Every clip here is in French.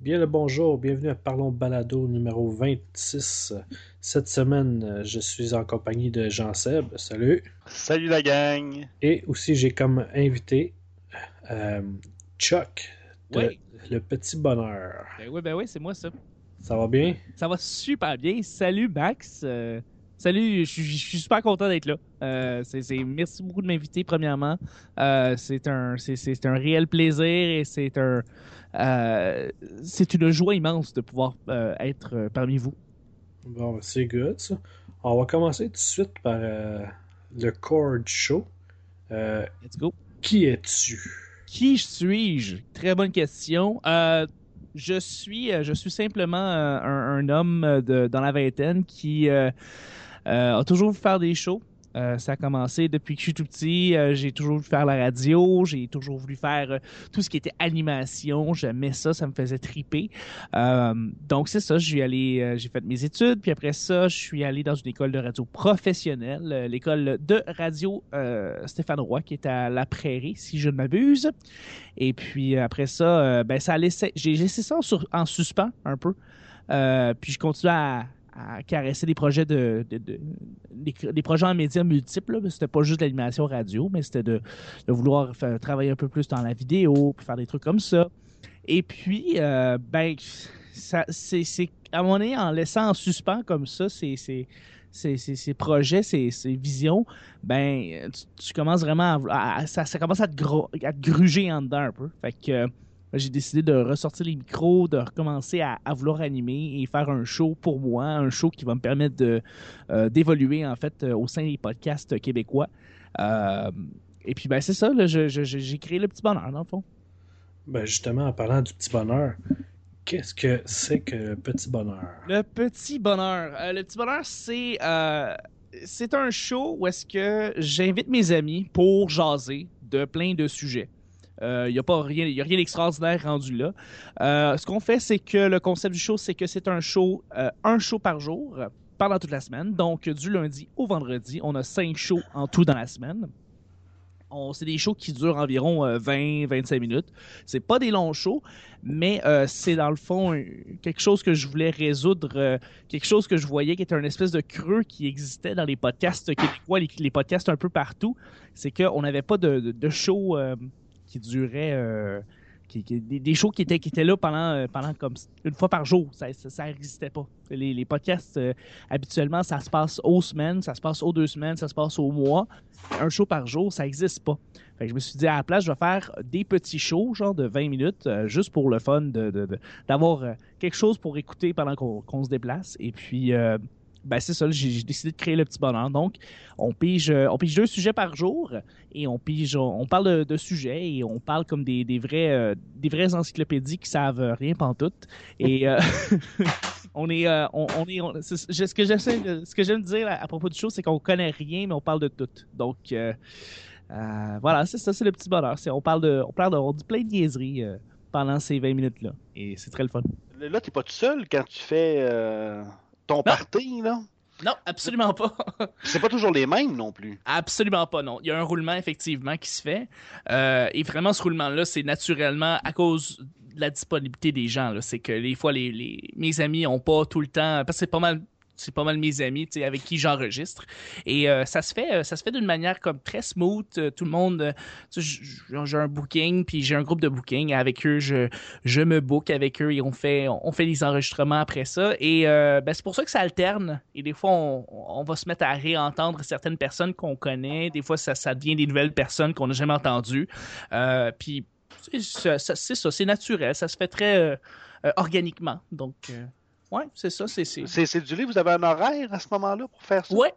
Bien le bonjour, bienvenue à Parlons Balado numéro 26. Cette semaine, je suis en compagnie de Jean-Seb. Salut. Salut la gang. Et aussi, j'ai comme invité euh, Chuck de Le Petit Bonheur. Ben oui, ben oui, c'est moi ça. Ça va bien? Ça va super bien. Salut Max. Euh, salut, je suis super content d'être là. Euh, merci beaucoup de m'inviter, premièrement. c'est un, un réel plaisir et c'est un, euh, c'est une joie immense de pouvoir euh, être euh, parmi vous. Bon, ben, c'est good ça. On va commencer tout de suite par le core show. Let's go. Qui es-tu? Qui suis-je? Très bonne question. je suis, je suis simplement un, homme de, dans la vingtaine qui a toujours voulu faire des shows. Euh, ça a commencé depuis que je suis tout petit. Euh, j'ai toujours voulu faire la radio. J'ai toujours voulu faire euh, tout ce qui était animation. J'aimais ça. Ça me faisait triper. donc, c'est ça. Je allé, j'ai fait mes études. Puis après ça, je suis allé dans une école de radio professionnelle, l'école de radio Stéphane Roy, qui est à La Prairie, si je ne m'abuse. Et puis après ça, ben, ça j'ai laissé ça en, en suspens un peu. puis je continue à, à caresser des projets de, des, projets en médias multiples. C'était pas juste l'animation radio, mais c'était de, vouloir faire, travailler un peu plus dans la vidéo, puis faire des trucs comme ça. Et puis, euh, ben, ça, c'est, à mon avis, en laissant en suspens comme ça, ces, ces, projets, ces, visions, ben, tu, commences vraiment à, ça, ça, commence à te, à te gruger en dedans un peu. Fait que j'ai décidé de ressortir les micros, de recommencer à, vouloir animer et faire un show pour moi, un show qui va me permettre de euh, d'évoluer en fait euh, au sein des podcasts québécois. Euh, et puis ben c'est ça, j'ai créé le petit bonheur dans le fond. Ben justement, en parlant du petit bonheur, qu'est-ce que c'est que le petit bonheur? Le petit bonheur. le petit bonheur, c'est c'est un show où est-ce que j'invite mes amis pour jaser de plein de sujets. Il euh, n'y a rien, a rien d'extraordinaire rendu là. Euh, ce qu'on fait, c'est que le concept du show, c'est que c'est un show, euh, un show par jour pendant toute la semaine. Donc, du lundi au vendredi, on a cinq shows en tout dans la semaine. C'est des shows qui durent environ 20-25 minutes. C'est pas des longs shows, mais c'est dans le fond quelque chose que je voulais résoudre, quelque chose que je voyais qui était un espèce de creux qui existait dans les podcasts québécois, les, podcasts un peu partout. C'est qu'on n'avait pas de show qui durait euh, qui, des, shows qui étaient, qui étaient là pendant, euh, pendant comme une fois par jour. Ça n'existait pas. Les, les podcasts, euh, habituellement, ça se passe aux semaines, ça se passe aux deux semaines, ça se passe au mois. Un show par jour, ça n'existe pas. Fait que je me suis dit, à la place, je vais faire des petits shows, genre de 20 minutes, juste pour le fun, d'avoir de, quelque chose pour écouter pendant qu'on se déplace. Et puis, ben c'est ça, j'ai décidé de créer le petit bonheur. Donc, on pige, euh, on pige deux sujets par jour et on pige, on parle de, sujets et on parle comme des, des vrais, euh, des vraies encyclopédies qui savent rien pantoute. Et euh, on est, on, est, ce que j'aime, ce que j'aime dire à, propos du show, c'est qu'on connaît rien, mais on parle de tout. Donc, voilà, c'est ça, c'est le petit bonheur. on parle de, on parle de, on dit plein de niaiseries pendant ces 20 minutes là, et c'est très le fun. Là, t'es pas tout seul quand tu fais ton parti, là? Non, absolument pas. c'est pas toujours les mêmes non plus. Absolument pas, non. Il y a un roulement effectivement qui se fait. Euh, et vraiment, ce roulement-là, c'est naturellement à cause de la disponibilité des gens. C'est que des fois, les, les, mes amis ont pas tout le temps. Parce que c'est pas mal c'est pas mal mes amis avec qui j'enregistre. Et euh, ça se fait euh, ça se fait d'une manière comme très smooth euh, tout le monde j'ai un booking puis j'ai un groupe de booking. Avec eux je je me book avec eux et on fait on fait des enregistrements après ça. Et ben, c'est pour ça que ça alterne. Et des fois on, on va se mettre à réentendre certaines personnes qu'on connaît. Des fois ça ça devient des nouvelles personnes qu'on n'a jamais entendues. Puis c'est ça c'est naturel. Ça se fait très organiquement. Donc oui, c'est ça. C'est, c'est... du livre, vous avez un horaire à ce moment-là pour faire ça? Oui,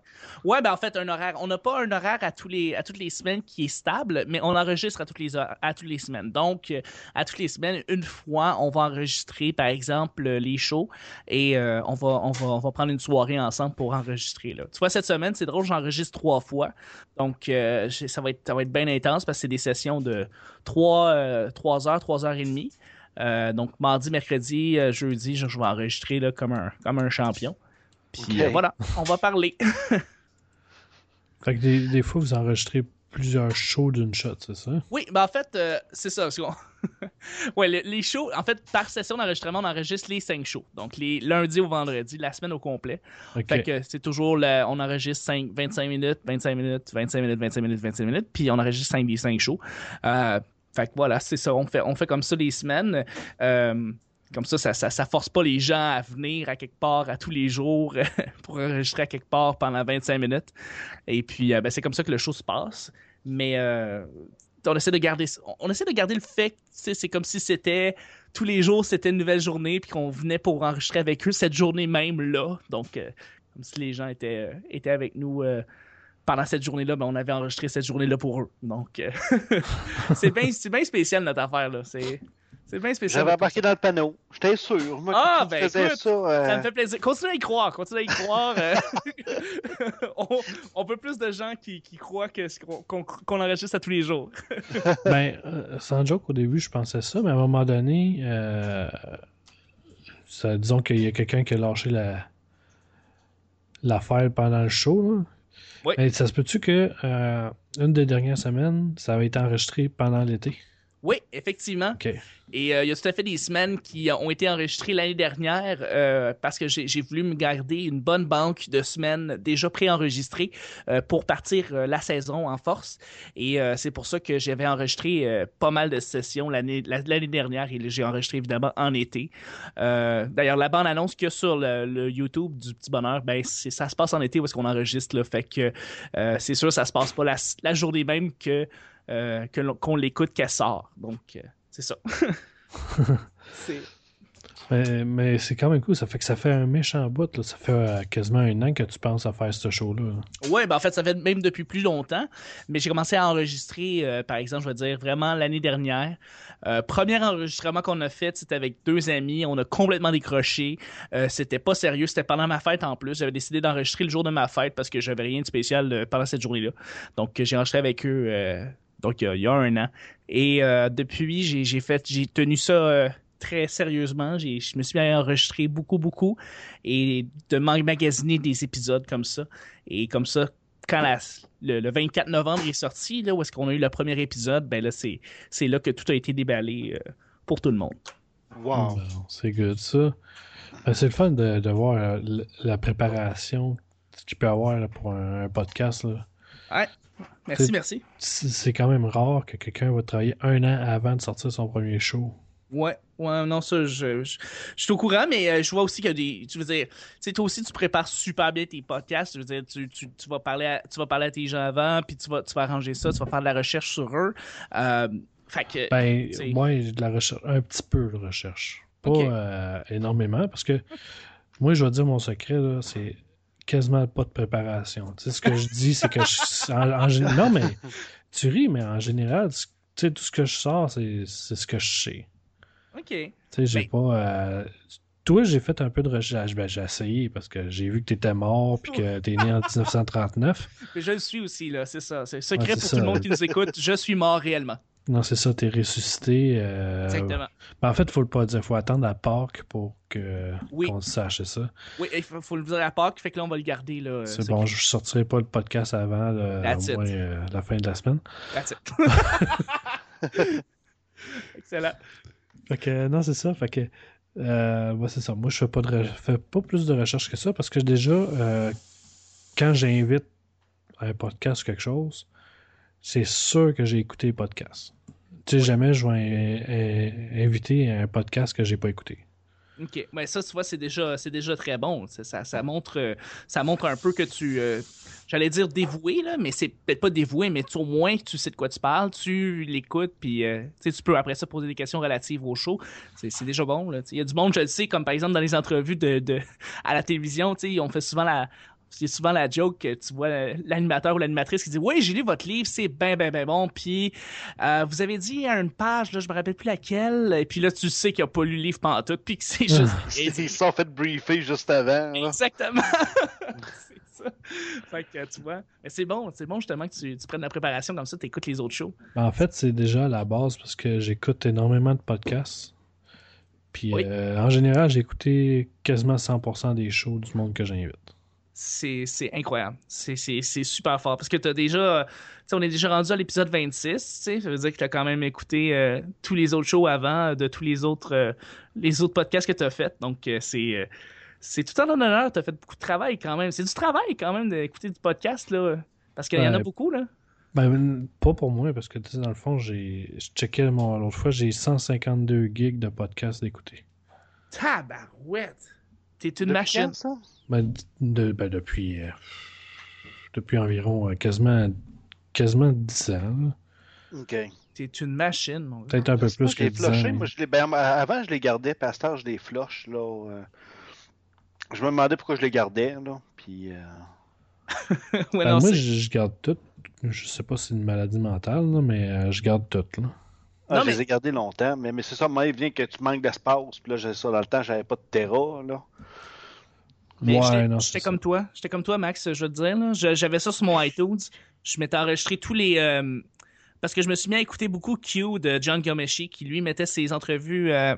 ouais, ben en fait, un horaire. On n'a pas un horaire à, tous les, à toutes les semaines qui est stable, mais on enregistre à toutes les, à toutes les semaines. Donc, euh, à toutes les semaines, une fois, on va enregistrer, par exemple, les shows et euh, on, va, on, va, on va prendre une soirée ensemble pour enregistrer. Là. Tu vois, cette semaine, c'est drôle, j'enregistre trois fois. Donc, euh, ça, va être, ça va être bien intense parce que c'est des sessions de trois, trois heures, trois heures et demie. Euh, donc, mardi, mercredi, euh, jeudi, je, vais enregistrer là, comme, un, comme un champion. Puis euh, voilà, on va parler. fait que des, fois, vous enregistrez plusieurs shows d'une shot, c'est ça? Oui, ben en fait, euh, c'est ça. ouais, les, shows, en fait, par session d'enregistrement, on enregistre les cinq shows. Donc, les lundis au vendredi, la semaine au complet. Fait que c'est toujours, on enregistre 5, 25 minutes, 25 minutes, 25 minutes, 25 minutes, 25 minutes, puis on enregistre 5 des 5 shows. Fait que voilà, c'est ça. On fait, on fait comme ça les semaines. Euh, comme ça, ça, ça, force pas les gens à venir à quelque part à tous les jours pour enregistrer à quelque part pendant 25 minutes. Et puis, euh, ben, c'est comme ça que le show se passe. Mais euh, on essaie de garder, on essaie de garder le fait, c'est comme si c'était tous les jours, c'était une nouvelle journée, puis qu'on venait pour enregistrer avec eux cette journée même là. Donc, comme si les gens étaient, étaient avec nous pendant cette journée-là, ben, on avait enregistré cette journée-là pour eux. Donc, c'est bien, bien spécial notre affaire là. C'est c'est bien spécial. J'avais embarqué dans le panneau. J'étais sûr. Moi, ah, ben écoute, ça, euh, ça, me fait plaisir. Continue à y croire. Continue à y croire. Euh. on, veut plus de gens qui, qui croient qu'on qu enregistre à tous les jours. ben, euh, sans joke, au début, je pensais ça, mais à un moment donné, ça, disons qu'il y a quelqu'un qui a lâché la l'affaire pendant le show. Là. Mais ça se peut-tu que une des dernières semaines, ça avait été enregistré pendant l'été? Oui, effectivement. Et euh, il y a tout à fait des semaines qui ont été enregistrées l'année dernière euh, parce que j'ai voulu me garder une bonne banque de semaines déjà préenregistrées euh, pour partir la saison en force. Et c'est pour ça que j'avais enregistré pas mal de sessions l'année dernière et j'ai enregistré évidemment en été. D'ailleurs, la bande annonce que sur le, YouTube du Petit Bonheur, ben ça se passe en été où est-ce qu'on enregistre. Là, fait que c'est sûr, ça se passe pas la, la journée même que euh, qu'on l'écoute qu'elle sort. Donc, euh, c'est ça. mais, c'est quand même cool. Ça fait que ça fait un méchant bout. Là. Ça fait euh, quasiment un an que tu penses à faire ce show-là. Oui, ben en fait, ça fait même depuis plus longtemps. Mais j'ai commencé à enregistrer, par exemple, je vais dire vraiment l'année dernière. premier enregistrement qu'on a fait, c'était avec deux amis. On a complètement décroché. c'était pas sérieux. C'était pendant ma fête en plus. J'avais décidé d'enregistrer le jour de ma fête parce que j'avais rien de spécial pendant cette journée-là. Donc, j'ai enregistré avec eux donc il y a, un an. Et euh, depuis, j'ai fait, j'ai tenu ça euh, très sérieusement. Je me suis enregistré beaucoup, beaucoup et de magasiner des épisodes comme ça. Et comme ça, quand le, 24 novembre est sorti, là, où est-ce qu'on a eu le premier épisode, ben là, c'est là que tout a été déballé euh, pour tout le monde. Wow! C'est good, ça. Ben, c'est le fun de, voir la, préparation qu'il peut avoir pour un, un podcast. Là. Ouais. Merci, merci. C'est quand même rare que quelqu'un va travailler un an avant de sortir son premier show. Ouais, ouais, non, ça, je, je, suis au courant, mais euh, je vois aussi qu'il y a des. Tu veux dire, tu sais, toi aussi, tu prépares super bien tes podcasts. Je veux dire, tu, tu, tu, vas, parler à, tu vas parler à tes gens avant, puis tu vas, tu vas arranger ça, tu vas faire de la recherche sur eux. Euh, fait que. Ben, moi, j'ai de la recherche, un petit peu de recherche. Pas euh, énormément, parce que moi, je vais dire mon secret, là, c'est quasiment pas de préparation. Tu sais, ce que je dis, c'est que je, en, non, mais tu ris, mais en général, tu sais, tout ce que je sors, c'est ce que je sais. OK. Tu sais, j'ai pas. Euh, toi, j'ai fait un peu de recherche. Ben, j'ai essayé parce que j'ai vu que tu étais mort puis que tu es né en 1939. Mais je le suis aussi, là, c'est ça. C'est secret pour tout le monde qui nous écoute. Je suis mort réellement. Non, c'est ça, t'es ressuscité. Euh... Exactement. Ben, en fait, il faut le pas dire. Il faut attendre à Pâques pour que qu'on sache ça. Oui, il faut, le dire à Pâques, fait que là, on va le garder. là. C'est bon, je sortirai pas le podcast avant euh, la fin de la semaine. That's it. Excellent. Fait que, non, c'est ça. Fait que, euh, c'est ça. Moi, je fais pas, de fais pas plus de recherche que ça parce que déjà, euh, quand j'invite un podcast ou quelque chose, c'est sûr que j'ai écouté les podcasts. Tu sais, jamais je vais inviter un podcast que j'ai pas écouté. OK. Mais ça, tu vois, c'est déjà, c'est déjà très bon. Ça, ça, montre, ça montre un peu que tu. Euh, j'allais dire dévoué, là, mais c'est peut-être pas dévoué, mais tu, au moins tu sais de quoi tu parles, tu l'écoutes, puis euh, tu peux après ça poser des questions relatives au show. C'est, déjà bon. Il y a du monde, je le sais, comme par exemple dans les entrevues de, de à la télévision, on fait souvent la, c'est souvent la joke que tu vois l'animateur ou l'animatrice qui dit Oui, j'ai lu votre livre, c'est bien, bien, bien bon. Puis euh, vous avez dit à une page, là, je me rappelle plus laquelle, et puis là, tu sais qu'il a pas lu le livre pendant tout, puis que c'est juste. Ils sont fait briefer juste avant. Exactement. c'est ça. Fait que tu vois. Mais c'est bon, c'est bon justement que tu, tu prennes la préparation comme ça, tu écoutes les autres shows. Ben, en fait, c'est déjà la base parce que j'écoute énormément de podcasts. Puis euh, en général, j'ai écouté quasiment 100% des shows du monde que j'invite. C'est incroyable. C'est super fort. Parce que t'as déjà. on est déjà rendu à l'épisode 26. Ça veut dire que tu as quand même écouté euh, tous les autres shows avant de tous les autres, euh, les autres podcasts que tu as fait. Donc, euh, c'est. c'est tout en honneur, tu as fait beaucoup de travail quand même. C'est du travail quand même d'écouter du podcast, là. Parce qu'il y en a beaucoup, là. Ben, pas pour moi, parce que dans le fond, j'ai. Je checkais l'autre fois, j'ai 152 gigs de podcasts d'écouter. Tabarouette! T'es une machine. ça? Ben, ben, depuis, euh, depuis environ euh, quasiment, quasiment 10 ans. OK. T'es une machine, mon Peut-être un peu plus que 10 ans. Moi, je ben, avant, je les gardais, pasteur, je les floche. Là, euh, je me demandais pourquoi je les gardais. Là, puis, ouais, ben, moi, je, garde tout. Je sais pas si c'est une maladie mentale, là, mais je garde tout. Là. Ah, je les ai gardés longtemps, mais, mais c'est ça, moi, il vient que tu manques d'espace. Puis là, j'ai ça dans le temps, j'avais pas de terra. Là. Mais j'étais comme toi. J'étais comme toi, Max, je veux te dire. J'avais ça sur mon iTunes. Je m'étais enregistré tous les. Euh, parce que je me suis mis à écouter beaucoup Q de John Gomeshi, qui lui mettait ses entrevues euh,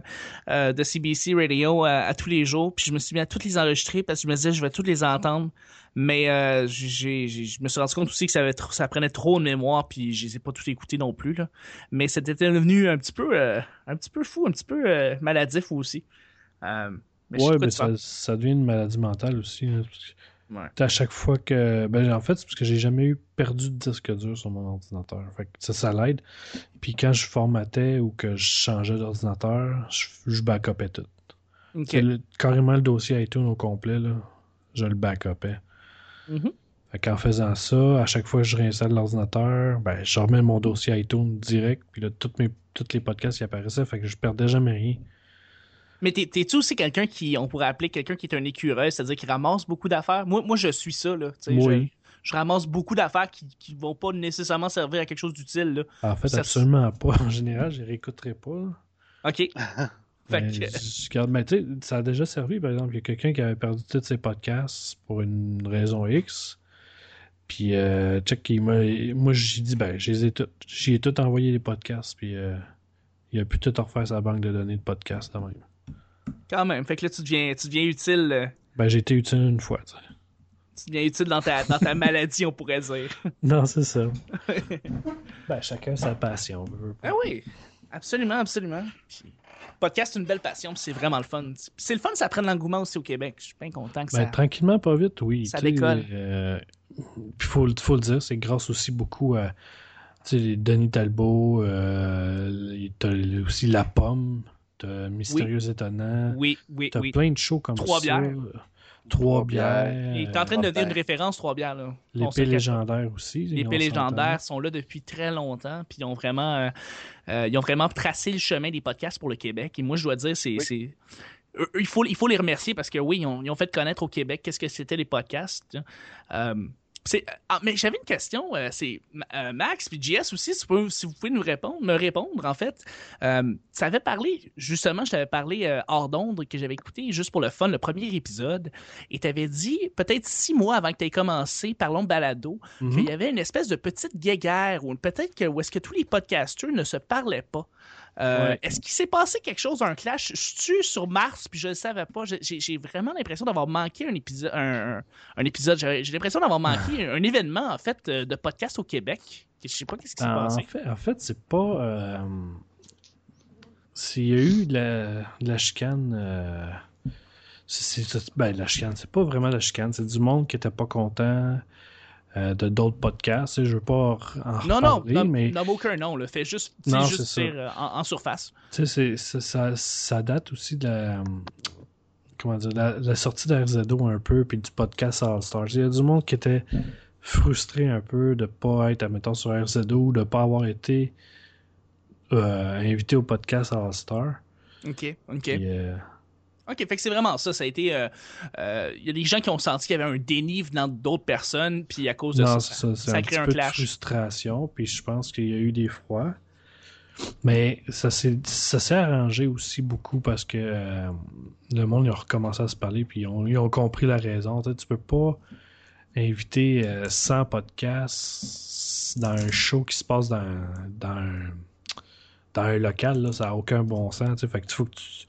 euh, de CBC Radio à, tous les jours. Puis je me suis mis à toutes les enregistrer parce que je me disais, je vais toutes les entendre. Mais je me suis rendu compte aussi que ça, avait ça prenait trop de mémoire, puis je les ai pas toutes écoutées non plus. Là. Mais c'était devenu un petit peu, un petit peu fou, un petit peu maladif aussi. Oui, mais ça, ça, devient une maladie mentale aussi. À chaque fois que. Ben, en fait, c'est parce que j'ai jamais eu perdu de disque dur sur mon ordinateur. Fait ça, ça l'aide. Puis quand je formatais ou que je changeais d'ordinateur, je, je backupais tout. carrément le dossier iTunes au complet, là, je le backupais. Mm qu'en faisant ça, à chaque fois que je réinstalle l'ordinateur, ben, je remets mon dossier iTunes direct, puis là, toutes mes, tous les podcasts qui apparaissaient, fait que je perdais jamais rien. Mais t'es-tu aussi quelqu'un qui, on pourrait appeler quelqu'un qui est un écureuil, c'est-à-dire qui ramasse beaucoup d'affaires? Moi, moi, je suis ça, là. Oui. Je, ramasse beaucoup d'affaires qui, qui vont pas nécessairement servir à quelque chose d'utile, En fait, absolument pas. En général, je les réécouterai pas. OK. fait que... mais tu sais, ça a déjà servi, par exemple, il y a quelqu'un qui avait perdu tous ses podcasts pour une raison X. Puis, euh, check, moi, j'ai dit, ben, j'ai tout, ai tout envoyé les podcasts, puis euh, il a pu tout refaire sa banque de données de podcasts, même. Quand même. Fait que là, tu deviens, tu deviens utile. Euh, ben, j'ai été utile une fois, tu Tu deviens utile dans ta, dans ta maladie, on pourrait dire. Non, c'est ça. ben, chacun sa passion. Ah oui, absolument, absolument. podcast, c'est une belle passion, c'est vraiment le fun. C'est le fun, ça prend de l'engouement aussi au Québec. Je suis bien content que ben, ça. Tranquillement, pas vite, oui. Ça décolle. Euh, puis faut, faut le dire, c'est grâce aussi beaucoup à Denis Talbot, euh, aussi La Pomme, Mystérieux Étonnant. Oui, oui, T'as plein de shows comme Trois ça. Bières. Trois bières. Il est en train de devenir une référence, Trois bières. Là. L'épée légendaire aussi. L'épée légendaire sont là depuis très longtemps. Puis ils ont vraiment, euh, euh, ils ont vraiment tracé le chemin des podcasts pour le Québec. Et moi, je dois dire, c'est. Il faut, il faut les remercier parce que oui, ils ont, ils ont fait connaître au Québec qu'est-ce que c'était les podcasts. Euh, ah, mais j'avais une question. Euh, c'est euh, Max puis JS aussi, si vous, pouvez, nous répondre, me répondre en fait. Euh, ça avait parlé, justement, je t'avais parlé hors d'onde que j'avais écouté juste pour le fun, le premier épisode, et t'avais dit peut-être six mois avant que tu aies commencé, parlons de balado, qu'il mhm. y avait une espèce de petite guéguerre ou peut-être que où est-ce que tous les podcasters ne se parlaient pas? Euh, est-ce qu'il s'est passé quelque chose, un clash? Je suis sur Mars, puis je le savais pas. J'ai vraiment l'impression d'avoir manqué un épisode. Un, épisode. J'ai l'impression d'avoir manqué un, événement, en fait, euh, de podcast au Québec. Je sais pas qu'est-ce qui s'est passé. En fait, en fait c'est pas. Euh, s'il y a eu de la, chicane. ben, la chicane, c'est pas vraiment la chicane. C'est du monde qui était pas content. Euh, de d'autres podcasts. Je veux pas en non, reparler, non, mais... Non, aucun nom. Là. Fais juste, non, juste dire, euh, en, surface. Tu sais, ça, ça, date aussi de la... Comment dire, la, sortie d'RZO un peu, puis du podcast All Stars. Il y a du monde qui était frustré un peu de pas être, admettons, sur RZO ou de pas avoir été euh, invité au podcast All Star. OK, OK. OK, fait que c'est vraiment ça. Ça a été. Il euh, euh, y a des gens qui ont senti qu'il y avait un déni venant d'autres personnes, puis à cause de ça, ça, créé un, peu clash. De frustration, puis je pense qu'il y a eu des froids. Mais ça s'est arrangé aussi beaucoup parce que euh, le monde a recommencé à se parler, puis ils ont, ils ont compris la raison. Tu, sais, tu peux pas inviter 100 podcasts dans un show qui se passe dans, dans, un, dans un local, là, ça n'a aucun bon sens. Fait que faut que tu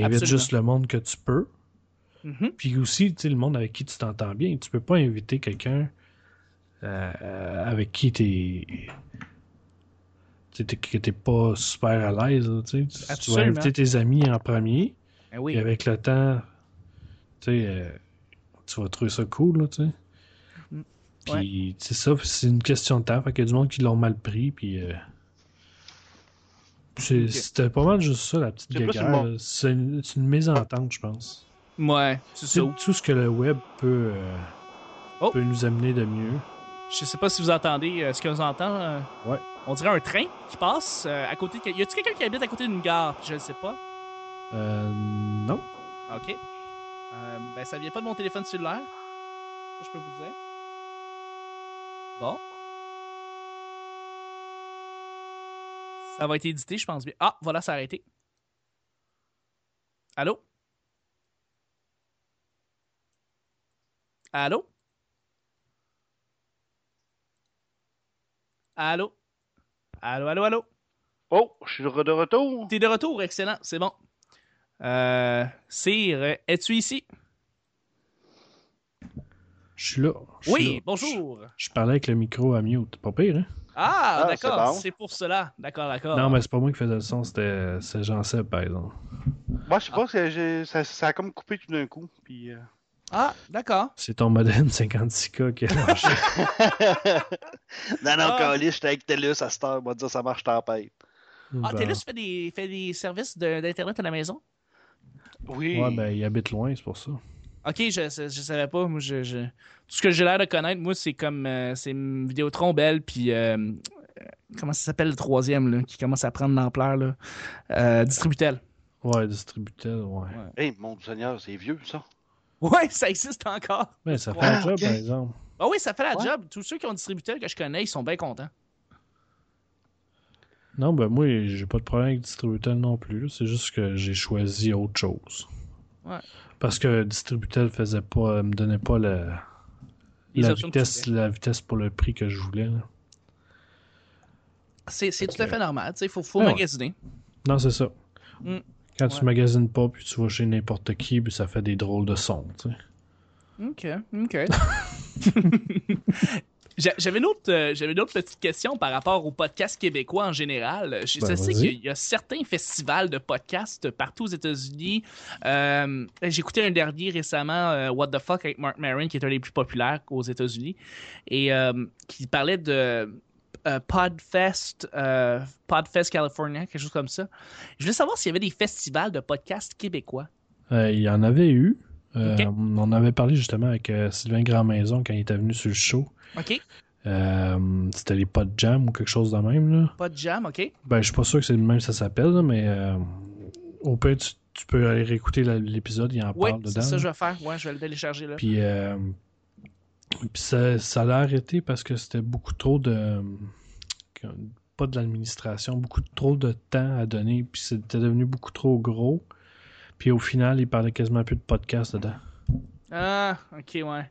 T'invites juste le monde que tu peux. Mhm. Puis aussi, tu sais, le monde avec qui tu t'entends bien, tu peux pas inviter quelqu'un euh, euh, avec qui tu t'es pas super à l'aise, tu. Tu- Tu vas inviter tes amis en premier, Ben oui. puis avec le temps, tu euh, tu vas trouver ça cool, là, tu sais. Mm. Puis, c'est ça, c'est une question de temps. Fait qu'il y a du monde qui l'ont mal pris, puis. euh. C'était pas mal juste ça, la petite là. C'est une, une mésentente, je pense. Ouais, c'est ça. tout ce que le web peut, euh, Oh. peut nous amener de mieux. Je sais pas si vous entendez euh, ce que vous entendez. euh, Ouais. On dirait un train qui passe euh, à côté de. Y a-tu quelqu'un qui habite à côté d'une gare? Je ne sais pas. Euh, non. Ok. Ben, ça vient pas de mon téléphone cellulaire. Je peux vous dire. Bon. Ça va être édité, je pense bien. Ah, voilà, ça a arrêté. Allô? Allô? Allô? Allô, allô, allô? Oh, je suis de re- de retour. T'es de retour, excellent, c'est bon. Euh, Sire, es-tu ici? Je suis là. Oui, là. bonjour. Je, je parlais avec le micro à mute. Pas pire, hein? Ah, Ah, d'accord, c'est bon. pour cela. D'accord, d'accord. Non, mais c'est pas moi qui faisais le son, c'était c'est Jean-Seb, par exemple. Moi, je sais pas, ça, ça a comme coupé tout d'un coup. Puis, euh, Ah, d'accord. C'est ton modem 56K qui a lâché. non, non, Ah. Calis, j'étais avec TELUS à cette heure. On va dire ça marche tempête. Ah, Bon. TELUS fait des, fait des services de- d'Internet à la maison? Oui. Ouais, ben, il habite loin, c'est pour ça. Ok, je, je, je savais pas. Moi, je, je- Tout ce que j'ai l'air de connaître, moi, c'est comme. euh, c'est une Vidéotron Belle, puis. euh, euh, comment ça s'appelle le troisième, là, qui commence à prendre l'ampleur, là? Euh, Distributel. Ouais, distributeur, ouais. Hey, mon Seigneur, c'est vieux, ça. Ouais, ça existe encore. Ben, ça fait Ah, un job, par exemple. Ah oui, ça fait la Ouais. job. Tous ceux qui ont Distributel que je connais, ils sont bien contents. Non, ben, moi, j'ai pas de problème avec distributeur non plus. C'est juste que j'ai choisi autre chose. Ouais. Parce que distributeur faisait pas, me donnait pas la, la vitesse, la vitesse pour le prix que je voulais. C'est c'est tout à fait normal. Il faut, faut Ah ouais. magasiner. Non, c'est ça. Mm. Quand Ouais. tu magasines pas, puis tu vas chez n'importe qui, puis ça fait des drôles de sons, tu sais. OK, OK. J'a- J'avais une, autre, euh, j'avais une autre petite question par rapport au podcast québécois en général. Je, Ben, je sais qu'il y a certains festivals de podcasts partout aux États-Unis. Euh, écouté un dernier récemment, euh, What the Fuck, avec Mark Maron, qui est un des plus populaires aux États-Unis, et euh, qui parlait de euh, Podfest, euh, Podfest California, quelque chose comme ça. Je voulais savoir s'il y avait des festivals de podcasts québécois. Euh, il y en avait eu. Euh. On en avait parlé justement avec euh, Sylvain Grandmaison quand il était venu sur le show. OK? Euh, C'était les Pod Jam ou quelque chose de même. Là. Pas de jam, OK? Ben, je suis pas sûr que c'est le même que ça s'appelle, mais euh, au pire, tu, tu peux aller réécouter l'épisode, il en Oui, parle c'est dedans. ça que je vais faire. Ouais, je vais le télécharger là. Puis, euh, puis ça, ça l'a arrêté parce que c'était beaucoup trop de. Pas de l'administration, beaucoup trop de temps à donner, puis c'était devenu beaucoup trop gros. Puis au final, il parlait quasiment plus de podcast dedans. Ah, ok, ouais.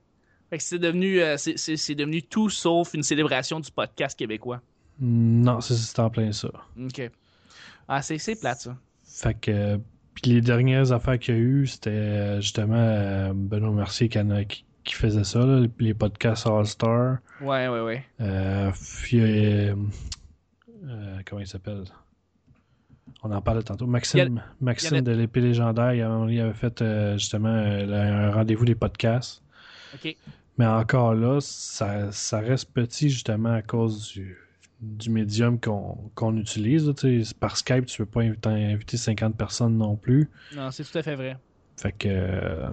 Fait que c'est devenu, euh, c'est- c'est c'est devenu tout sauf une célébration du podcast québécois. Non, c'est c'est en plein ça. Ok. Ah, c'est c'est plate, ça. Fait que. euh, Puis les dernières affaires qu'il y a eu, c'était euh, justement euh, Benoît Mercier qui, faisait ça, là, les podcasts All-Star. Ouais, ouais, ouais. Puis, comment il s'appelle? On en parlait tantôt. Maxime, a- de l'épée légendaire, il avait, il avait fait euh, justement euh, un rendez-vous des podcasts. Ok. Mais encore là, ça, ça reste petit justement à cause du, du médium qu'on utilise. par Skype, tu peux pas inviter, inviter 50 personnes non plus. Non, c'est tout à fait vrai. Fait que euh,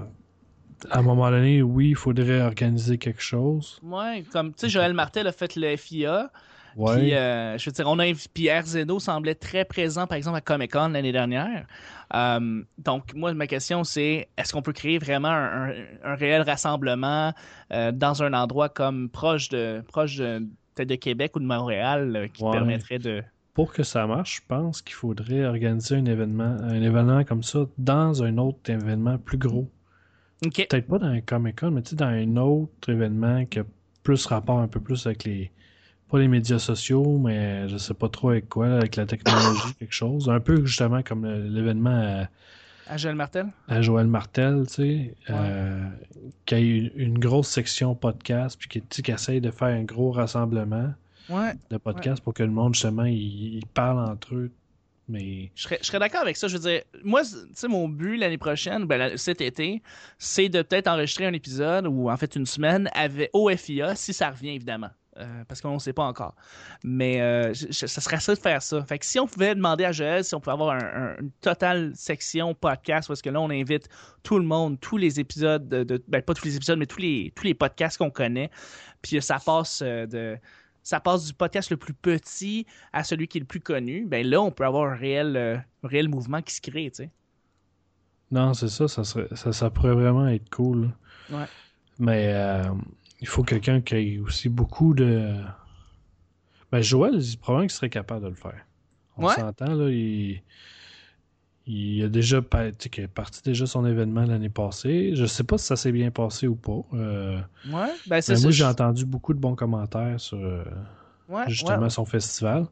à un moment donné, oui, il faudrait organiser quelque chose. Ouais, comme, tu sais, Joël Martel a fait le FIA. Ouais. Puis, euh, je veux dire, on a Pierre Zeno semblait très présent, par exemple, à Comic Con l'année dernière. Euh, donc, moi, ma question, c'est est-ce qu'on peut créer vraiment un, un- un réel rassemblement euh, dans un endroit comme proche de, proche de, peut-être de Québec ou de Montréal qui Ouais. permettrait de. pour que ça marche, je pense qu'il faudrait organiser un événement, un événement comme ça dans un autre événement plus gros. Peut-être pas dans un Comic Con, mais tu sais, dans un autre événement qui a plus rapport un peu plus avec les. Pas les médias sociaux, mais je sais pas trop avec quoi, avec la technologie, quelque chose. Un peu justement comme l'événement À Joël Martel? À Joël Martel, tu sais, euh, qui a une, une grosse section podcast, puis qui, tu sais, qui essaye de faire un gros rassemblement Ouais. de podcast pour que le monde, justement, il, il parle entre eux. Mais Je serais, je serais d'accord avec ça. Je veux dire, moi, tu sais, mon but l'année prochaine, ben, la- cet été, c'est de peut-être enregistrer un épisode ou en fait une semaine avec OFIA, si ça revient évidemment. Euh, parce qu'on ne sait pas encore. Mais euh, je- je- ça serait ça de faire ça. Fait que si on pouvait demander à Joël si on pouvait avoir un- un- une totale section podcast, parce que là, on invite tout le monde, tous les épisodes, de, de- ben, pas tous les épisodes, mais tous les, tous les podcasts qu'on connaît. Puis euh, ça passe euh, de. Ça passe du podcast le plus petit à celui qui est le plus connu. Ben là, on peut avoir un réel, euh, réel mouvement qui se crée, tu sais. non, c'est ça, ça, serait, ça, ça pourrait vraiment être cool. Ouais. Mais euh, il faut quelqu'un qui ait aussi beaucoup de. Ben, Joël, probablement qu'il serait capable de le faire. On Ouais. s'entend, là. Il, il a déjà parti déjà son événement l'année passée. Je sais pas si ça s'est bien passé ou pas. Euh, Ouais, ben c'est moi, j'ai entendu beaucoup de bons commentaires sur euh, ouais, justement ouais. son festival.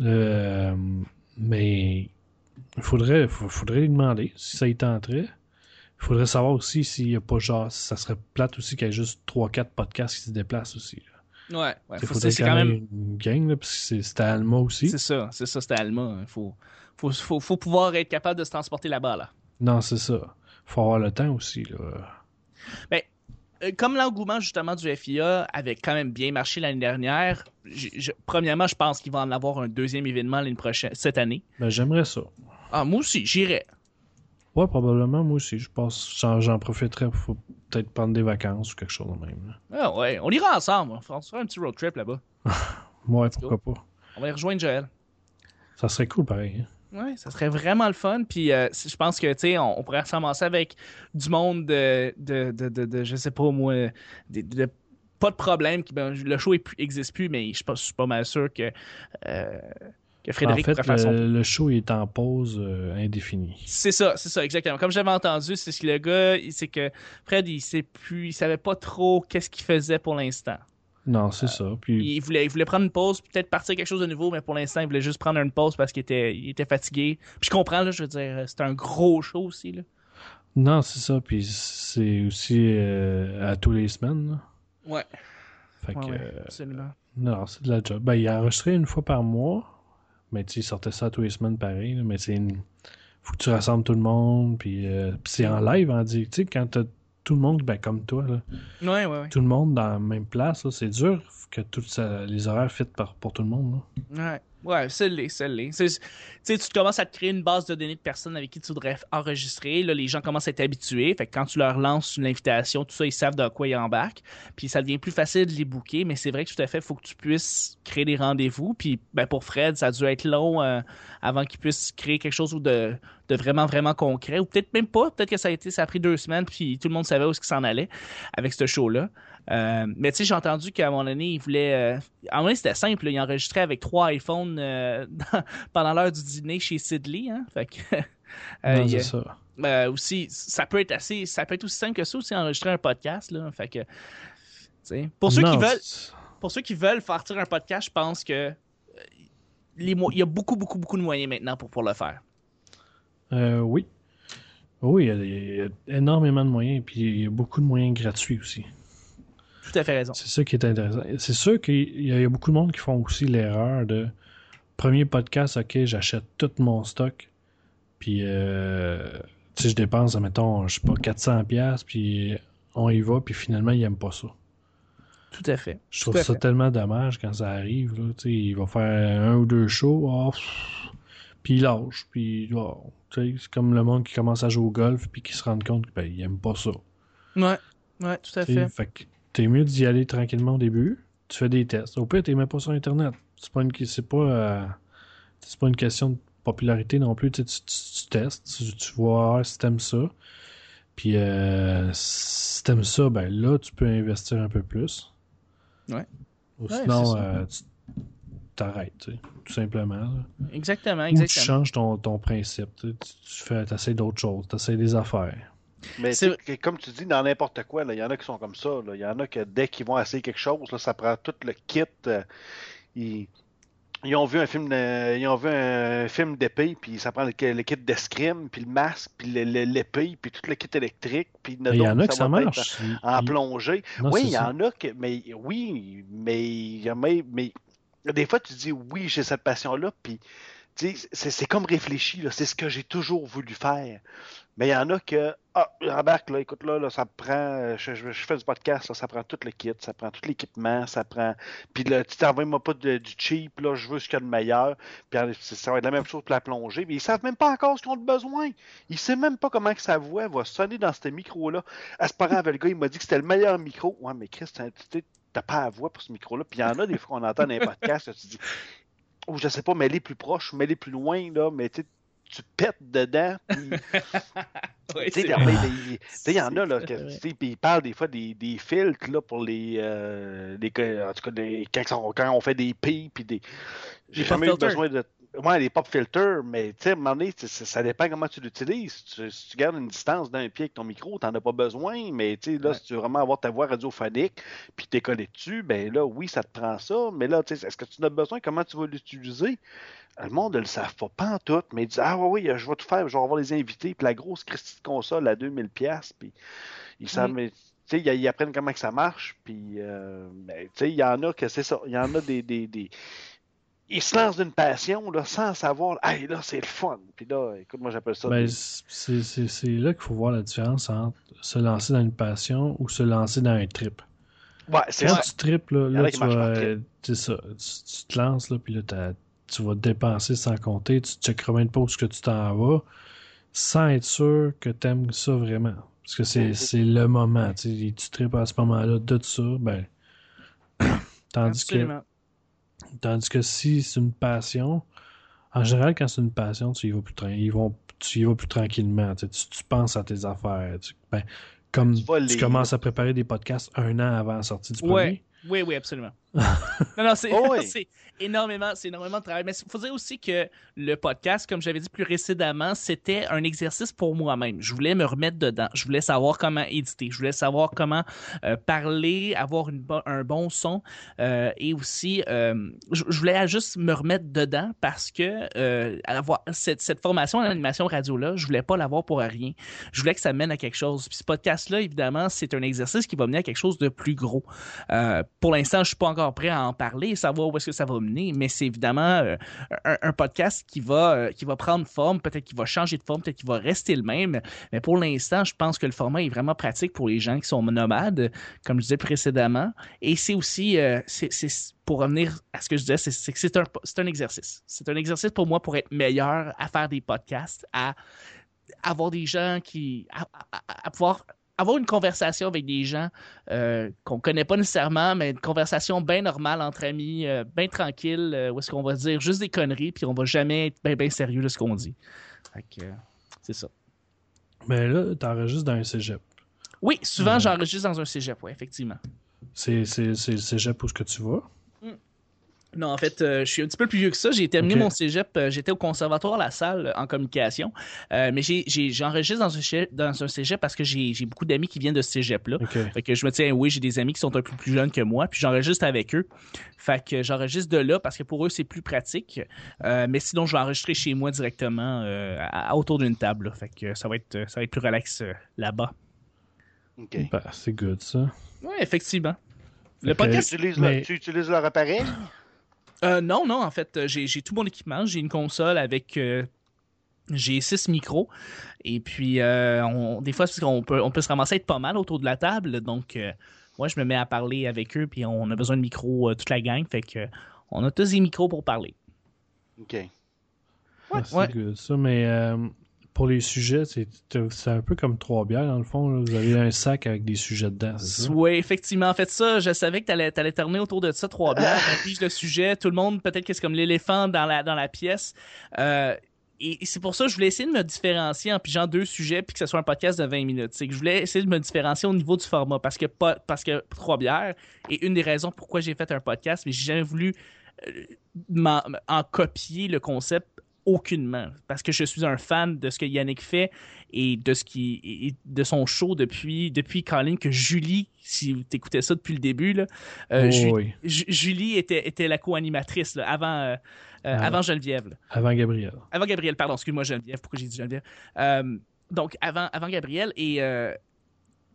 Euh, mais il faudrait, faudrait lui demander si ça y tenterait. Il faudrait savoir aussi s'il n'y a pas genre, ça serait plate aussi qu'il y ait juste 3-4 podcasts qui se déplacent aussi. là. Ouais, ouais. Il Faut- faudrait c'est quand même. une gang, là, parce que c'est- c'était à Alma aussi. C'est ça, c'est ça, c'était Alma. Il faut, faut, faut, faut pouvoir être capable de se transporter là-bas, là. Non, c'est ça. faut avoir le temps aussi. Là. Euh, Comme l'engouement justement du FIA avait quand même bien marché l'année dernière, je- premièrement, je pense qu'il va en avoir un deuxième événement l'année prochaine, cette année. Ben, J'aimerais ça. Ah, moi aussi, j'irais. Ouais, probablement, moi aussi. Je pense j'en, j'en profiterais pour peut-être prendre des vacances ou quelque chose de même. Ah ouais, on ira ensemble. On fera on se fera un petit road trip là-bas. Ouais, pourquoi pas. On va y rejoindre Joël. Ça serait cool pareil. hein. Ouais, ça serait vraiment le fun. Puis euh, je pense que, tu sais, on, on pourrait se ramasser avec du monde de, de, de, de, de- je sais pas moi, de, pas de problème. qui- ben, le show n'existe plus, mais je suis pas, je suis pas mal sûr que, euh, que Frédéric en fait, pourrait faire son... le, le show il est en pause euh, indéfinie. C'est ça, c'est ça, exactement. Comme j'avais entendu, c'est ce que le gars, c'est que Fred, il sait plus, il savait pas trop qu'est-ce qu'il faisait pour l'instant. Non, c'est ça. Puis, Il voulait, il voulait prendre une pause, peut-être partir quelque chose de nouveau, mais pour l'instant, il voulait juste prendre une pause parce qu'il était, il était fatigué. Puis je comprends, là, je veux dire, c'est un gros show aussi, là. non, c'est ça. Puis c'est aussi euh, à tous les semaines. là. Ouais. Fait Ouais, que, ouais, euh, absolument. non, c'est de la job. Ben, il a enregistré une fois par mois. Mais tu sais, il sortait ça tous les semaines pareil. là. mais c'est une... faut que tu rassembles tout le monde. Puis, euh, c'est en live, en dit. Tu sais, quand t'as tout le monde, ben, comme toi, là, Ouais, ouais, ouais. tout le monde dans la même place, là, c'est dur que tout ça- les horaires fit par, pour tout le monde. là. Ouais, ouais, c'est l'est, c'est l'est. Tu sais, tu commences à te créer une base de données de personnes avec qui tu voudrais enregistrer. Là, les gens commencent à être habitués. Fait que quand tu leur lances une invitation, tout ça, ils savent de quoi ils embarquent. Puis ça devient plus facile de les booker. Mais c'est vrai que tout à fait, il faut que tu puisses créer des rendez-vous. Puis ben, pour Fred, ça a dû être long euh, avant qu'il puisse créer quelque chose de, de vraiment, vraiment concret. Ou peut-être même pas. Peut-être que ça a été, ça a pris deux semaines. Puis tout le monde savait où est-ce qu'il s'en allait avec ce show-là. Euh, mais tu sais, j'ai entendu qu'à un moment donné, il voulait. euh, à un moment donné, c'était simple. là, il enregistrait avec trois iPhones euh, dans- pendant l'heure du dîner chez Sidley. Hein? Fait que, euh, non, il ça. aussi, ça peut être assez, ça peut être aussi simple que ça aussi enregistrer un podcast là. Fait que, pour ceux Non, qui veulent, pour ceux qui veulent faire tirer un podcast, je pense que les il y a beaucoup, beaucoup, beaucoup de moyens maintenant pour, pour le faire. Oui. Oui, il y, a, il y a énormément de moyens. Puis il y a beaucoup de moyens gratuits aussi. Tout à fait raison. C'est ça qui est intéressant. C'est sûr qu'il y, a- il y a beaucoup de monde qui font aussi l'erreur de premier podcast, ok, j'achète tout mon stock, puis euh, sais, je dépense, mettons, je sais pas, 400$, piastres, puis on y va, puis finalement, il aime pas ça. Tout à fait. Je trouve ça fait. tellement dommage quand ça arrive. Là, tu sais, il va faire un ou deux shows, ah, puis il lâche, puis oh, tu sais, c'est comme le monde qui commence à jouer au golf, puis qui se rend compte qu'il ben, il aime pas ça. Ouais, ouais, tout à fait. Fait que t'es mieux d'y aller tranquillement au début. Tu fais des tests. Au pire, t'es même pas sur Internet. C'est pas une, c'est pas, euh, c'est pas une question de popularité non plus. Tu, tu, tu- tu testes, tu, tu vois si t'aimes ça. Puis euh, si t'aimes ça, ben là, tu peux investir un peu plus. Ouais. Ou Ouais, sinon, euh, tu t'arrêtes, tu sais, tout simplement. là. Exactement, Ou tu exactement. changes ton, ton principe. Tu, tu, tu fais, t'essayes d'autres choses, t'essayes des affaires. Mais comme tu dis, dans n'importe quoi, il y en a qui sont comme ça. Il y en a que dès qu'ils vont essayer quelque chose, là, ça prend tout le kit. euh, ils, ils ont vu un film de- ils ont vu un film d'épée puis ça prend le, le kit d'escrime puis le masque puis l'épée puis tout le kit électrique puis Mais Il y en a que ça marche. En il- plongée Non, oui il y ça. en a que mais oui mais même- mais des fois tu dis oui j'ai cette passion là puis c'est comme réfléchi c'est ce que j'ai toujours voulu faire. Mais il y en a que ah embarque là écoute là, là ça prend euh, je, fais du podcast là, ça prend tout le kit ça prend tout l'équipement ça prend puis là tu t'envoies moi pas du cheap là je veux ce qu'il y a de meilleur puis ça va être la même chose pour la plongée mais ils savent même pas encore ce qu'ils ont de besoin. Ils savent même pas comment que sa voix va sonner dans ce micro là à ce parent le gars il m'a dit que c'était le meilleur micro. Ouais mais Chris t'as- pas la voix pour ce micro là puis il y en a des fois qu'on entend dans les podcasts là, tu dis ou je sais pas mais les plus proches mais les plus loin là mais tu tu pètes dedans puis tu sais, il- y en a, là, puis ils parlent des fois des, des filtres, là, pour les, euh, les- en tout cas, des- quand, on, quand on fait des pis, puis des... J'ai jamais eu besoin de... Ouais, les pop filters, mais, tu sais, à un moment donné, tu ça dépend comment tu l'utilises. Tu- Si tu gardes une distance d'un pied avec ton micro, t'en as pas besoin, mais, tu sais, là, Ouais. si tu veux vraiment avoir ta voix radiophonique, puis t'es collé dessus, ben là, oui, ça te prend ça, mais là, tu sais, est-ce que tu en as besoin? Comment tu vas l'utiliser? Le monde ne le savent pas, pas en tout, mais ils disent Ah oui, oui, je vais tout faire, je vais avoir les invités, puis la grosse Christie de console à 2000$, puis ils savent, Mm. mais, tu sais, ils, apprennent comment que ça marche, puis, euh, ben, tu sais, il y en a que c'est ça, il y en a des, des, des- Ils se lancent d'une passion, là, sans savoir, hey, là, c'est le fun, puis là, écoute, moi, j'appelle ça. Ben, des- c'est c'est- là qu'il faut voir la différence entre se lancer dans une passion ou se lancer dans un trip. Ouais, c'est Quand ça. tu tripes, là, Il là, tu vas. C'est ça. Tu, tu te lances, là, puis là, tu vas dépenser sans compter. Tu checkeras combien de pauses que tu t'en vas sans être sûr que tu aimes ça vraiment. Parce que c'est Mhm. c'est le moment. Tu tripes à ce moment-là de ça, ben. tandis que. Tandis que si c'est une passion, en général, quand c'est une passion, tu y vas plus, tra- ils vont, tu y vas plus tranquillement. Tu, tu- penses à tes affaires. tu- ben, comme Tu commences à préparer des podcasts un an avant la sortie du premier. Ouais. Oui, oui, absolument. non, non, c'est Oh oui. c'est énormément, c'est énormément de travail. Mais il faut dire aussi que le podcast, comme j'avais dit plus précédemment, c'était un exercice pour moi-même. Je voulais me remettre dedans. Je voulais savoir comment éditer. Je voulais savoir comment euh, parler, avoir une un bon son. euh, et aussi, euh, je, je voulais juste me remettre dedans parce que avoir cette, cette formation en animation radio-là, je voulais pas l'avoir pour rien. Je voulais que ça mène à quelque chose. Puis ce podcast-là, évidemment, c'est un exercice qui va mener à quelque chose de plus gros. Pour l'instant, je suis pas encore prêt à en parler, savoir où est-ce que ça va mener, mais c'est évidemment euh, un, podcast qui va euh, qui va prendre forme, peut-être qu'il va changer de forme, peut-être qu'il va rester le même, mais pour l'instant, je pense que le format est vraiment pratique pour les gens qui sont nomades, comme je disais précédemment, et c'est aussi euh, c'est pour revenir à ce que je disais, c'est que c'est un un exercice. C'est un exercice pour moi pour être meilleur à faire des podcasts, à avoir des gens qui à pouvoir avoir une conversation avec des gens euh, qu'on connaît pas nécessairement, mais une conversation bien normale entre amis, euh, bien tranquille, euh, où est-ce qu'on va dire juste des conneries, puis on va jamais être bien sérieux de ce qu'on dit. Euh, c'est ça. Mais là, t'enregistres dans un cégep. Oui, souvent j'enregistre dans un cégep, oui, effectivement. C'est c'est- c'est le cégep où ce que tu vas. Non, en fait, euh, je suis un petit peu plus vieux que ça. J'ai terminé mon cégep, euh, j'étais au conservatoire La Salle euh, en communication, Euh, mais j'enregistre dans, un cégep- dans un cégep parce que j'ai beaucoup d'amis qui viennent de ce cégep-là. Fait que je me tiens, oui, j'ai des amis qui sont un peu plus jeunes que moi, puis j'enregistre avec eux. Fait que j'enregistre de là parce que pour eux, c'est plus pratique. Euh, mais sinon, je vais enregistrer chez moi directement euh, à- autour d'une table. là. Fait que ça va être, ça va être plus relax euh, là-bas. OK. Ben, c'est good, ça. Oui, effectivement. Le que- Tu podcast. utilises, Mais- le- tu utilises leur appareil? Euh, non, non, en fait, euh, j'ai tout mon équipement. J'ai une console avec. euh, j'ai six micros. Et puis, euh, on- des fois, qu'on peut, on peut se ramasser à être pas mal autour de la table. Donc, euh, moi, je me mets à parler avec eux. Puis, on a besoin de micros, euh, toute la gang. Fait que, on a tous des micros pour parler. OK. Ah, c'est ouais. good, ça. Mais euh, pour les sujets, c'est un peu comme trois bières, dans le fond. là. Vous avez un sac avec des sujets dedans? Oui, effectivement. En fait, ça, je savais que tu allais, terminer autour de ça, trois bières. On pige le sujet. Tout le monde, peut-être que c'est comme l'éléphant dans la, dans la pièce. Euh, et c'est pour ça que je voulais essayer de me différencier en pigeant deux sujets puis que ce soit un podcast de 20 minutes. C'est que je voulais essayer de me différencier au niveau du format parce que pas, parce que trois bières est une des raisons pourquoi j'ai fait un podcast, mais j'ai jamais voulu euh, m'en- en copier le concept aucunement parce que je suis un fan de ce que Yannick fait et de ce qui et de son show depuis depuis Colin que Julie si vous écoutez ça depuis le début là, euh, Oh, Ju- oui. Ju- Julie était était la co-animatrice avant euh, euh, Ah. avant Geneviève là. Avant Gabriel. avant Gabriel pardon excuse-moi Geneviève pourquoi j'ai dit Geneviève? Donc avant avant Gabriel et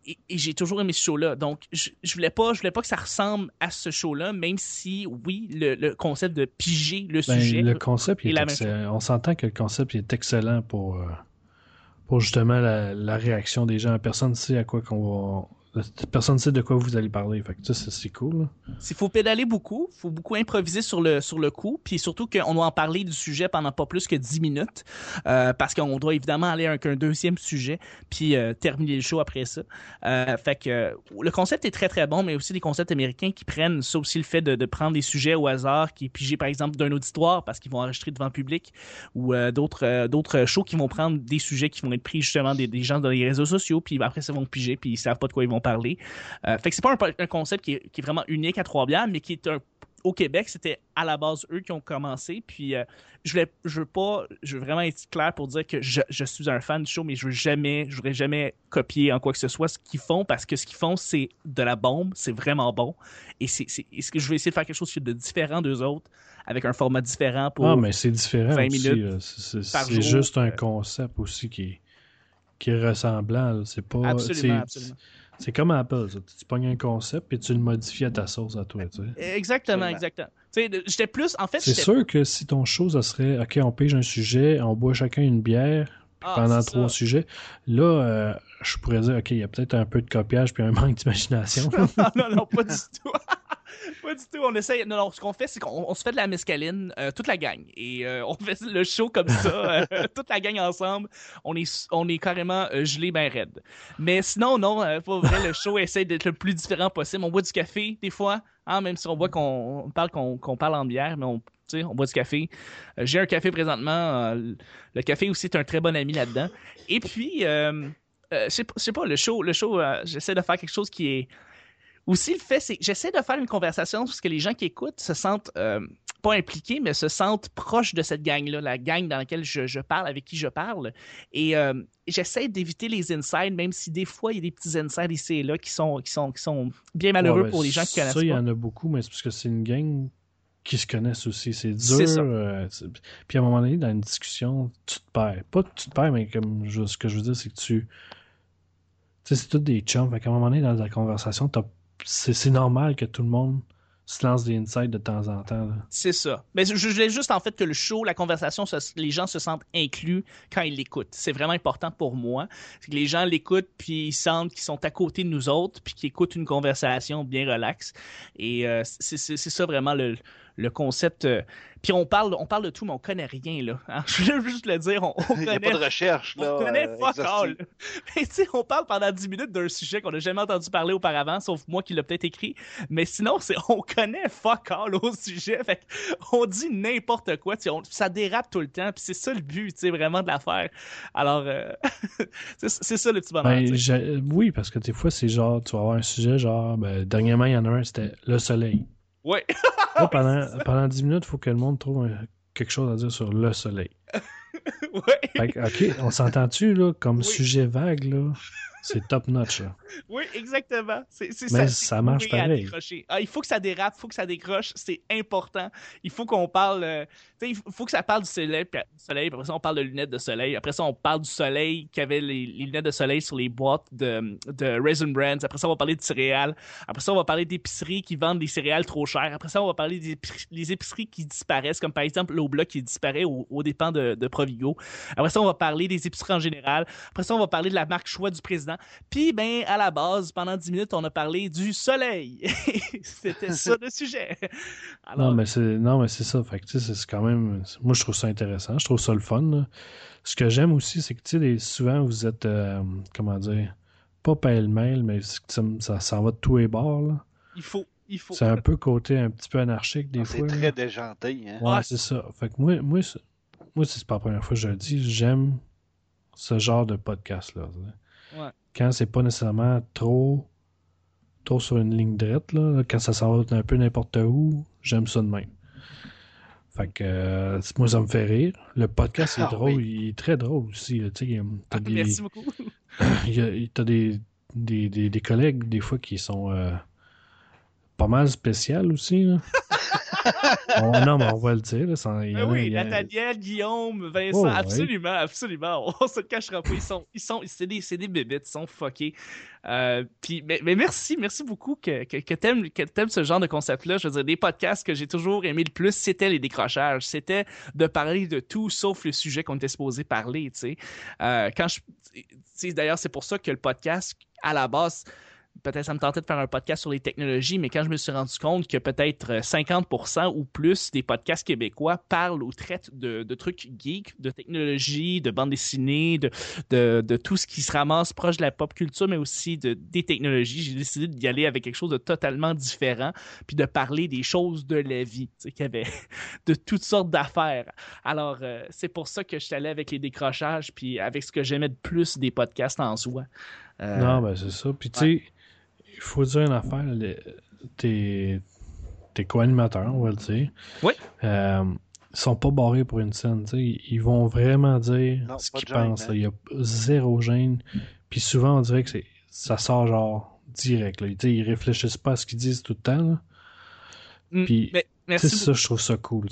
et, et j'ai toujours aimé ce show-là. Donc, je, je voulais pas, je voulais pas que ça ressemble à ce show-là, même si, oui, le, le concept de piger le Ben, sujet. le concept, il est excellent. On s'entend que le concept il est excellent pour, euh, pour justement la, la réaction des gens. Personne ne sait à quoi qu'on va. Personne ne sait de quoi vous allez parler. Fait que ça, c'est cool. Il faut pédaler beaucoup, il faut beaucoup improviser sur le, sur le coup, puis surtout qu'on doit en parler du sujet pendant pas plus que 10 minutes, euh, parce qu'on doit évidemment aller avec un deuxième sujet, puis euh, terminer le show après ça. Euh, fait que euh, le concept est très très bon, mais aussi des concepts américains qui prennent ça aussi le fait de, prendre des sujets au hasard, qui est pigé par exemple d'un auditoire, parce qu'ils vont enregistrer devant le public, ou euh, d'autres euh, d'autres shows qui vont prendre des sujets qui vont être pris justement des, des gens dans les réseaux sociaux, puis après ça vont piger, puis ils savent pas de quoi ils vont parler. Euh, fait que c'est pas un, un concept qui est, qui est vraiment unique à Trois-Bières, mais qui est un au Québec, c'était à la base eux qui ont commencé. Puis euh, je voulais, je veux pas, je veux vraiment être clair pour dire que je, je suis un fan du show, mais je veux jamais, je voudrais jamais copier en quoi que ce soit ce qu'ils font parce que ce qu'ils font c'est de la bombe, c'est vraiment bon. Et c'est, est-ce que je vais essayer de faire quelque chose de différent d'eux autres avec un format différent pour. Ah, mais c'est différent 20 aussi. minutes. C'est juste un euh. concept aussi qui est, qui est ressemblant. C'est pas. absolument. C'est comme Apple. ça. Tu pognes un concept et tu le modifies à ta sauce à toi. tu sais. Exactement, exactement. Tu sais, j'étais plus, en fait, C'est sûr que si ton show, ça serait OK, on pige un sujet, on boit chacun une bière Ah, pendant trois ça. sujets, là, euh, je pourrais dire OK, il y a peut-être un peu de copiage puis un manque d'imagination. non, non, non, pas du tout. pas du tout. On essaye. Non, non, ce qu'on fait, c'est qu'on on se fait de la mescaline, euh, toute la gang. Et euh, on fait le show comme ça, euh, toute la gang ensemble. On est, on est carrément gelé ben raide. Mais sinon, non, pas vrai, le show essaie d'être le plus différent possible. On boit du café, des fois, hein, même si on voit qu'on on parle qu'on parle en bière, mais on. On boit du café. J'ai un café présentement. le café aussi est un très bon ami là-dedans. Et puis, euh, je sais pas- je sais pas, le show, le show euh, j'essaie de faire quelque chose qui est aussi, le fait, c'est que j'essaie de faire une conversation parce que les gens qui écoutent se sentent euh, pas impliqués, mais se sentent proches de cette gang-là, la gang dans laquelle je, je parle, avec qui je parle. Et euh, j'essaie d'éviter les insides, même si des fois, il y a des petits insides ici et là qui sont, qui sont, qui sont bien malheureux Ouais, pour les gens qui connaissent Ça, il y en a beaucoup, mais c'est parce que c'est une gang qui se connaissent aussi. C'est dur. Ça. euh, puis à un moment donné, dans une discussion, tu te perds. Pas que tu te perds, mais comme je- ce que je veux dire, c'est que tu. Tu sais, c'est tous des chums. Fait qu'à un moment donné, dans la conversation, t'as- c'est normal que tout le monde se lance des insights de temps en temps. C'est ça. Mais je voulais juste en fait que le show, la conversation, les gens se sentent inclus quand ils l'écoutent. C'est vraiment important pour moi. C'est que les gens l'écoutent puis ils sentent qu'ils sont à côté de nous autres puis qu'ils écoutent une conversation bien relaxe. Et euh, c'est ça vraiment le, le concept. euh. Puis on parle, on parle de tout, mais on connaît rien là. hein. Je veux juste le dire, on, on Il n'y a connaît pas de recherche. Là, on connaît euh, fuck all. Mais tu sais, on parle pendant 10 minutes d'un sujet qu'on n'a jamais entendu parler auparavant, sauf moi qui l'a peut-être écrit. Mais sinon, c'est on connaît fuck all au sujet. Fait on dit n'importe quoi. tu sais, on- ça dérape tout le temps. Puis c'est ça le but, tu sais, vraiment de l'affaire. Alors, euh, c'est ça le petit bonheur. Ben, oui, parce que des fois, c'est genre, tu vas avoir un sujet, genre, ben, dernièrement, il y en a un, c'était le soleil. Ouais. Là, pendant, pendant 10 minutes, il faut que le monde trouve un- quelque chose à dire sur le soleil. ouais. Fait que, OK, on s'entend-tu, là, comme Oui. sujet vague, là? C'est top notch, là. Oui, exactement. C'est, c'est Mais ça marche pareil. Ah, il faut que ça dérape, il faut que ça décroche, c'est important. Il faut qu'on parle, euh, il faut que ça parle du soleil, puis, soleil, puis après ça on parle de lunettes de soleil. Après ça on parle du soleil qui avait les, les lunettes de soleil sur les boîtes de, de Raisin Brands. Après ça on va parler de céréales. Après ça on va parler d'épiceries qui vendent des céréales trop chères. Après ça on va parler des les épiceries qui disparaissent, comme par exemple l'Obla qui disparaît au, au dépens de, de Provigo. Après ça on va parler des épiceries en général. Après ça on va parler de la marque choix du président. Puis, ben, à la base, pendant 10 minutes, on a parlé du soleil. C'était ça le sujet. Alors, Non, mais c'est non, mais c'est ça. Fait que, tu sais, c'est quand même. Moi, je trouve ça intéressant. Je trouve ça le fun. là. Ce que j'aime aussi, c'est que, tu sais, souvent, vous êtes. euh, comment dire Pas pêle-mêle, mais c'est ça, ça s'en va de tous les bords. là. il faut, il faut. C'est un peu côté un petit peu anarchique, des Ah, C'est fois. là. très déjanté. Hein? Ouais, Ouais. c'est ça. Fait que moi, moi, c'est- moi c'est pas la première fois que je le dis, j'aime ce genre de podcast-là. Ouais. Quand c'est pas nécessairement trop trop sur une ligne droite, là, quand ça s'en va un peu n'importe où, j'aime ça de même. Fait que euh, moi, ça me fait rire. Le podcast est Ah, drôle, oui. il est très drôle aussi. là, t'as des, Merci beaucoup. t'as des, des, des, des collègues, des fois, qui sont euh, pas mal spéciales aussi. Là. Non, mais on va le dire. Là, y Ben oui, a- Nathaniel, Guillaume, Vincent, Oh, ouais. absolument, absolument. On se le cachera pas. Ils sont, ils sont, c'est des, c'est des bébites, ils sont fuckés. Euh, puis, mais, mais merci, merci beaucoup que, que, que t'aimes, que t'aimes ce genre de concept-là. Je veux dire, des podcasts que j'ai toujours aimé le plus, c'était les décrochages. C'était de parler de tout sauf le sujet qu'on était supposé parler, tu sais. Euh, quand je, d'ailleurs, c'est pour ça que le podcast, à la base, peut-être ça me tentait de faire un podcast sur les technologies, mais quand je me suis rendu compte que peut-être euh, 50% ou plus des podcasts québécois parlent ou traitent de, de trucs geeks, de technologie, de bande dessinée, de, de, de tout ce qui se ramasse proche de la pop culture, mais aussi de, des technologies, j'ai décidé d'y aller avec quelque chose de totalement différent, puis de parler des choses de la vie, tu sais, qu'il y avait de toutes sortes d'affaires. Alors, euh, c'est pour ça que je suis allé avec les décrochages, puis avec ce que j'aimais de plus des podcasts en soi. Euh, Non, ben c'est ça. Puis tu sais, il faut dire une affaire. Tes, tes co-animateurs, on va le dire. Oui. Euh, ils sont pas barrés pour une scène. tu sais. Ils vont vraiment dire Non, ce qu'ils pensent. Il y a zéro gêne. Puis souvent, on dirait que c'est ça sort genre direct. Là. Tu sais, Ils réfléchissent pas à ce qu'ils disent tout le temps. là. mm, Puis, mais Tu merci sais, ça, je trouve ça cool.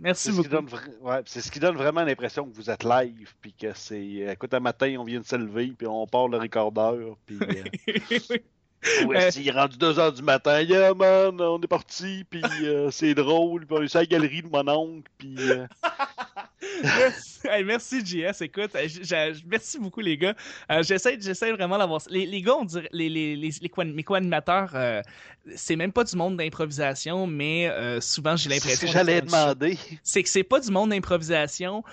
Merci C'est ce, qui beaucoup. donne vra- ouais, c'est ce qui donne vraiment l'impression que vous êtes live, puis que c'est. euh, Écoute, un matin, on vient de se lever, puis on part le recordeur, puis. euh, ouais, Euh, s'il est rendu 2h du matin, yeah man, on est parti, puis euh, c'est drôle, puis on est sur la galerie de mon oncle, puis. euh, merci, Hey, merci, JS. Écoute, j- merci beaucoup, les gars. Euh, j'essaie, j'essaie vraiment d'avoir. Les, les gars, on dirait, les, les, les, mes co-animateurs, c'est même pas du monde d'improvisation, mais souvent j'ai c'est ce l'impression. que de j'allais demander. c'est que c'est pas du monde d'improvisation.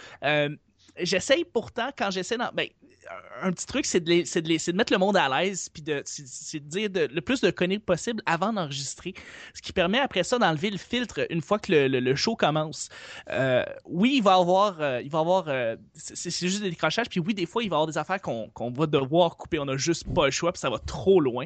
J'essaye pourtant, quand j'essaie dans. Ben, un petit truc, c'est de, les- de, les- de mettre le monde à l'aise, puis de, c'est- de dire de- le plus de conneries possible avant d'enregistrer. Ce qui permet après ça d'enlever le filtre une fois que le, le- le show commence. Euh, oui, il va avoir. euh, il va avoir euh, c'est juste des décrochages, puis oui, des fois, il va y avoir des affaires qu'on qu'on va devoir couper. On a juste pas le choix, puis ça va trop loin.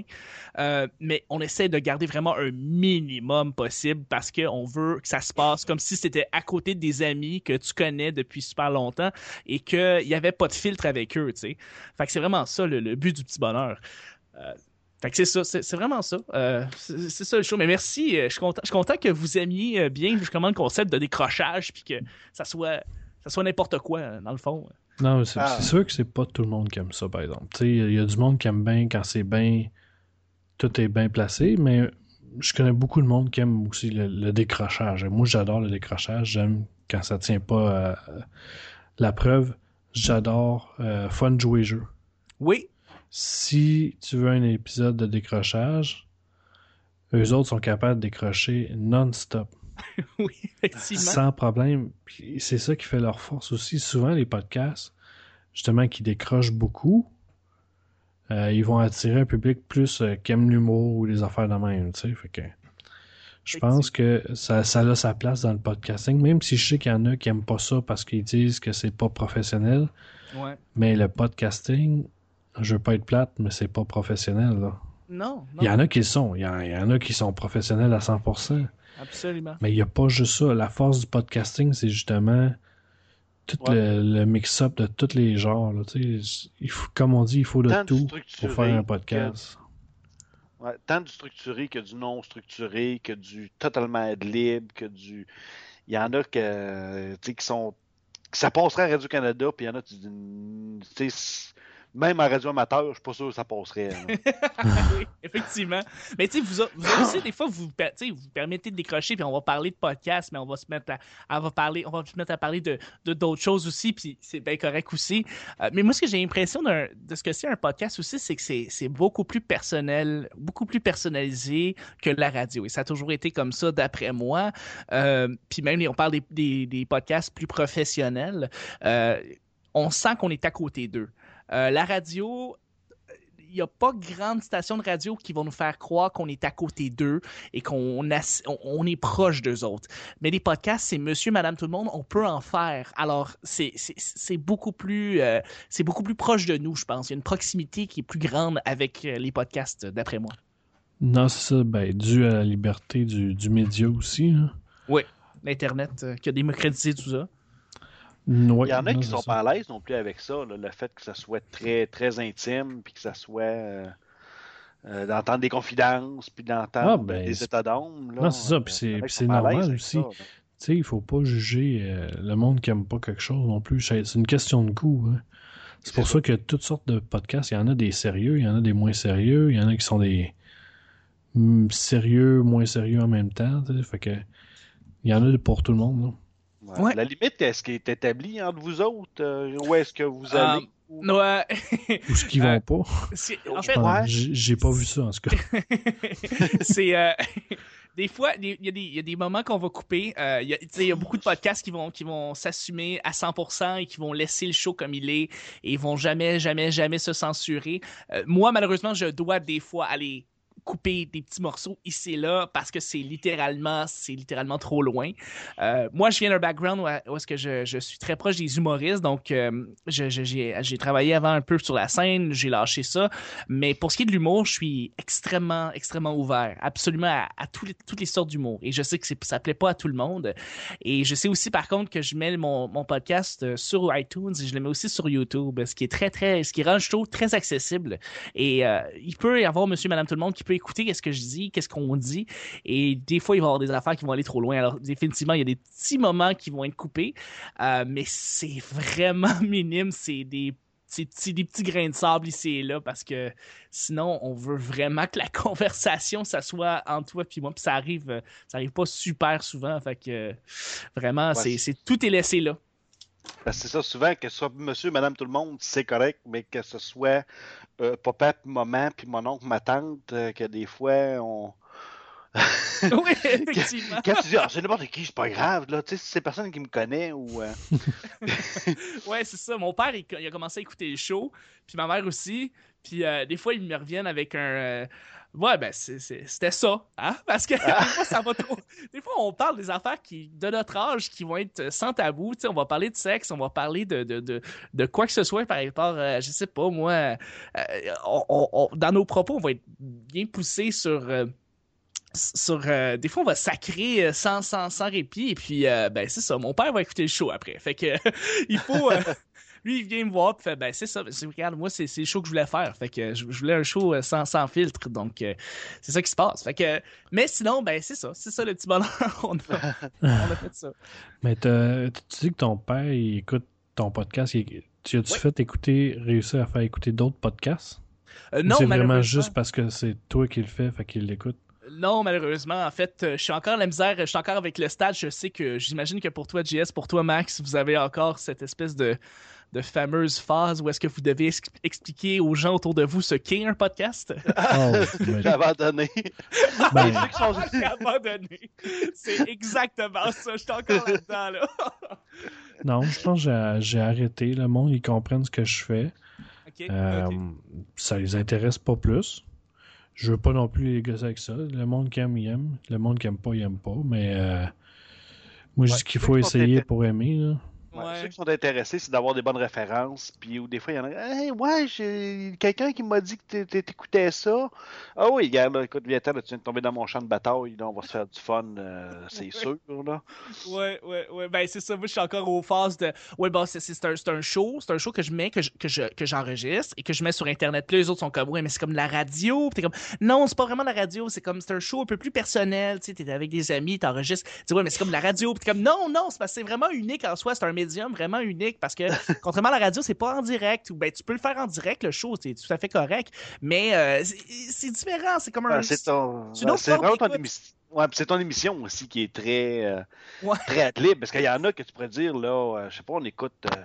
Euh, mais on essaie de garder vraiment un minimum possible parce qu'on veut que ça se passe comme si c'était à côté des amis que tu connais depuis super longtemps et qu'il n'y avait pas de filtre avec eux, tu sais. Fait que c'est vraiment ça le, le but du petit bonheur. Euh, fait que c'est ça, c'est c'est vraiment ça. Euh, c'est c'est ça le show. Mais merci, euh, je suis content, je suis content que vous aimiez euh, bien justement le concept de décrochage puis que ça soit, ça soit n'importe quoi, dans le fond. Non, c'est Ah. c'est sûr que c'est pas tout le monde qui aime ça, par exemple. Tu sais, il y a du monde qui aime bien quand c'est bien. Tout est bien placé, mais je connais beaucoup de monde qui aime aussi le, le décrochage. Moi, j'adore le décrochage. J'aime quand ça tient pas euh, la preuve. J'adore euh, fun jouer jeu. Oui, Si tu veux un épisode de décrochage, eux autres sont capables de décrocher non-stop. oui, effectivement. Sans problème. C'est ça qui fait leur force aussi. Souvent, les podcasts, justement, qui décrochent beaucoup, euh, ils vont attirer un public plus euh, qui aime l'humour ou les affaires de même. Tu sais, fait que je pense que ça, ça a sa place dans le podcasting, même si je sais qu'il y en a qui aiment pas ça parce qu'ils disent que c'est pas professionnel. Ouais. Mais le podcasting, je veux pas être plate, mais c'est pas professionnel. Là. Non, non, Il y en a qui le sont. Il y en, il y en a qui sont professionnels à 100%. absolument. Mais il n'y a pas juste ça. La force du podcasting, c'est justement tout Ouais. le, le mix-up de tous les genres. là. Il faut- comme on dit, il faut de Tant tout pour faire un que- podcast. Ouais, tant du structuré que du non structuré, que du totalement libre, que du. Il y en a que, qui sont. que ça passerait à Radio-Canada, puis il y en a, sais, même à Radio Amateur, je suis pas sûr que ça passerait. oui, effectivement. Mais tu sais, vous, aussi, des fois, vous, vous permettez de décrocher, puis on va parler de podcast, mais on va se mettre à, à va parler, on va se mettre à parler de de- d'autres choses aussi, puis c'est bien correct aussi. Euh, mais moi, ce que j'ai l'impression de ce que c'est un podcast aussi, c'est que c'est c'est beaucoup plus personnel, beaucoup plus personnalisé que la radio. Et ça a toujours été comme ça, d'après moi. Euh, puis même, on parle des, des, des podcasts plus professionnels. euh, on sent qu'on est à côté d'eux. Euh, la radio, il n'y a pas grande station de radio qui vont nous faire croire qu'on est à côté d'eux et qu'on on, est proche d'eux autres. Mais les podcasts, c'est monsieur, madame, tout le monde, on peut en faire. Alors, c'est beaucoup plus euh, c'est beaucoup plus proche de nous, je pense. Il y a une proximité qui est plus grande avec euh, les podcasts, d'après moi. Non, c'est ça, ben, dû à la liberté du, du média aussi. hein. l'Internet euh, qui a démocratisé tout ça. Il y en a non, qui sont ça. pas à l'aise non plus avec ça, là, le fait que ça soit très, très intime, puis que ça soit euh, euh, d'entendre des confidences, puis d'entendre Ah, ben, des c'est- états d'âme. Non, c'est ça, Euh, puis c'est- qui c'est normal aussi. Tu sais, il faut pas juger euh, le monde qui aime pas quelque chose non plus. C'est une question de goût. hein. C'est pour ça que toutes sortes de podcasts, il y en a des sérieux, il y en a des moins sérieux, il y en a qui sont des mm, sérieux, moins sérieux en même temps. Fait que il y en a pour tout le monde. là. Ouais. Ouais. La limite, est-ce qu'elle est établie entre vous autres? euh, où est-ce que vous Euh, allez? Ou- Ouais. Ou ce qui Euh, vont pas. C'est- Je en fait, Ouais. J'ai pas vu ça en tout cas. c'est euh, des fois il y, a des- il y a des moments qu'on va couper Euh, il y a- tu sais, il y a beaucoup de podcasts qui vont qui vont s'assumer à 100% et qui vont laisser le show comme il est et ils vont jamais jamais jamais se censurer Euh, moi malheureusement je dois des fois aller couper des petits morceaux ici et là parce que c'est littéralement c'est littéralement trop loin. Euh, moi, je viens d'un background où, est-ce que je, je suis très proche des humoristes, donc euh, j'ai travaillé avant un peu sur la scène, j'ai lâché ça, mais pour ce qui est de l'humour, je suis extrêmement extrêmement ouvert, absolument à, à les- toutes les sortes d'humour. Et je sais que ça plaît pas à tout le monde. Et je sais aussi par contre que je mets mon, mon podcast euh, sur iTunes et je le mets aussi sur YouTube, ce qui est très très, ce qui rend le show très accessible. Et euh, il peut y avoir Monsieur, Madame, tout le monde qui peut écouter qu'est-ce que je dis, qu'est-ce qu'on dit. Et des fois, il va y avoir des affaires qui vont aller trop loin. Alors, définitivement, il y a des petits moments qui vont être coupés, euh, mais c'est vraiment minime. C'est des c'est petits- des petits grains de sable ici et là parce que sinon on veut vraiment que la conversation ça soit entre toi puis moi puis ça arrive euh, ça arrive pas super souvent fait que euh, vraiment Ouais, c'est tout est laissé là Parce que c'est ça, souvent, que ce soit monsieur, madame, tout le monde, c'est correct, mais que ce soit euh, papa, puis maman, puis mon oncle, ma tante, euh, que des fois, on. oui effectivement Quand tu dis, ah, c'est n'importe qui, c'est pas grave, là, tu sais, c'est personne qui me connaît ou. euh, Ouais, c'est ça. Mon père, il, il a commencé à écouter le show, puis ma mère aussi. Puis euh, des fois, ils me reviennent avec un. Ouais, ben, c'était ça. Hein? Parce que des fois, ça va trop. Des fois, on parle des affaires qui, de notre âge qui vont être sans tabou. Tu sais, on va parler de sexe, on va parler de, de, de, de quoi que ce soit par rapport, euh, je sais pas, moi. euh, on- on- on- dans nos propos, on va être bien poussé sur. euh, sur euh, des fois on va sacrer sans, sans, sans répit et puis euh, ben c'est ça mon père va écouter le show après fait que il faut lui il vient me voir puis fait ben c'est ça regarde moi c'est c'est le show que je voulais faire. Fait que je, je voulais un show euh, sans, sans filtre. Donc euh, c'est ça qui se passe. Fait que mais sinon ben c'est ça. C'est ça le petit bonheur. On a, on a fait ça. Mais tu dis que ton père il écoute ton podcast. il- tu as-tu fait écouter, réussir à faire écouter d'autres podcasts? Euh, non c'est vraiment juste parce que c'est toi qui le fais, fait qu'il l'écoute? Non, malheureusement, en fait, euh, je suis encore à la misère, je suis encore avec le stade. Je sais que j'imagine que pour toi, JS, pour toi, Max, vous avez encore cette espèce de, de fameuse phase où est-ce que vous devez ex- expliquer aux gens autour de vous ce qu'est un podcast? Oh, J'ai abandonné. ben, J'ai abandonné. C'est exactement ça. Je suis encore là-dedans, là. non, je pense que j'ai- arrêté. Le monde, ils comprennent ce que je fais. Ok, Euh. Ça les intéresse pas plus. Je veux pas non plus les gosser avec ça. Le monde qui aime, il aime. Le monde qui aime pas, il aime pas. Mais euh, moi, je dis qu'il faut essayer pour aimer. Là. Ouais, Ouais. Ceux qui sont intéressés, c'est d'avoir des bonnes références. Puis ou des fois, il y en a. Hey, ouais, j'ai quelqu'un qui m'a dit que t'é- t'é- t'écoutais ça. Ah oui, regarde, là, écoute, viens là, tu viens de tomber dans mon champ de bataille. Là, on va se faire du fun, euh, c'est sûr. Là. Ouais, ouais, ouais. Ben, c'est ça. Moi, je suis encore aux phases de. Ouais, bon, c'est un, un show. C'est un show que je mets, que je- que je- que j'enregistre et que je mets sur Internet. Puis là, les autres sont comme, ouais, mais c'est comme de la radio. Puis t'es comme, non, c'est pas vraiment de la radio. C'est comme, c'est un show un peu plus personnel. Tu sais, t'es avec des amis, t'enregistres. Tu dis, ouais, mais c'est comme de la radio. Puis t'es comme, non, non, c'est parce que c'est vraiment unique en soi. C'est un médium vraiment unique parce que, contrairement à la radio, c'est pas en direct. Ou ben, tu peux le faire en direct, le show. C'est tout à fait correct. Mais euh, c'est différent. C'est comme un. Ben, c'est ton... c'est une ben, vraiment ton émission. Ouais, c'est ton émission aussi qui est très, euh, Ouais. très libre. Parce qu'il y en a que tu pourrais dire, là, euh, je sais pas, on écoute. euh,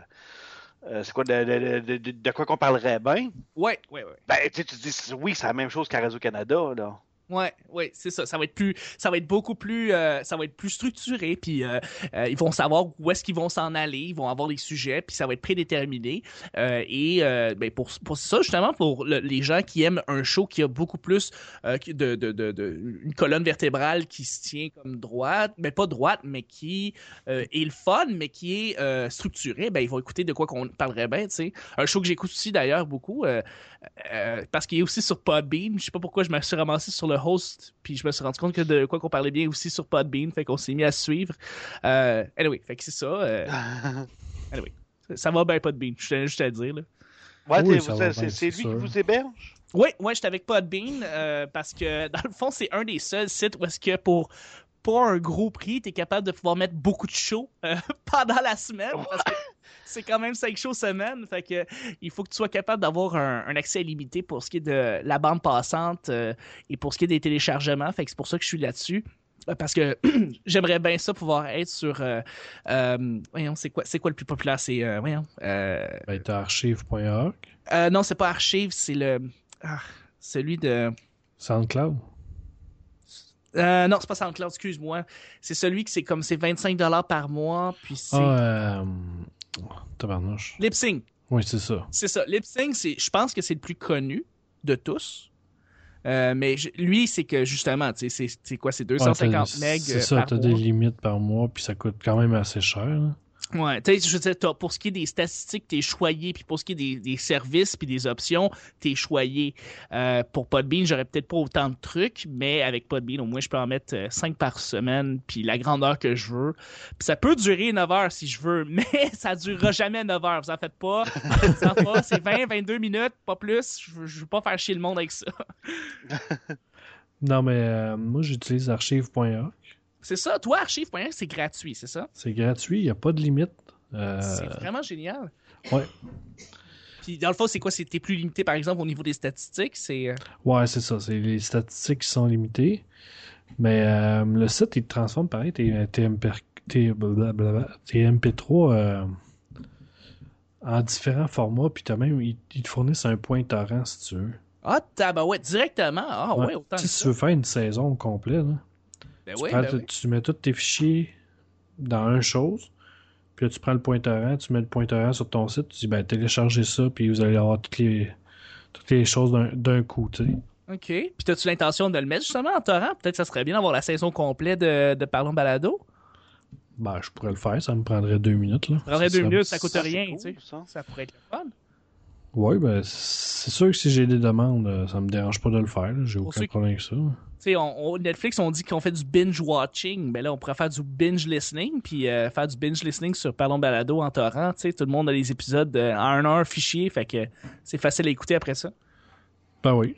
euh, c'est quoi, de, de, de, de- de quoi qu'on parlerait bien? Ouais, ouais, ouais. Ben, tu sais, tu dis, oui, c'est la même chose qu'à Radio-Canada, là. Ouais, ouais, c'est ça. Ça va être plus, ça va être beaucoup plus, euh, ça va être plus structuré. Puis euh, euh, ils vont savoir où est-ce qu'ils vont s'en aller. Ils vont avoir les sujets. Puis ça va être prédéterminé. Et ben pour pour ça justement pour le- les gens qui aiment un show qui a beaucoup plus de, de, de, une colonne vertébrale qui se tient comme droite, mais pas droite, mais qui est le fun, mais qui est structuré. Ben ils vont écouter de quoi qu'on parlerait bien. Tu un show que j'écoute aussi d'ailleurs beaucoup. parce qu'il est aussi sur Podbean. Je sais pas pourquoi je me suis ramassé sur le le host, puis je me suis rendu compte que de quoi qu'on parlait bien aussi sur Podbean, fait qu'on s'est mis à suivre. Euh, anyway, fait que c'est ça. Euh, anyway, ça va bien Podbean, je tenais juste à le dire. Là. Ouais, Oui, c'est bien, c'est c'est lui qui vous héberge? Oui, ouais, j'étais avec Podbean euh, parce que dans le fond, c'est un des seuls sites où est-ce que pour pas un gros prix, t'es capable de pouvoir mettre beaucoup de shows euh, pendant la semaine parce que c'est quand même 5 shows semaine. Fait que il faut que tu sois capable d'avoir un, un accès illimité pour ce qui est de la bande passante euh, et pour ce qui est des téléchargements. Fait que c'est pour ça que je suis là-dessus. Euh, Parce que j'aimerais bien ça pouvoir être sur. euh, euh, voyons, c'est quoi, c'est quoi le plus populaire? C'est. voyons. Ben, t'as archive.org, non, c'est pas Archive, c'est le. ah, celui de. SoundCloud? Euh, non, c'est pas SoundCloud, excuse-moi. C'est celui que c'est comme c'est 25$ par mois, puis c'est. Ah, euh... Tabarnouche. Oui, c'est ça. c'est ça. Lipsync, c'est, je pense que c'est le plus connu de tous. Euh, mais je- lui, c'est que justement, tu sais, c'est, quoi, c'est Ouais, 250 t'as- megs C'est ça, t'as des limites par mois, puis ça coûte quand même assez cher. là. Ouais, tu sais, pour ce qui est des statistiques, t'es choyé, puis pour ce qui est des, des services puis des options, t'es choyé. Euh, pour Podbean, j'aurais peut-être pas autant de trucs, mais avec Podbean, au moins, je peux en mettre 5 par semaine, puis la grandeur que je veux. Puis ça peut durer 9 heures si je veux, mais ça durera jamais 9 heures, vous en faites pas. C'est 20, 22 minutes, pas plus. Je veux, veux pas faire chier le monde avec ça. Non, mais euh, moi, j'utilise archive.org. C'est ça, toi, archive.org, c'est gratuit, c'est ça? C'est gratuit, il n'y a pas de limite. Euh, C'est vraiment génial. ouais. Puis dans le fond, c'est quoi? C'est- T'es plus limité, par exemple, au niveau des statistiques? C'est... euh, Ouais, c'est ça. C'est les statistiques qui sont limitées. Mais euh, le site, il te transforme pareil. Tes, tes, MP, tes, blablabla, tes MP3 euh, en différents formats. Puis t'as même, ils, ils te fournissent un point torrent si tu veux. Ah, tabarouette, directement? Ah, ouais, autant si tu veux faire une saison au complet, là, Ben tu, oui, prends- ben oui. tu mets tous tes fichiers dans une chose. Puis là, tu prends le point torrent, tu mets le point torrent sur ton site. Tu dis, ben, téléchargez ça. Puis vous allez avoir toutes les, toutes les choses d'un- d'un coup, tu sais. OK. Puis as-tu l'intention de le mettre justement en torrent? Peut-être que ça serait bien d'avoir la saison complète de, de Parlons Balado. Ben, je pourrais le faire, ça me prendrait deux minutes. Là. Ça prendrait deux Ça- minutes, ça coûte rien, cool, tu sais. ça. Ça pourrait être le fun. Oui, ben, c'est sûr que si j'ai des demandes, euh, ça me dérange pas de le faire. J'ai aucun problème avec ça. Tu sais, on, on- Netflix, on dit qu'on fait du binge watching. Mais là, on pourrait faire du binge listening. Puis euh, faire du binge listening sur Parlons Balado en torrent. Tout le monde a les épisodes euh, en un heure fichier. Fait que c'est facile à écouter après ça. Ben oui.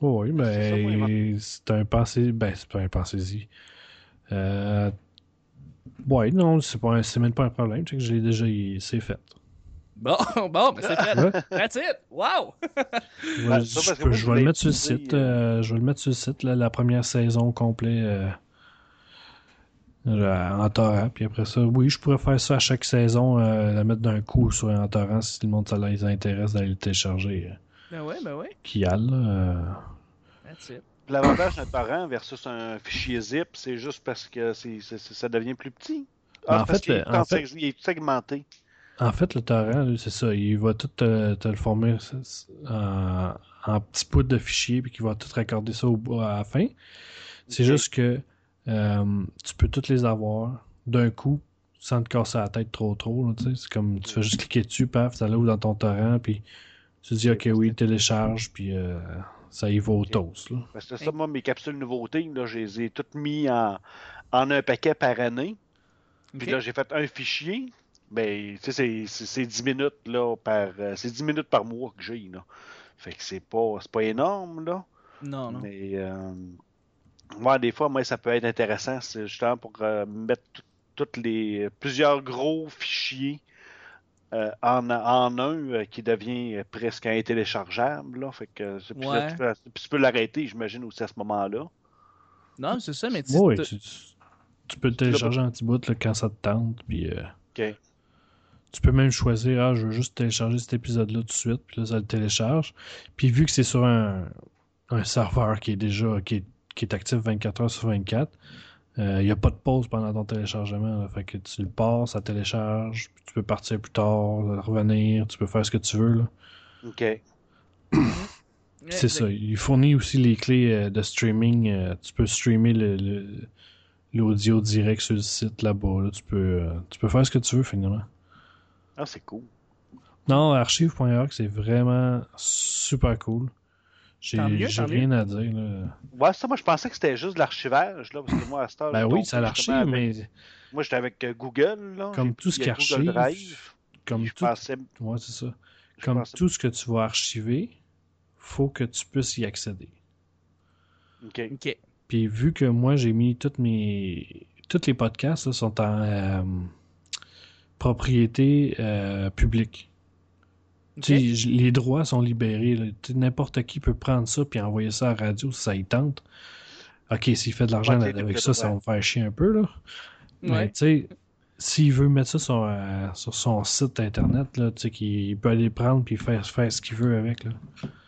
Oui, oui, ben, c'est un pensée. Ben, c'est pas un pensée-y. Euh... Ouais, non, c'est pas un- même pas un problème. C'est que j'ai déjà. C'est fait. Bon, bon, ben c'est fait. Ouais. That's it. Wow! Je, vais- ça, je parce que peux- moi, je je vais le mettre sur le site. euh, je vais le mettre sur le site, là, la première saison complète euh, euh, en torrent. Puis après ça, oui, je pourrais faire ça à chaque saison, euh, la mettre d'un coup sur un torrent si le monde ça les intéresse d'aller le télécharger. euh, Ben ouais, ben ouais. qui a là. euh, That's it. L'avantage d'un torrent versus un fichier zip, c'est juste parce que ça devient plus petit. Ben, Ah, en parce fait, en fait- il est tout segmenté. En fait, le torrent, c'est ça. Il va tout te, te le former c'est- c'est- en, en petits bouts de fichiers, puis qu'il va tout raccorder ça au, bout à la fin. C'est juste que euh, tu peux toutes les avoir d'un coup sans te casser la tête trop trop. c'est comme tu fais juste cliquer dessus, paf, ça l'ouvre dans ton torrent, puis tu dis ok oui, télécharge, puis euh, ça y va au toast. Là. Parce que ça, moi, mes capsules nouveautés, là, je les ai toutes mis en, en un paquet par année. Puis là, j'ai fait un fichier. Ben, tu sais, c'est- c'est c'est 10 minutes, là, par... euh, C'est 10 minutes par mois que j'ai, là. Fait que c'est pas, c'est pas énorme, là. Non, non. Mais, euh, des fois, moi, ça peut être intéressant. C'est justement pour euh, mettre tout- toutes les... plusieurs gros fichiers euh, en, en un euh, qui devient presque intéléchargeable, là. Fait que... puis Ouais. tu, peux l'arrêter, j'imagine, aussi à ce moment-là. Non, c'est ça, mais tu Oui, tu, tu- tu peux le télécharger en petit bout là, quand ça te tente, puis euh, OK. Tu peux même choisir, ah, je veux juste télécharger cet épisode-là tout de suite, puis là, ça le télécharge. Puis vu que c'est sur un, un serveur qui est déjà, qui est, qui est actif 24 heures sur 24, il n'y a pas de pause pendant ton téléchargement. là. Fait que tu le passes, ça télécharge, puis tu peux partir plus tard, revenir, tu peux faire ce que tu veux. Là. OK. C'est ça. Il fournit aussi les clés euh, de streaming. euh, tu peux streamer le- le- l'audio direct sur le site là-bas. là. Tu, peux, euh, tu peux faire ce que tu veux finalement. Ah, c'est cool. Non, archive.org, c'est vraiment super cool. J'ai mieux, rien à dire. Là. Ouais, ça, moi, je pensais que c'était juste de l'archivage, là, parce que moi, à cette heure, Ben oui, justement l'archive, avec- mais Moi, j'étais avec euh, Google, là. Comme tout ce qui Google archive, Drive. comme tout, pensais, ouais, c'est ça. je Comme pensais- tout ce que tu vas archiver, faut que tu puisses y accéder. Ok. Ok. Puis vu que moi j'ai mis toutes mes tous les podcasts là, sont en euh, propriété euh, publique. Les droits sont libérés. N'importe qui peut prendre ça puis envoyer ça à la radio si ça y tente. Ok, s'il fait de l'argent Ouais, avec ça, ça va me faire chier un peu. Là. Mais tu sais, s'il veut mettre ça sur, euh, sur son site internet, là, tu sais, qu'il il peut aller prendre puis faire, faire ce qu'il veut avec. Là.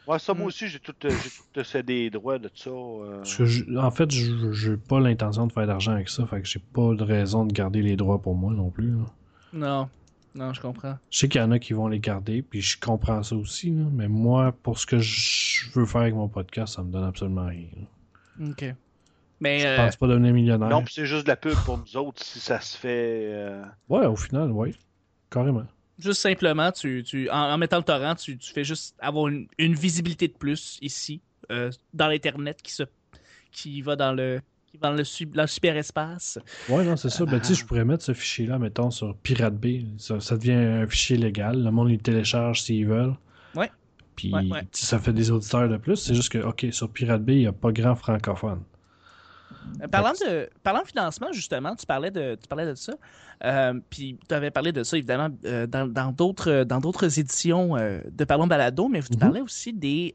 Ouais, ça, moi Mm. aussi, j'ai tout, euh, tout cédé les droits de ça. euh. Parce que je- en fait, je j'ai pas l'intention de faire d'argent avec ça, fait que j'ai pas de raison de garder les droits pour moi non plus. là. Non. Non, je comprends. Je sais qu'il y en a qui vont les garder, puis je comprends ça aussi, là, mais moi, pour ce que je veux faire avec mon podcast, ça me donne absolument rien. là. Ok. Mais Je euh, pense pas devenir millionnaire. Non, puis c'est juste de la pub pour nous autres si ça se fait. euh, Ouais, au final, ouais. Carrément. juste simplement, tu, tu, en, en mettant le torrent, tu, tu fais juste avoir une, une visibilité de plus ici, euh, dans l'Internet qui se qui va dans le qui dans le, le superespace. Ouais, non, c'est ça. Ben, tu sais, je pourrais mettre ce fichier-là, mettons, sur Pirate Bay. Ça, ça devient un fichier légal. Le monde, il le télécharge s'ils veulent. Ouais. Puis, Ouais, ouais. ça fait des auditeurs de plus. C'est juste que, OK, sur Pirate Bay, il n'y a pas grand francophone. Euh, Parlant de, parlant de financement, justement, tu parlais de, tu parlais de ça. Euh, puis tu avais parlé de ça, évidemment, euh, dans dans d'autres dans d'autres éditions euh, de Parlons Balado, mais tu Mhm. parlais aussi des,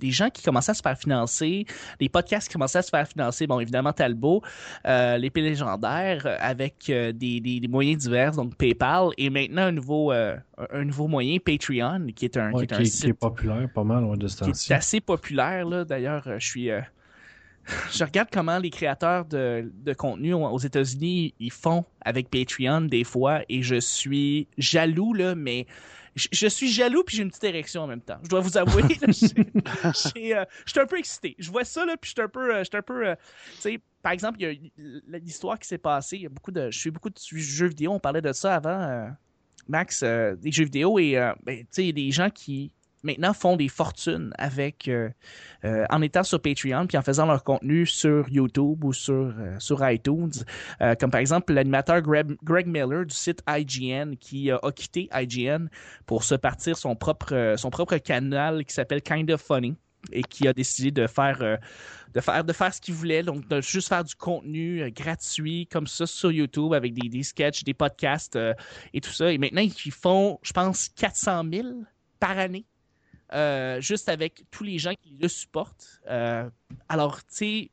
des gens qui commençaient à se faire financer, des podcasts qui commençaient à se faire financer. Bon, évidemment, Talbot, l'épée légendaire, avec des, des, des moyens divers, donc PayPal, et maintenant un nouveau, un nouveau moyen, Patreon, qui est un, Ouais, qui est qui, un est- site qui est populaire pas mal ouais, de ce qui est assez populaire. Là. D'ailleurs, je suis. Je regarde comment les créateurs de, de contenu aux États-Unis ils font avec Patreon des fois et je suis jaloux, là, mais je, je suis jaloux puis j'ai une petite érection en même temps. Je dois vous avouer. euh, Je suis un peu excité. Je vois ça, là, puis je suis un peu. euh, je suis un peu euh, par exemple, il y a l'histoire qui s'est passée. Il y a beaucoup de. Je suis beaucoup de jeux vidéo. On parlait de ça avant, euh, Max, des jeux vidéo et ben, tu sais, il y a des gens qui maintenant font des fortunes avec euh, euh, en étant sur Patreon puis en faisant leur contenu sur YouTube ou sur euh, sur iTunes. Comme par exemple l'animateur Greg, Greg Miller du site IGN qui a quitté IGN pour se partir son propre son propre canal qui s'appelle Kind of Funny et qui a décidé de faire de faire de faire ce qu'il voulait donc de juste faire du contenu gratuit comme ça sur YouTube avec des, des sketchs des podcasts et tout ça. Et maintenant ils font je pense 400 000 par année euh, juste avec tous les gens qui le supportent. Euh, alors, tu sais,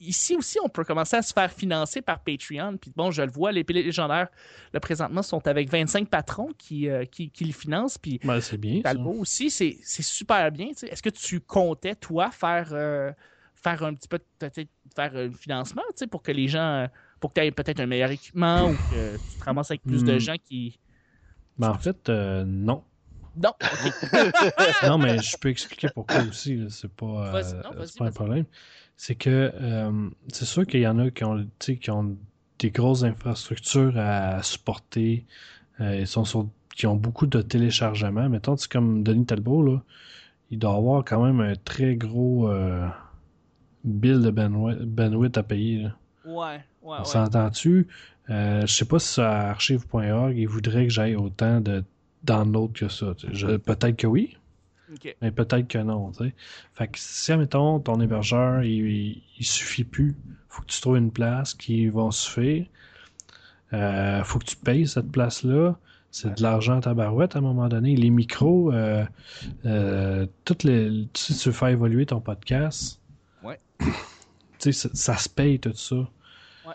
ici aussi, on peut commencer à se faire financer par Patreon. Puis bon, je le vois, les piliers légendaires, là, présentement, sont avec 25 patrons qui, euh, qui, qui le financent. Puis Ben, c'est bien. ça. Aussi, c'est c'est super bien. Est-ce que tu comptais, toi, faire, euh, faire un petit peu, peut-être faire un financement, tu sais, pour que les gens, pour que tu aies peut-être un meilleur équipement ou que tu te ramasses avec plus de Hmm. gens qui... Ben, en fait, euh, non. Non, non, mais je peux expliquer pourquoi aussi. C'est pas, euh, non, pas un problème. C'est que euh, c'est sûr qu'il y en a qui ont, qui ont des grosses infrastructures à supporter. euh, ils sont sur- qui ont beaucoup de téléchargements. Mettons, c'est comme Denis Talbot, là, il doit avoir quand même un très gros euh, bill de bandwidth, bandwidth à payer. là. Ouais, ouais, On ouais. s'entend-tu? Euh, je sais pas si sur archive.org, il voudrait que j'aille autant de downloads que ça. Peut-être que oui, mais peut-être que non. Fait que si, admettons, ton hébergeur, il, il, suffit plus, faut que tu trouves une place qui va suffire. Euh, faut que tu payes cette place-là. C'est de l'argent à ta barouette à un moment donné. Les micros, euh, euh, toutes les, si tu veux faire évoluer ton podcast, Ouais. ça, ça se paye tout ça. Ouais.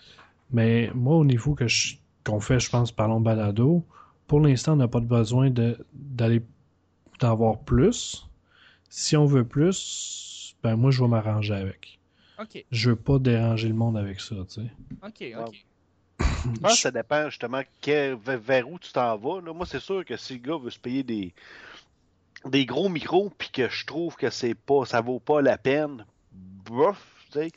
Mais moi, au niveau que je- qu'on fait, je pense, parlons balado, pour l'instant, on n'a pas de besoin d'aller d'avoir plus. Si on veut plus, ben moi, je vais m'arranger avec. Ok, Je veux pas déranger le monde avec ça, tu sais. ok, ok. Je pense que ça dépend justement que- vers, où tu t'en vas. Là. Moi, c'est sûr que si le gars veut se payer des, des gros micros, puis que je trouve que c'est pas, ça vaut pas la peine, bof, tu sais.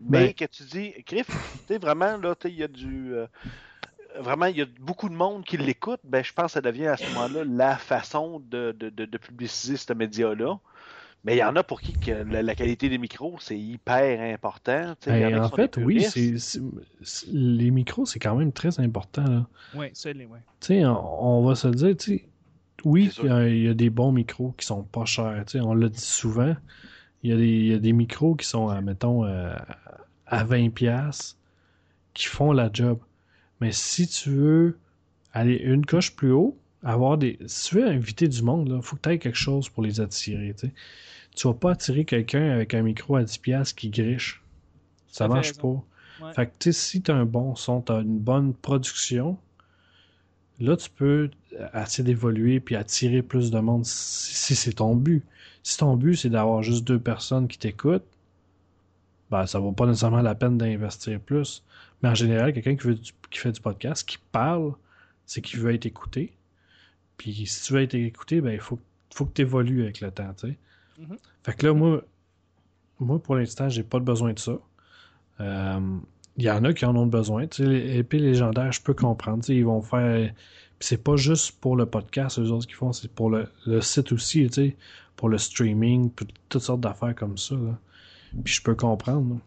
Mais Ben- que tu dis, Griff, tu sais, vraiment, là, tu sais, il y a du. euh, vraiment, il y a beaucoup de monde qui l'écoute. Ben, je pense que ça devient à ce moment-là la façon de, de, de, de publiciser ce média-là. Mais il y en a pour qui que la, la qualité des micros, c'est hyper important. Ben, en a en qui sont des fait, oui, c'est, c'est- c'est- les micros, c'est quand même très important. Là. Oui, ouais. Tu sais, on, on va se le dire, tu sais, oui, C'est il y, a- il y a des bons micros qui sont pas chers. on l'a dit souvent. Il y, a des, il y a des micros qui sont, à, mettons, euh, à 20$ qui font la job. Mais si tu veux aller une coche plus haut, avoir des. Si tu veux inviter du monde, il faut que tu aies quelque chose pour les attirer. Tu sais. Tu vas pas attirer quelqu'un avec un micro à 10$ qui griche. Ça fait marche raison. pas. Ouais. Fait que, tu sais, si tu as un bon son, tu as une bonne production, là, tu peux essayer d'évoluer puis attirer plus de monde si, si c'est ton but. Si ton but, c'est d'avoir juste deux personnes qui t'écoutent, ben, ça vaut pas nécessairement la peine d'investir plus. Mais en général, quelqu'un qui, veut du- qui fait du podcast, qui parle, c'est qu'il veut être écouté. Puis si tu veux être écouté, ben, il faut, faut que tu évolues avec le temps, tu sais. Mhm. Fait que là, moi, moi pour l'instant, j'ai pas besoin de ça. Euh, Il y en a qui en ont besoin. Tu sais, les épées légendaires, je peux comprendre. Tu sais, ils vont faire. Puis c'est pas juste pour le podcast, eux autres qui font, c'est pour le, le site aussi, tu sais, pour le streaming, puis toutes sortes d'affaires comme ça. là. Puis je peux comprendre. là.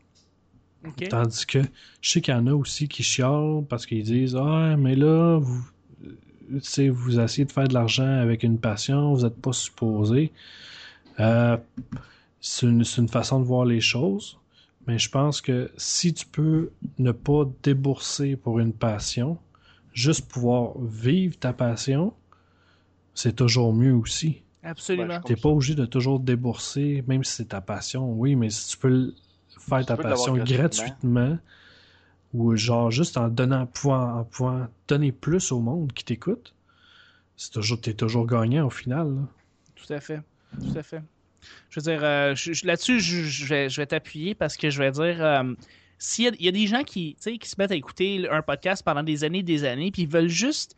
Tandis que je sais qu'il y en a aussi qui chialent parce qu'ils disent Ah, mais là, vous, tu vous essayez de faire de l'argent avec une passion, vous n'êtes pas supposé. Euh, c'est une, façon de voir les choses, mais je pense que si tu peux ne pas débourser pour une passion, juste pouvoir vivre ta passion, c'est toujours mieux aussi. Absolument. Ouais, T'es pas obligé de toujours débourser, même si c'est ta passion, oui, mais si tu peux faire Tu ta passion gratuitement. gratuitement, ou genre juste en donnant, pouvant, en pouvant donner plus au monde qui t'écoute, c'est toujours, t'es toujours gagnant au final. là. Tout à fait. Tout à fait. Je veux dire, euh, là-dessus, je, je vais, je vais t'appuyer parce que je vais dire, euh, s'il y a, il y a des gens qui, tu sais, qui se mettent à écouter un podcast pendant des années et des années, puis ils veulent juste.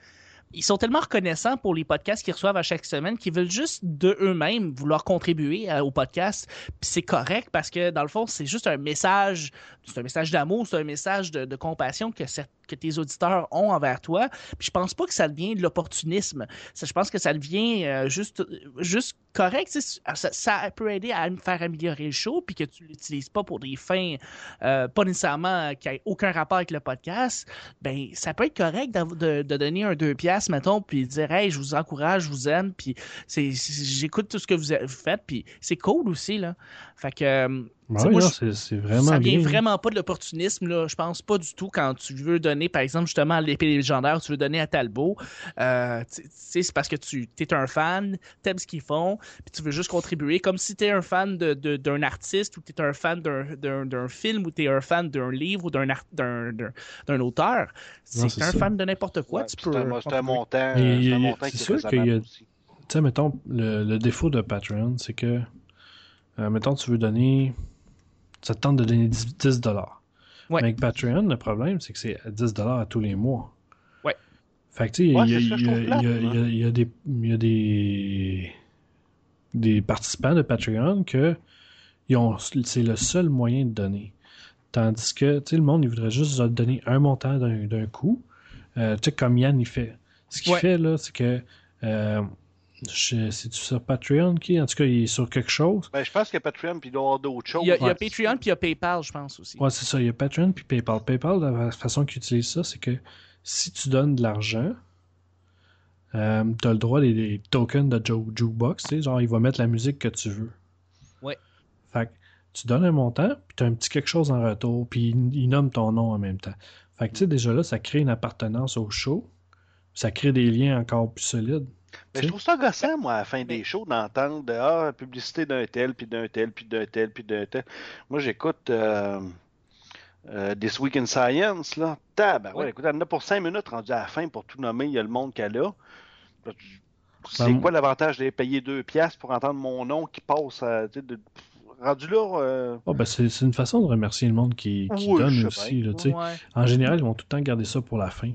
Ils sont tellement reconnaissants pour les podcasts qu'ils reçoivent à chaque semaine qu'ils veulent juste de eux-mêmes vouloir contribuer à- au podcast. C'est correct parce que dans le fond, c'est juste un message, c'est un message d'amour, c'est un message de, de compassion que, cer- que tes auditeurs ont envers toi. Puis je pense pas que ça devient de l'opportunisme. Je pense que ça devient euh, juste, juste correct. Ça, peut aider à me faire améliorer le show, puis que tu l'utilises pas pour des fins euh, pas nécessairement qui n'aient aucun rapport avec le podcast. Ben, ça peut être correct de, donner un 2 piastres, mettons, puis dire Hey, je vous encourage, je vous aime, puis j'écoute tout ce que vous faites, puis c'est cool aussi, là. Fait que. Ouais, sais, moi, non, je- c'est, c'est vraiment ça vient bien. vraiment pas de l'opportunisme, là. Je pense pas du tout quand tu veux donner, par exemple, justement, à l'épée légendaire, tu veux donner à Talbot. Euh, c'est parce que tu es un fan, t'aimes ce qu'ils font, puis tu veux juste contribuer. Comme si tu es un fan de- de- d'un artiste ou tu es un fan d'un- d'un d'un film ou tu es un fan d'un livre ou d'un art- d'un d'un- d'un auteur. Non, Si c'est tu es un fan de n'importe quoi, Ouais, tu peux. c'est un, c'est un contribuer. montant, c'est sûr qu'il y a-. Tu sais, mettons, le, le défaut de Patreon, c'est que, euh, mettons, tu veux donner, ça te tente de donner 10, 10 dollars. Ouais. Mais avec Patreon, le problème, c'est que c'est à 10 dollars à tous les mois. Ouais. Fait que, tu sais, il y a- des- il y a des des participants de Patreon que ils ont, c'est le seul moyen de donner. Tandis que, tu sais, le monde, il voudrait juste donner un montant d'un coup. Euh, tu sais, comme Yann, il fait. Ce qu'il Ouais. fait, là, c'est que. Euh, C'est-tu sur Patreon qui En tout cas, il est sur quelque chose? Ben, je pense que Patreon, puis il doit y avoir d'autres choses. Il y a, il y a Ouais. Patreon puis il y a PayPal, je pense aussi. Ouais, c'est ça. Il y a Patreon puis PayPal. PayPal, la façon qu'il utilise ça, c'est que si tu donnes de l'argent, euh, tu as le droit des, des tokens de ju- jukebox. Genre, il va mettre la musique que tu veux. Ouais. Fait que tu donnes un montant, puis tu as un petit quelque chose en retour, puis il, il nomme ton nom en même temps. Fait que, tu sais, déjà là, ça crée une appartenance au show. Ça crée des liens encore plus solides. Mais je trouve ça gossant, moi, à la fin des shows, d'entendre de, ah, la publicité d'un tel, puis d'un tel, puis d'un tel, puis d'un tel. Moi, j'écoute euh, euh, This Week in Science, là. Tabarouette, Ouais. écoute, elle en a pour 5 minutes rendu à la fin pour tout nommer, il y a le monde qu'elle a. C'est Ben, quoi l'avantage d'aller payer 2 piastres pour entendre mon nom qui passe à, tu sais, de- rendu là, euh, Oh, ben, c'est c'est une façon de remercier le monde qui, qui Oui, donne aussi. Là. Ouais. En général, ils vont tout le temps garder ça pour la fin.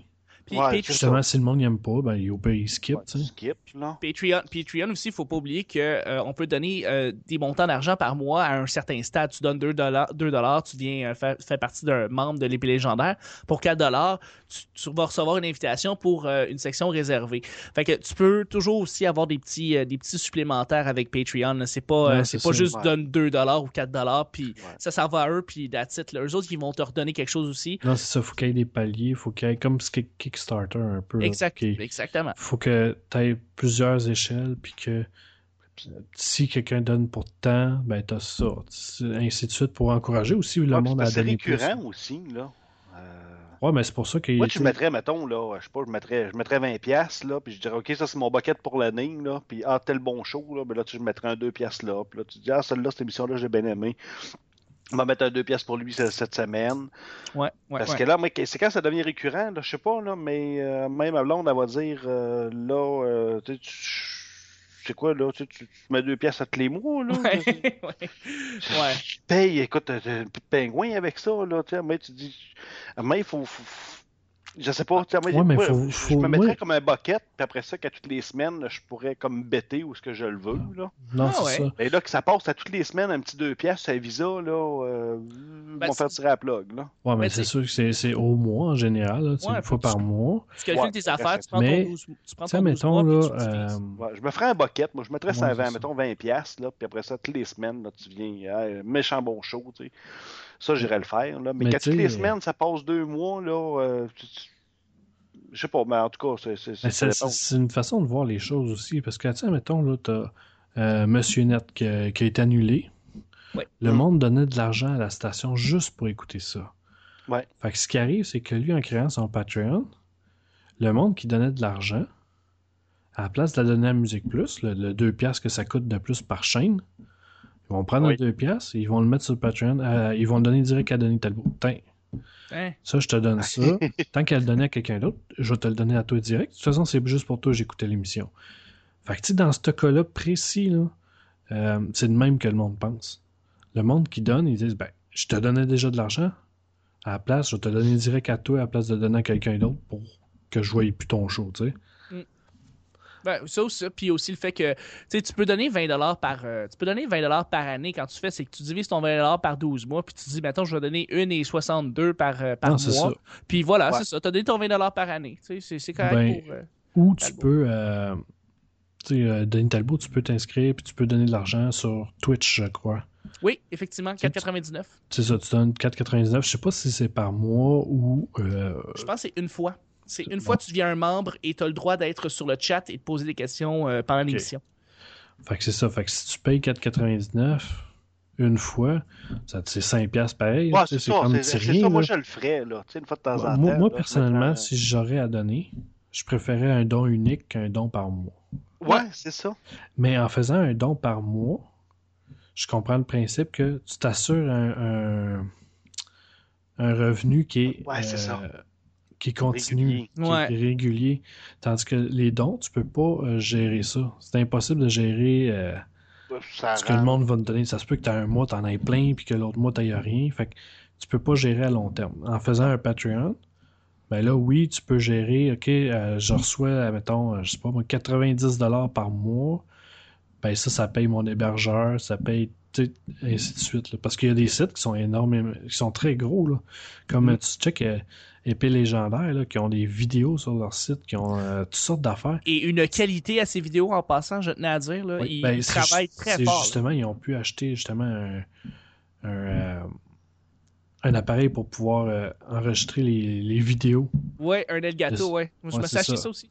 Puis Ouais, Patreon- c'est Justement, si le monde n'aime pas, ben, il, il skip. Ouais, skip, là. Patreon, Patreon aussi, il faut pas oublier qu'on peut donner euh, des montants d'argent par mois à un certain stade. Tu donnes 2 dollars, 2 dollars, tu viens euh, faire, faire partie d'un membre de l'épée légendaire. Pour 4 dollars, tu, tu vas recevoir une invitation pour euh, une section réservée. Fait que tu peux toujours aussi avoir des petits, euh, des petits supplémentaires avec Patreon. C'est pas, euh, Ouais, c'est c'est pas juste Ouais. donne 2 dollars ou 4 dollars, puis Ouais. ça, ça va à eux, puis that's it. Là. Eux autres, ils vont te redonner quelque chose aussi. Non, c'est ça. faut qu'il y ait des paliers. faut qu'il y ait comme ce qui- Kickstarter un peu. Exact, exactement. faut que tu aies plusieurs échelles, puis que si quelqu'un donne pour tant, ben t'as ça. C'est- Ainsi de suite pour encourager aussi le Ouais, monde à c'est donner plus. récurrent aussi, là. Euh, Ouais, mais c'est pour ça que. Moi, tu mettrais, mettons, là, je sais pas, je mettrais, je mettrais 20 pièces là, puis je dirais, OK, ça, c'est mon bucket pour l'année, là, puis ah, tel bon show, là, ben là, tu je mettrais un 2 pièces là, puis là, tu dis, ah, celle-là, cette émission-là, j'ai bien aimé. On va mettre un 2 pièces pour lui ce- cette semaine. Ouais, ouais, Parce ouais. que là, c'est quand ça devient récurrent, là, je sais pas, là, mais euh, même à blonde, elle va dire, euh, là, euh, tu sais, quoi, là, tu, mets deux pièces à tous les mois, là. Ouais, ouais. Ouais. Paye, écoute, un pingouin avec ça, là, tu sais, mais tu dis, mais il faut- je sais pas, tu sais, moi, Ouais, mais moi, faut- je faut- me mettrais ouais. comme un bucket, puis après ça, qu'à toutes les semaines, je pourrais comme bêter où ce que je le veux, là. Non, Ah c'est ouais. ça. Et là, que ça passe à toutes les semaines, un petit deux pièces, à Visa, là, euh, Ben, ils vont faire c'est- tirer à la plug, là. Ouais, mais Mais c'est sûr que c'est- c'est au mois en général, là, une fois par mois. Tu calcules Ouais, tes affaires, tu prends mais, ton 12, tu prends ton 12 mettons, mois, là. puis tu euh, Ouais, je me ferais un bucket, moi, je mettrais ça à 20, c'est ça. mettons 20 pièces, là, puis après ça, toutes les semaines, là, tu viens, hey, méchant bon show, tu sais. Ça, j'irais le faire, là. Mais, Mais les semaines, ça passe deux mois, là, euh, je sais pas, mais en tout cas, c'est, c'est, c'est- Mais ça c'est dépend. c'est une façon de voir les choses aussi. Parce que, tu sais, mettons, là, t'as euh, Monsieur Net qui a, qui a été annulé. Ouais. Le Mm. monde donnait de l'argent à la station juste pour écouter ça. Ouais. Fait que ce qui arrive, c'est que lui, en créant son Patreon, le monde qui donnait de l'argent, à la place de la donner à Musique Plus, le, le 2 piastres que ça coûte de plus par chaîne, ils vont prendre Oui. le 2 piastres, ils vont le mettre sur le Patreon, euh, ils vont le donner direct à Denis Talbot. Tiens, Hein? ça, je te donne ça. Tant qu'elle le donnait à quelqu'un d'autre, je vais te le donner à toi direct. De toute façon, c'est juste pour toi j'écoutais l'émission. Fait que, tu sais, dans ce cas-là précis, là, euh, c'est de même que le monde pense. Le monde qui donne, ils disent, ben, je te donnais déjà de l'argent. À la place, je vais te donner direct à toi à la place de le donner à quelqu'un d'autre pour que je voie plus ton show, tu sais. Ben, ça aussi, puis aussi le fait que tu peux donner 20 par euh, tu peux donner 20 par année quand tu fais c'est que tu divises ton 20 par 12 mois puis tu dis mettons je vais donner 1,62 par euh, par Non, c'est mois. ça. Puis voilà, Ouais. c'est ça, tu as donné ton 20 par année, tu sais, c'est c'est correct Ben, pour euh, Ou tu Talbot. peux, euh, tu sais, euh, Denis Talbot, tu peux t'inscrire puis tu peux donner de l'argent sur Twitch, je crois. Oui, effectivement, 4,99. C'est ça, tu donnes 4,99. Je sais pas si c'est par mois ou. euh, Je pense que c'est une fois. C'est une fois que tu deviens un membre et tu as le droit d'être sur le chat et de poser des questions euh, pendant l'émission. Fait que c'est ça. Fait que si tu payes 4,99 une fois, ça c'est 5 piastres pareil. Ouais, c'est ça, comme c'est, petit c'est rien, ça, moi, là. je le ferais, là, tu sais, une fois de temps en Moi, temps. moi, là, personnellement, si j'aurais à donner, je préférais un don unique qu'un don par mois. Ouais, c'est ça. Mais en faisant un don par mois, je comprends le principe que tu t'assures un, un, un revenu qui est, Ouais, c'est ça. Qui continue, Régulier. qui Ouais. est régulier. Tandis que les dons, tu peux pas euh, gérer ça. C'est impossible de gérer euh, ce que le monde va te donner. Ça se peut que tu as un mois, tu en aies plein, puis que l'autre mois, tu rien. Fait que tu peux pas gérer à long terme. En faisant un Patreon, ben là, oui, tu peux gérer, OK, euh, je reçois, mettons, euh, je sais pas, moi, 90$ par mois. Ben ça, ça paye mon hébergeur, ça paye, sais, ainsi de suite. là. Parce qu'il y a des sites qui sont énormes, qui sont très gros, là. Comme Mm. tu check euh, Épée Légendaire, là, qui ont des vidéos sur leur site, qui ont euh, toutes sortes d'affaires. Et une qualité à ces vidéos en passant, je tenais à dire. Là, Oui, ils ben, travaillent très fort. là. Justement, ils ont pu acheter justement un, un, euh, un appareil pour pouvoir euh, enregistrer les, les vidéos. Ouais, un Elgato, C'est- ouais. Moi, je ouais, me suis acheté ça. ça aussi.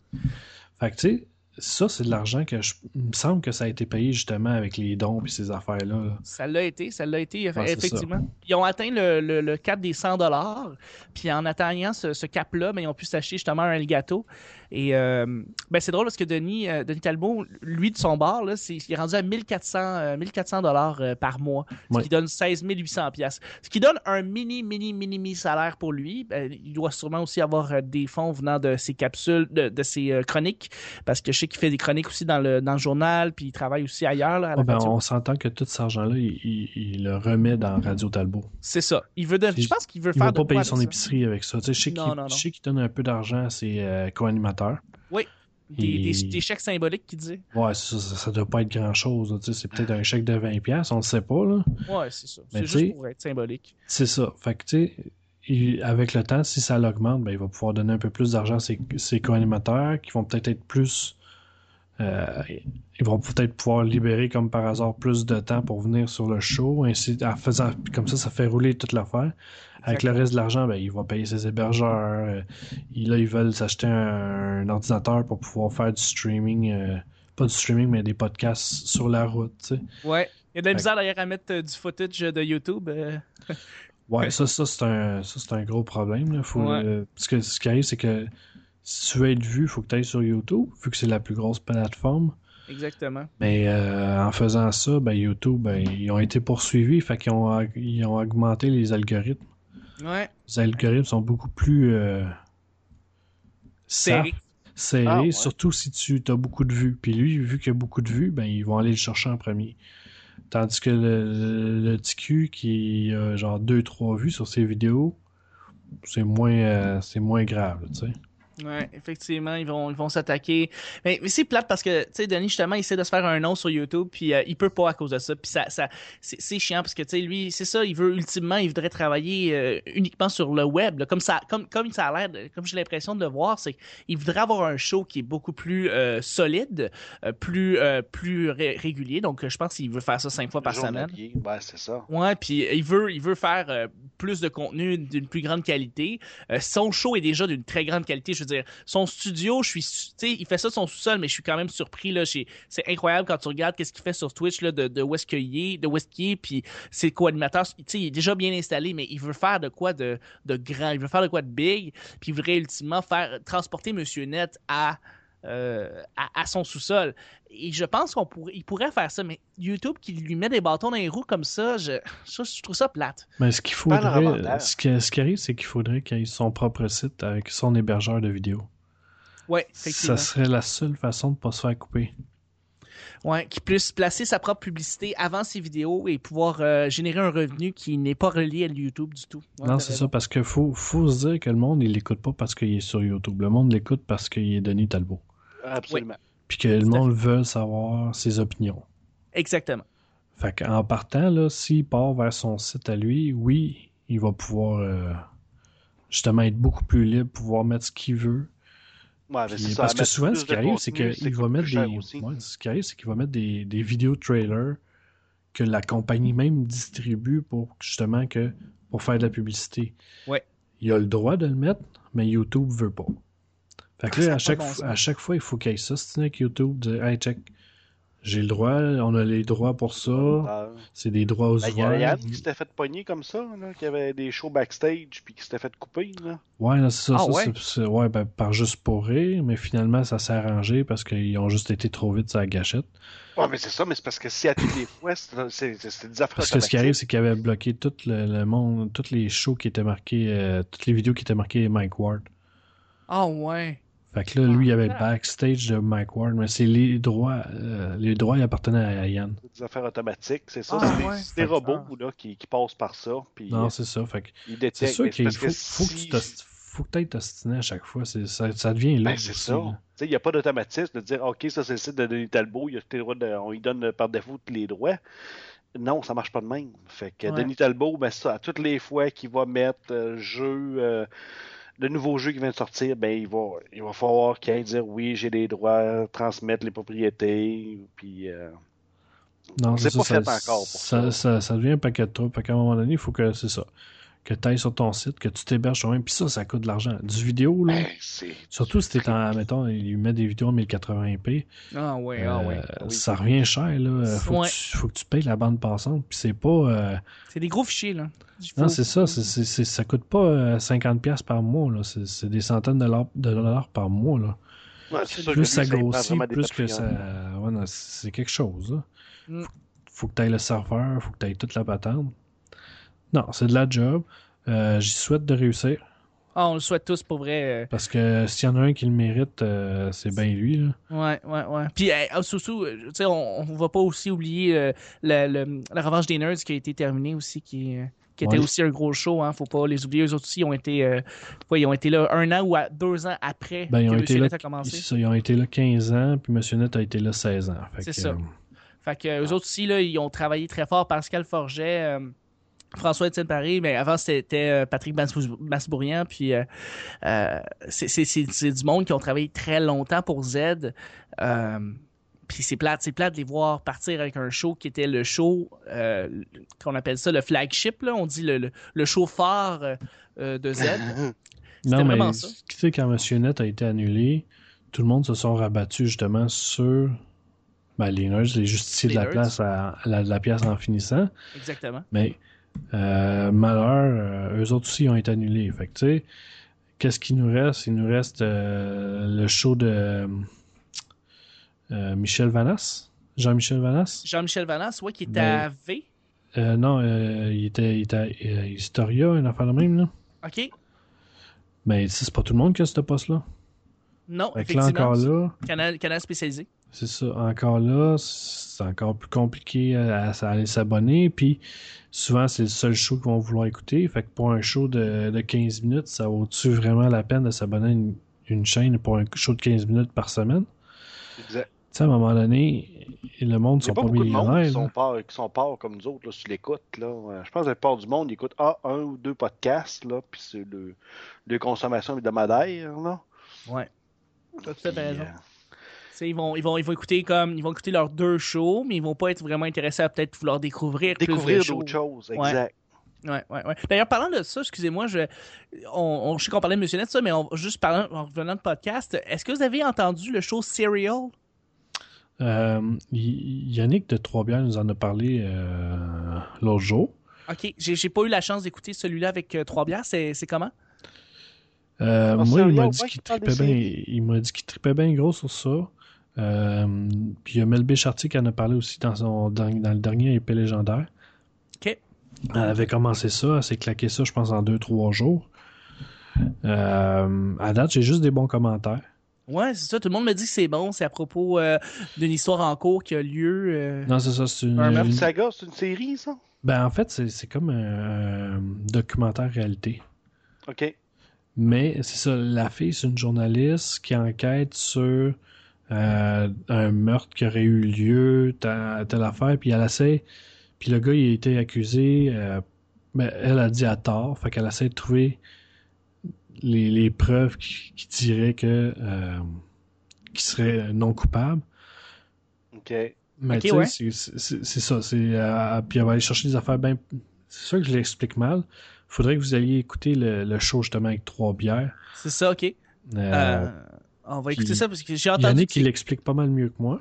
Fait que tu sais, ça, c'est de l'argent que je. Il me semble que ça a été payé justement avec les dons et ces affaires-là. là. Ça l'a été, ça l'a été, Ouais, effectivement. Ils ont atteint le, le- le cap des 100 dollars. Puis en atteignant ce, ce cap-là, ben, ils ont pu s'acheter justement un Elgato. Et euh, ben c'est drôle parce que Denis, euh, Denis Talbot, lui de son bar, là, c'est, il est rendu à 1400 euh, 1400 dollars par mois, ce Ouais. qui donne 16 800 pièces. Ce qui donne un mini mini mini mini salaire pour lui. Ben, il doit sûrement aussi avoir des fonds venant de ses capsules, de, de ses chroniques, parce que je sais qu'il fait des chroniques aussi dans le dans le journal, puis il travaille aussi ailleurs là, à la Ah, ben, on s'entend que tout cet argent-là, il, il- il le remet dans Radio Talbot. C'est ça. Il veut. Il- Je pense qu'il veut Il faire va de pas quoi payer son ça. épicerie avec ça. Tu sais, je sais qu'il donne un peu d'argent à ses euh, co-animateurs. Des, des- chèques symboliques qu'il disait. Ouais, ça, ça, ça doit pas être tu sais, C'est peut-être un chèque de 20$, on le sait pas. là. Ouais, c'est ça. Mais C'est juste pour être symbolique. C'est ça. Fait que, tu sais, avec le temps, si ça l'augmente, ben, il va pouvoir donner un peu plus d'argent à ses, ses co-animateurs qui vont peut-être être plus. euh, ils vont peut-être pouvoir libérer, comme par hasard, plus de temps pour venir sur le show. Ainsi, en faisant, comme ça, ça fait rouler toute l'affaire. Avec le reste de l'argent, ben, il va payer ses hébergeurs. euh, là, ils veulent s'acheter un, un ordinateur pour pouvoir faire du streaming. euh, pas du streaming, mais des podcasts sur la route. tu sais. Ouais. Il y a de la misère d'ailleurs à mettre euh, du footage de YouTube. Ouais, ça, ça c'est un, ça, c'est un gros problème. Là. Faut, Ouais. parce que ce qui arrive, c'est que si tu veux être vu, il faut que tu ailles sur YouTube, vu que c'est la plus grosse plateforme. Exactement. Mais euh, en faisant ça, ben, YouTube, ben, ils ont été poursuivis, fait qu'ils ont, ils ont augmenté les algorithmes. Ouais. Les algorithmes sont beaucoup plus euh, Serré. serrés, Ah, ouais. surtout si tu as beaucoup de vues. Puis lui, vu qu'il a beaucoup de vues, ben, ils vont aller le chercher en premier. Tandis que le, TQ qui a genre 2-3 vues sur ses vidéos, c'est moins, euh, c'est moins grave, tu sais. Ouais, effectivement, ils vont, ils vont s'attaquer. Mais, mais c'est plate parce que, tu sais, Denis, justement, il essaie de se faire un nom sur YouTube, puis euh, il peut pas à cause de ça. Puis ça, ça c'est chiant parce que, tu sais, lui, c'est ça, il veut, ultimement, il voudrait travailler euh, uniquement sur le web. là. comme ça, comme, comme ça a l'air, comme j'ai l'impression de le voir, c'est qu'il voudrait avoir un show qui est beaucoup plus euh, solide, euh, plus, plus ré- régulier. Donc, je pense qu'il veut faire ça cinq fois par semaine. Ouais, c'est ça. Ouais, puis il veut, il veut faire plus de contenu d'une plus grande qualité. Son show est déjà d'une très grande qualité. Je veux son studio, je suis, tu sais, il fait ça son sous-sol, mais je suis quand même surpris là. C'est incroyable quand tu regardes qu'est-ce qu'il fait sur Twitch là, de, de où est, de puis ses co-animateurs. Tu sais, il est déjà bien installé, mais il veut faire de quoi de, de grand, il veut faire de quoi de big, puis il voudrait ultimement faire transporter Monsieur Net à euh, à, à son sous-sol. Et je pense qu'on pourrait, il pourrait faire ça, mais YouTube qui lui met des bâtons dans les roues comme ça, je, je, je trouve ça plate. Mais ce qu'il faudrait, ce qui, ce qui arrive, c'est qu'il faudrait qu'il ait son propre site avec son hébergeur de vidéos. Ouais. Ça serait la seule façon de pas se faire couper. Ouais, qui puisse placer sa propre publicité avant ses vidéos et pouvoir euh, générer un revenu qui n'est pas relié à YouTube du tout. Ouais, non, c'est ça, parce qu'il faut, faut se dire que le monde, il l'écoute pas parce qu'il est sur YouTube. Le monde l'écoute parce qu'il est Denis Talbot. Absolument. Puis que le monde veut savoir ses opinions. Exactement. Fait qu'en partant, là, s'il part vers son site à lui, oui, il va pouvoir euh, justement être beaucoup plus libre, pouvoir mettre ce qu'il veut. Ouais, Puis- ça, parce que souvent, ce qui arrive, c'est qu'il va mettre des. ouais, ce qui arrive, c'est qu'il va mettre des, des vidéos trailers que la compagnie même distribue pour justement que pour faire de la publicité. Ouais. Il a le droit de le mettre, mais YouTube veut pas. Fait que Ça là, a à chaque, bon à chaque fois, il faut qu'il y ait ça. C'est avec YouTube, dire Hey, check, j'ai le droit, on a les droits pour ça, Ah. c'est des droits aux Ben, Il y a qui s'était fait pogner comme ça, là, qui avait des shows backstage puis qui s'était fait couper. Là. Ouais, là, c'est ça. Ah ça, ouais? ben, par juste pour rire, mais finalement, ça s'est arrangé parce qu'ils ont juste été trop vite sur la gâchette. Ouais, mais c'est ça, mais c'est parce que si à toutes les fois, c'est c'est- c'est des affaires Parce que ce qui arrive, c'est qu'ils avaient bloqué tout le, le monde, toutes les shows qui étaient marqués, euh, toutes les vidéos qui étaient marquées Mike Ward. Ah ouais. Fait que là, lui, il avait le backstage de Mike Ward, mais c'est les droits, euh, les droits, ils appartenaient à Yann. C'est des affaires automatiques, c'est ça. Ah, c'est des, ouais. robots là, qui, qui passent par ça. Puis Non, c'est ça. Fait que c'est sûr qu'il faut, que faut que si- tu t'ost- faut que tu t'ostiner à chaque fois. C'est- Ça, ça devient là. Ben, c'est ça. Il n'y a pas d'automatisme de dire OK, ça c'est le site de Denis Talbot, il a tous les droits de- on lui donne par défaut tous les droits. Non, ça marche pas de même. Fait que Ouais. Denis Talbot, ben ça, à toutes les fois qu'il va mettre euh, jeu, euh, le nouveau jeu qui vient de sortir, ben il va, il va falloir qu'il aille dire oui, j'ai des droits, transmettre les propriétés, puis euh, Non, c'est pas ça, fait ça, encore pour ça, ça. ça- ça devient un paquet de trucs. Fait qu'à un moment donné, il faut que c'est ça. Que tu ailles sur ton site, que tu t'héberges toi-même. Puis ça, ça coûte de l'argent. Du vidéo, là. Ben, Surtout si t'es en, mettons, il met des vidéos en 1080p. Ah ouais, ah ouais. euh, Ah oui. Ça revient cher, là. Faut, Ouais. que tu, faut que tu payes la bande passante. Puis c'est pas. euh, C'est des gros fichiers, là. Non, c'est ça. c'est c'est- c'est- ça coûte pas euh, 50$ par mois, là. C'est des centaines de dollars, de dollars par mois, là. Ouais, plus que ça grossit, plus que ça. Ouais, non, c'est quelque chose. Là. Mm. Faut que tu ailles le serveur, faut que tu ailles toute la patente. Non, c'est de la job. Euh, J'y souhaite de réussir. Ah, on le souhaite tous pour vrai. euh, Parce que s'il y en a un qui le mérite, euh, c'est bien lui. Là. Ouais, ouais, ouais. Puis, surtout, euh, tu sais, on, on va pas aussi oublier euh, la, le- la revanche des nerds qui a été terminée aussi, qui, qui était aussi un gros show. Hein, faut pas les oublier. Eux autres aussi, ils ont été, ils ont été là un an ou à- deux ans après Ben, ils que ont, M. été là, a commencé. ça, ils ont été là 15 ans, puis M. Net a été là 16 ans. C'est ça. Fait que eux autres aussi, là, ils ont travaillé très fort. Pascal Forget, François-Étienne Paris, mais avant, c'était euh, Patrick Masbou- Masbourian. Puis euh, euh, c'est- du monde qui ont travaillé très longtemps pour Z. Euh, puis c'est plate, c'est plate de les voir partir avec un show qui était le show, qu'on appelle ça le flagship, là. On dit le, le, le show phare de Z. Non, mais vraiment ça. tu sais, quand M. Net a été annulé, tout le monde se sont rabattus justement sur ben, les nerds, les justiciers Les de la nerds. place à, à la, de la pièce en finissant. Exactement. Mais euh, malheur, euh, eux autres aussi ont été annulés. Fait que qu'est-ce qui nous reste? Il nous reste euh, le show de euh, Michel Vanas. Jean-Michel Vanas? Jean-Michel Vanas, ouais, qui était Ben- à V. Euh, non, euh, il était, il était à Historia, une affaire de même, là. OK. Mais sais, c'est pas tout le monde qui a ce poste-là. Non, Fait que là, effectivement. encore là, Canal, canal spécialisé. C'est ça. Encore là, c'est encore plus compliqué à, à aller s'abonner. Puis souvent, c'est le seul show qu'ils vont vouloir écouter. Fait que pour un show de, de 15 minutes, ça vaut-tu vraiment la peine de s'abonner à une, une chaîne pour un show de 15 minutes par semaine? Exact. Tu sais, à un moment donné, le monde sont pas pas, de millionnaires. qui sont pas, qui sont pas comme nous autres là, sur l'écoute. Là. Euh, Je pense que la plupart du monde ils écoute ah, un ou deux podcasts, là, puis c'est le, le consommation hebdomadaire. Là. Ouais. T'as tout à raison. euh, Tu Ils vont, ils, vont, ils vont écouter comme ils vont écouter leurs deux shows, mais ils vont pas être vraiment intéressés à peut-être vouloir découvrir, découvrir d'autres shows. choses, exact. Ouais, ouais, ouais. D'ailleurs, parlant de ça, excusez-moi, je, on, on- je sais qu'on parlait de Monsieur Net, ça, mais on, juste parlant, en revenant de podcast, est-ce que vous avez entendu le show Serial? Euh, Yannick de Trois-Bières nous en a parlé euh, l'autre jour. Ok, j'ai j'ai pas eu la chance d'écouter celui-là avec euh, Trois Bières, c'est c'est comment? Euh, Ah, moi, il m'a dit il qu'il tripait bien. Il m'a dit qu'il tripait bien gros sur ça. Euh, puis il y a Mel Béchartier qui en a parlé aussi dans, son, dans, dans le dernier épée légendaire. Ok. Elle avait commencé ça, elle s'est claqué ça, je pense, en deux, trois jours. Euh, à date, j'ai juste des bons commentaires. Ouais, c'est ça, tout le monde me dit que c'est bon, c'est à propos euh, d'une histoire en cours qui a lieu. euh, Non, c'est ça, c'est une. Un une- Saga, c'est une série, ça? Ben, en fait, c'est c'est comme un, un documentaire réalité. OK. Mais c'est ça, la fille, c'est une journaliste qui enquête sur euh, un meurtre qui aurait eu lieu, telle, telle affaire, puis elle essaie. Puis le gars, il a été accusé, euh, mais elle a dit à tort, fait qu'elle essaie de trouver les, les preuves qui, qui diraient que euh, qu'il serait non coupable. OK. Mais Ok, tu sais, ouais. c'est- ça. c'est euh, puis elle va aller chercher des affaires bien. C'est sûr que je l'explique mal. Faudrait que vous alliez écouter le, le show justement avec trois bières. C'est ça, ok. Euh, Euh, on va écouter puis ça parce que j'ai entendu Yannick, il l'explique pas mal mieux que moi.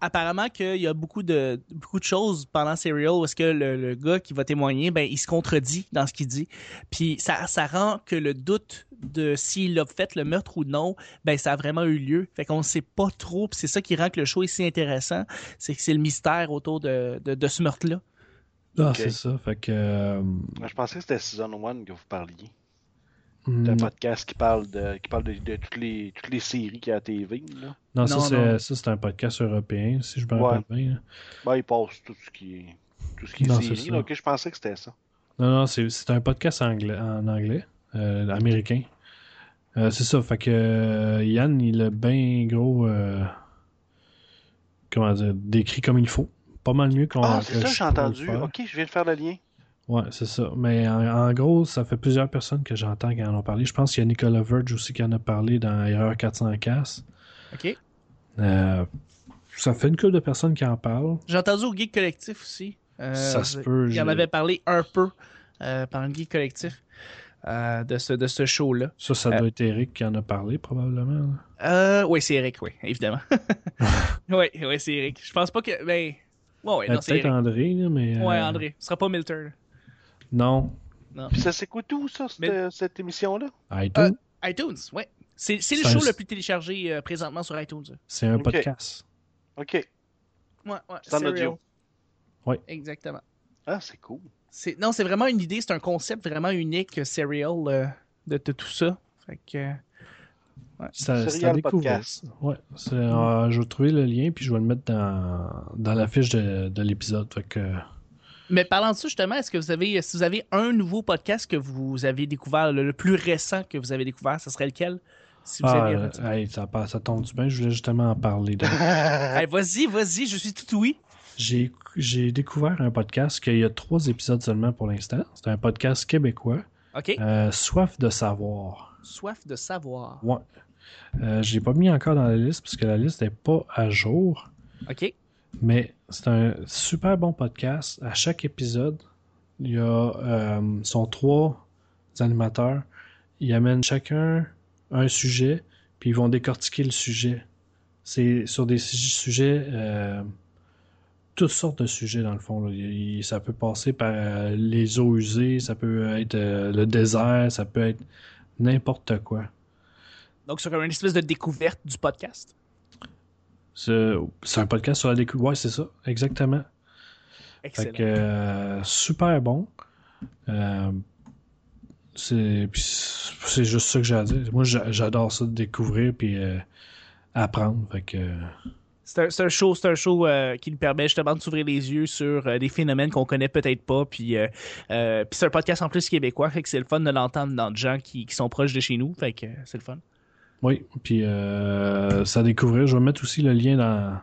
apparemment qu'il y a beaucoup de beaucoup de choses pendant Serial où est-ce que le, le gars qui va témoigner, ben il se contredit dans ce qu'il dit. Puis ça, ça rend que le doute de s'il a fait le meurtre ou non, ben ça a vraiment eu lieu. Fait qu'on sait pas trop. Puis c'est ça qui rend que le show est si intéressant, c'est que c'est le mystère autour de, de, de ce meurtre-là. Ah, c'est ça. Fait que. euh, Je pensais que c'était Season 1 que vous parliez. C'est un podcast qui parle de, qui parle de, de toutes, les, toutes les séries qu'il y a à TV. Là. non, ça, Non, c'est, non. ça, c'est un podcast européen, si je me Ouais. rappelle bien. Ben, il passe tout ce qui est, tout ce qui est Non, série. ça. là. Ok, je pensais que c'était ça. Non, non, c'est, c'est un podcast anglais, en anglais, euh, américain. Euh, c'est ça. Fait que euh, Yann, il a bien gros. euh, comment dire, décrit comme il faut. Pas mal mieux qu'on. Ah, c'est ça, j'ai entendu. Ok, je viens de faire le lien. Ouais, c'est ça. Mais en, en gros, ça fait plusieurs personnes que j'entends qui en ont parlé. Je pense qu'il y a Nicolas Verge aussi qui en a parlé dans Erreur 400 casse. OK? Euh, ça fait une couple de personnes qui en parlent. J'ai entendu au Geek Collectif aussi. Euh, Ça se peut, Il en avait parlé un peu euh, par le Geek Collectif euh, de ce, de ce show-là. Ça, ça Euh. doit être Eric qui en a parlé, probablement. Euh, oui, c'est Eric, oui, évidemment. oui, oui, c'est Eric. Je pense pas que. Ben. Ouais, ouais, non, c'est Peut-être. André, mais. Ouais, André. Ce sera pas Milter. Là. Non. Puis ça s'écoute où, ça, cette, Mais- cette émission-là? iTunes. iTunes, ouais. C'est c'est le un- show le plus téléchargé euh, présentement sur iTunes. C'est un podcast. OK. Ouais, ouais. C'est en audio. Ouais. Exactement. Ah, c'est cool. C'est non, c'est vraiment une idée, c'est un concept vraiment unique, euh, Serial, euh, de, de tout ça. Fait que, euh, C'est à- c'est à Serial découvrir. podcast. Ouais. c'est- euh, je vais trouver le lien puis je vais le mettre dans, dans la fiche de, de l'épisode. Fait que. Mais parlant de ça, justement, est-ce que vous avez, si vous avez un nouveau podcast que vous avez découvert, le, le plus récent que vous avez découvert, ce serait lequel? Si vous Ah, avez... euh, hey, ça, tombe du bien. Je voulais justement en parler. Hey, vas-y, vas-y, je suis tout oui. J'ai j'ai découvert un podcast qu'il y a trois épisodes seulement pour l'instant. C'est un podcast québécois. OK. euh, Soif de savoir. Soif de savoir. Ouais. Euh, je l'ai pas mis encore dans la liste parce que la liste n'est pas à jour. OK. Mais c'est un super bon podcast. À chaque épisode, il y a euh, trois animateurs. Ils amènent chacun un sujet, puis ils vont décortiquer le sujet. C'est sur des su- sujets, euh, toutes sortes de sujets dans le fond. ça peut passer par euh, les eaux usées, ça peut être le désert, ça peut être n'importe quoi. Donc, c'est comme une espèce de découverte du podcast? C'est un podcast sur la découverte. Ouais, c'est ça, exactement. Fait Excellent. que euh, super bon. Euh, c'est juste ça que j'ai à dire. Moi, j'a- j'adore ça de découvrir puis euh, apprendre. Fait que C'est un, un show, c'est un show euh, qui nous permet justement de s'ouvrir les yeux sur euh, des phénomènes qu'on connaît peut-être pas. Puis, euh, puis c'est un podcast en plus québécois, fait que c'est le fun de l'entendre dans des gens qui, qui sont proches de chez nous. Fait que c'est le fun. Oui, puis euh, ça à découvrir. Je vais mettre aussi le lien dans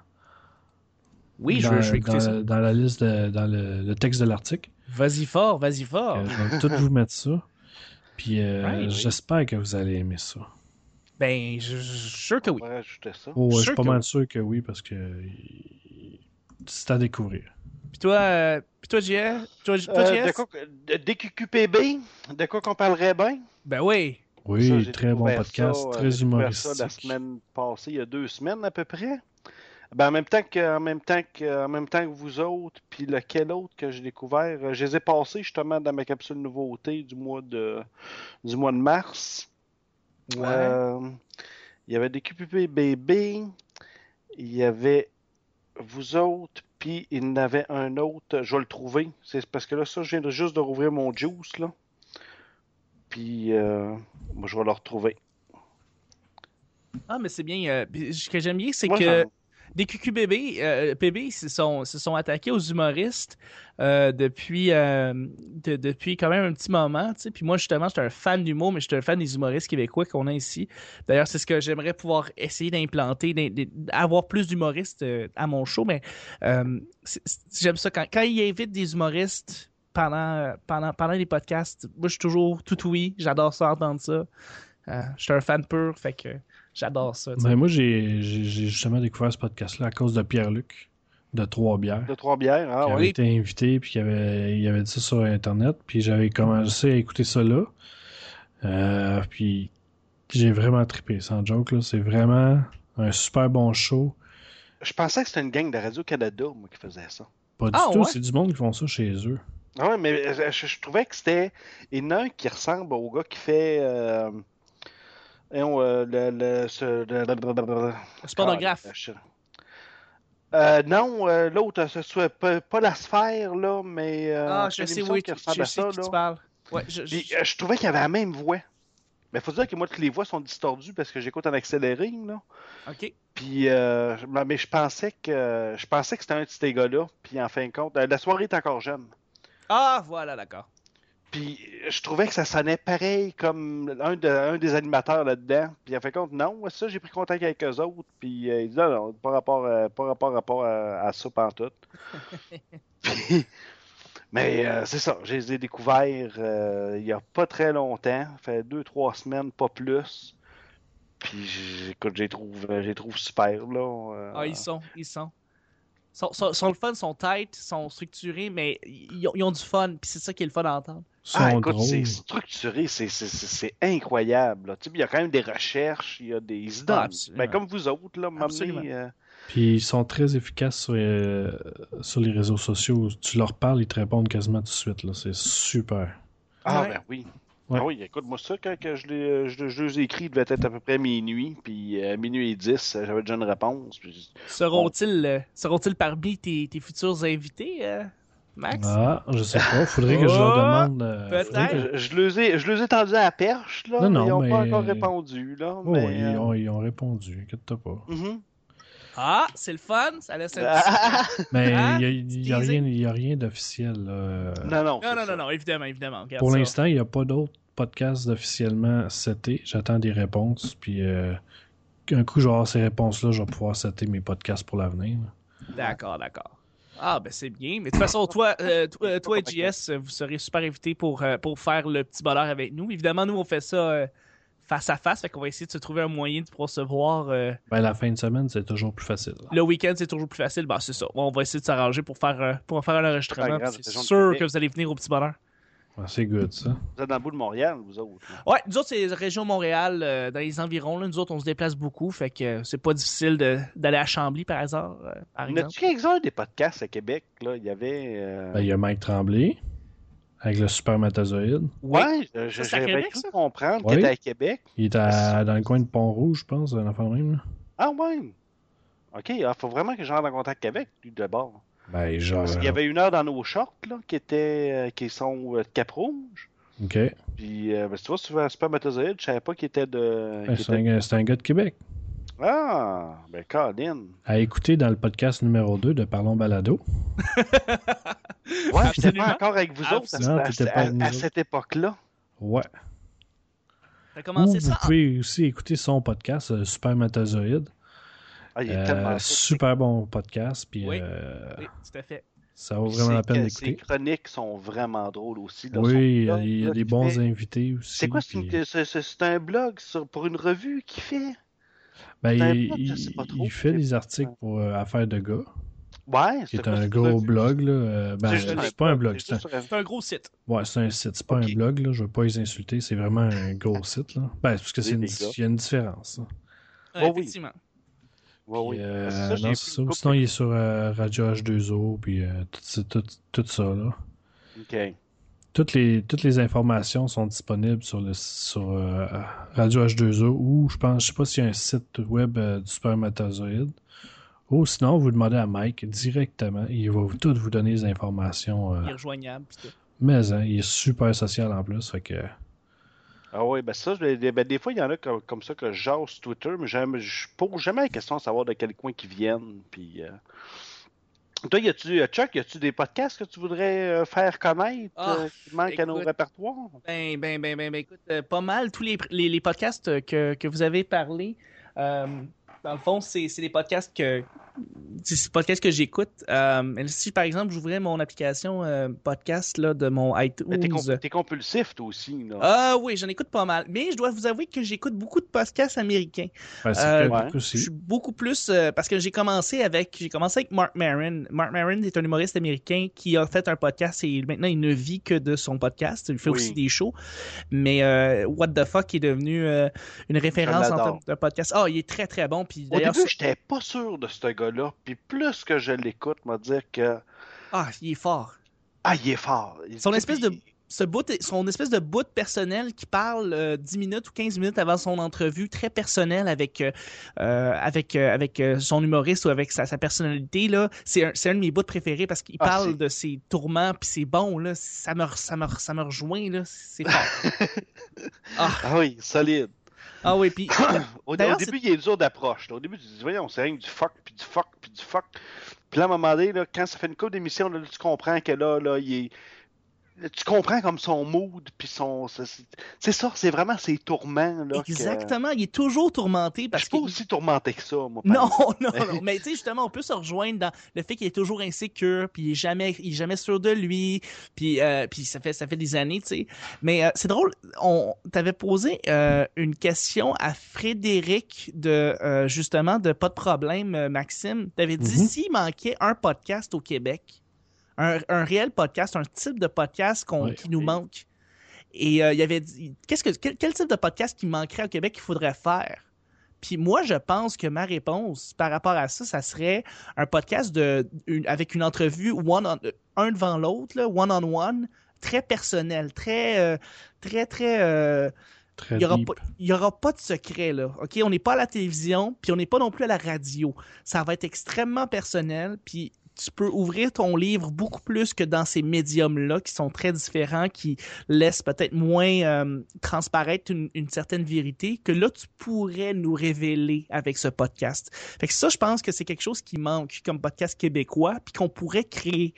Oui, je, dans, veux- je vais écouter dans- ça. dans la liste de- dans le, le texte de l'article. Vas-y fort, vas-y fort. Euh, je vais tout vous mettre ça. Puis euh, oui. j'espère que vous allez aimer ça. Ben, je, je- je suis sûr que oui. Ça. Oh, je Sûr suis pas mal sûr que oui parce que c'est à découvrir. Puis toi, euh, puis toi, JS? Toi, toi, Euh, de quoi, de DQQPB, de quoi qu'on parlerait bien? Ben oui. Oui, Ça, très bon podcast, ça, euh, très humoristique. ça la semaine passée, il y a deux semaines à peu près. Ben, en même temps que, en même temps que, en même temps que vous autres, puis lequel autre que j'ai découvert, euh, je les ai passés justement dans ma capsule nouveauté du mois de, du mois de mars. Ouais. Euh, il y avait des QPPBB, il y avait vous autres, puis il y en avait un autre, je vais le trouver. C'est parce que là, ça, je viens de- juste de rouvrir mon juice, là. Puis, euh, moi, je vais le retrouver. Ah, mais c'est bien. euh, ce que j'aime bien, c'est que des QQBB, euh, PB, se sont, se sont attaqués aux humoristes euh, depuis, euh, de- depuis quand même un petit moment. tu sais. Puis moi, justement, j'étais un fan d'humour, mais j'étais un fan des humoristes québécois qu'on a ici. D'ailleurs, c'est ce que j'aimerais pouvoir essayer d'implanter, d'avoir plus d'humoristes à mon show. Mais j'aime ça quand, quand ils invitent des humoristes pendant, pendant, pendant les podcasts. Moi, je suis toujours tout oui. J'adore ça, entendre ça. Euh, je suis un fan pur, fait que j'adore ça. Ben, moi, j'ai j'ai- j'ai justement découvert ce podcast-là à cause de Pierre-Luc de Trois-Bières. De trois bières, ah qui avait oui. été invité puis qui avait, il avait dit ça sur Internet. Puis j'avais commencé à écouter ça là. Euh, puis j'ai vraiment trippé, sans joke. là. C'est vraiment un super bon show. Je pensais que c'était une gang de Radio-Canada, moi, qui faisait ça. Pas du Ah, tout, ouais? c'est du monde qui font ça chez eux. Ouais, mais euh, je, je trouvais que c'était. Il y en a un qui ressemble au gars qui fait. Euh... euh, le, le, ce- je- Euh, non, euh, l'autre, ce soit pas, pas la sphère, là, mais. euh, Ah, je sais, oui, qui je ressemble à sais ça, qui tu là. parles. Ouais, je, je- Puis, je trouvais qu'il avait la même voix. Mais faut dire que moi, toutes les voix sont distordues parce que j'écoute en accéléré, là. Ok. Puis, euh, je- mais je pensais que je pensais que c'était un de ces gars-là. Puis, en fin de compte, la soirée est encore jeune. Ah, voilà, d'accord. Puis, je trouvais que ça sonnait pareil comme un, de- un des animateurs là-dedans. Puis, en fin de compte, non, ça, j'ai pris contact avec eux autres. Puis, euh, ils disaient, non, non, pas rapport, euh, pas rapport, rapport à, à ça, pantoute. Puis, mais euh, c'est ça, je les ai découverts euh, il y a pas très longtemps. Fait deux, trois semaines, pas plus. Puis, écoute, les trouve, les trouve super, là. euh, Ah, ils sont, ils sont. Sont, sont, sont le fun, sont tight, sont structurés, mais ils ont, ils ont du fun, puis c'est ça qui est le fun à entendre. Ils sont Ah, écoute, c'est structuré, c'est- c'est c'est- c'est incroyable. là. Tu sais, il y a quand même des recherches, il y a des Ah, absolument. Ben, comme vous autres, là, m'amener, euh, Puis ils sont très efficaces sur, euh, sur les réseaux sociaux. Tu leur parles, ils te répondent quasiment tout de suite. là. C'est super. Ah, Ouais. ben oui. Ouais. Ah oui, écoute, moi, ça, quand que je, l'ai- je, je les ai écrits, il devait être à peu près minuit, puis à minuit et 10, j'avais déjà une réponse. Puis... Seront-ils euh, seront-ils parmi tes, tes futurs invités, euh, Max? Ah, je sais pas. Faudrait que je leur Oh, demande. euh, peut-être. faudrait que- Je, je les ai, je les ai tendus à la perche, là, Non, non, mais ils n'ont pas encore répondu, là. Oh, mais, ils, euh, ont, ils ont répondu, inquiète-toi pas. mhm. Ah, c'est le fun, ça laisse un petit... Ah, Mais Hein? il n'y a, a rien d'officiel. là. non, non, Non, non, non, non, évidemment, évidemment. regarde Pour l'instant, il n'y a pas d'autres podcasts officiellement setés. J'attends des réponses. Puis euh, un coup, je vais avoir ces réponses-là, je vais pouvoir setter mes podcasts pour l'avenir. D'accord, d'accord. Ah, ben c'est bien. Mais de toute façon, toi, euh, toi, euh, toi et JS, euh, vous serez super invités pour, euh, pour faire le petit bonheur avec nous. Évidemment, nous, on fait ça euh, face à face. Fait qu'on va essayer de se trouver un moyen de pouvoir se voir. euh, Ben, la fin de semaine, c'est toujours plus facile. là. le week-end, c'est toujours plus facile. Ben, c'est ça. On va essayer de s'arranger pour faire, euh, pour faire un enregistrement. C'est sûr que vous allez venir au petit bonheur. Ah, c'est good, ça. Vous êtes dans le bout de Montréal, vous autres. là. Ouais, nous autres, c'est la région Montréal, euh, dans les environs. Là. Nous autres, on se déplace beaucoup. Fait que euh, c'est pas difficile de- d'aller à Chambly, par hasard. euh, par a-tu quelques-uns des podcasts à Québec, là? Il y avait... euh, Ben, il y a Mike Tremblay avec le supermatozoïde. Ouais, j'avais cru comprendre Oui. qu'il était à Québec. Il est à- dans le coin de Pont-Rouge, je pense, un enfant de même. là. Ah ouais. OK, il faut vraiment que je rentre en contact avec lui d'abord. Ben, genre. Parce qu'il y avait une heure dans nos shorts, là, qui était, euh, qui sont euh, de Cap Rouge. Ok. Puis, euh, ben, tu vois, souvent, Spermatozoïde, je savais pas qu'il était de... Ben, qu'il c'est était- un, c'est un gars de Québec. Ah, ben, Colin. À écouter dans le podcast numéro 2 de Parlons Balado. Ouais, j'étais pas encore avec vous autres à, à- à- à cette époque-là. Ouais. Ou commencé vous ça? pouvez aussi écouter son podcast, euh, Supermatozoïde. Ah, il est Euh, tellement... super bon podcast. Puis Oui. euh, Oui, tout à fait. ça vaut vraiment la peine Ses- Ses d'écouter. chroniques sont vraiment drôles aussi. là, Oui, son il y a, blog, il y a là, des qui bons fait- invités aussi. C'est quoi, c'est puis- c'est un blog sur, pour une revue qu'il fait? Ben, un il, blog, je il- sais pas trop. il fait des articles pour euh, Affaires de gars, Ouais, un c'est une gros blog. Là. Euh, ben, C'est pas un blog, c'est un, un- un gros site. ouais, c'est un site, c'est pas un blog. Là. Je veux pas les insulter, c'est vraiment un gros site. Là. Ben, c'est parce que c'est une, il y a une différence. là. Euh, effectivement. Ouais, oui. Puis, euh, Parce que ça, non, ça. Sinon, il est sur euh, Radio H2O, puis euh, tout, c'est tout, tout ça. Là. OK. Toutes les, toutes les informations sont disponibles sur le sur euh, Radio H2O ou je pense, je sais pas s'il y a un site web euh, du spermatozoïde. Ou sinon, vous demandez à Mike directement, il va vous, tout vous donner les informations. euh, Il est rejoignable. mais hein, il est super social en plus, fait que Ah oui, ben ça, je- ben, des fois, il y en a comme, comme ça que sur Twitter, mais j'aime- je pose jamais la question de savoir de quel coin qu'ils viennent. Puis, euh, Toi, y a-tu, euh, Chuck, y a-tu des podcasts que tu voudrais euh, faire connaître Ah, euh, qui manquent à nos répertoires? Ben, ben, ben, ben, ben, écoute, euh, pas mal. Tous les, les, les podcasts que, que vous avez parlé, euh, dans le fond, c'est c'est des podcasts que c'est des podcasts que j'écoute. Euh, si, par exemple, j'ouvrais mon application euh, podcast là, de mon iTunes. t'es, comp- t'es compulsif, toi aussi. Là. Ah oui, j'en écoute pas mal. Mais je dois vous avouer que j'écoute beaucoup de podcasts américains. ben, Euh. Je suis beaucoup plus euh, parce que j'ai commencé avec j'ai commencé avec Mark Maron. Mark Maron est un humoriste américain qui a fait un podcast et maintenant il ne vit que de son podcast. Il fait Oui. aussi des shows. Mais euh, What the fuck est devenu euh, une référence en termes de podcast. Ah, il est très très bon. Puis Au début, j'étais pas sûr de ce gars-là. Puis plus que je l'écoute, m'a dire que. ah, il est fort. Ah, il est fort. Son espèce de ce bout, son espèce de bout personnel qui parle euh, 10 minutes ou 15 minutes avant son entrevue, très personnel avec, euh, euh, avec, euh, avec euh, son humoriste ou avec sa, sa personnalité, là, c'est un, c'est un de mes bouts préférés parce qu'il Ah, parle de ses tourments puis c'est bon, là, ça me, ça me, ça me rejoint, là, c'est fort. ah, Ah oui, solide. Ah oui, puis Au, au début, il est dur d'approche. Au début, tu te dis, voyons, c'est rien que du fuck, puis du fuck, puis du fuck. Puis là, à un moment donné, là, quand ça fait une couple d'émissions, là, tu comprends que là, là, il est. Tu comprends comme son mood, puis son. C'est ça, c'est vraiment ses tourments. Là, que- exactement, il est toujours tourmenté Je parce suis pas aussi tourmenté que ça, moi. Non, non, non. Mais tu sais, justement, on peut se rejoindre dans le fait qu'il est toujours insécure, puis il est jamais, il est jamais sûr de lui, puis, euh, puis ça fait, ça fait des années, tu sais. Mais euh, c'est drôle, on t'avait posé euh, une question à Frédéric de euh, justement de pas de problème, Maxime. T'avais dit Mhm. s'il manquait un podcast au Québec, un, un réel podcast, un type de podcast qui nous manque. Et euh, il avait dit, qu'est-ce que, quel, quel type de podcast qui manquerait au Québec qu'il faudrait faire? Puis moi, je pense que ma réponse par rapport à ça, ça serait un podcast de, une- avec une entrevue one on- un devant l'autre, one-on-one, très personnel, très, euh, très, très. euh, il n'y aura, y aura pas de secret, là. OK? On n'est pas à la télévision, puis on n'est pas non plus à la radio. Ça va être extrêmement personnel, puis tu peux ouvrir ton livre beaucoup plus que dans ces médiums-là qui sont très différents, qui laissent peut-être moins euh, transparaître une, une certaine vérité, que là, tu pourrais nous révéler avec ce podcast. Fait que ça, je pense que c'est quelque chose qui manque comme podcast québécois, puis qu'on pourrait créer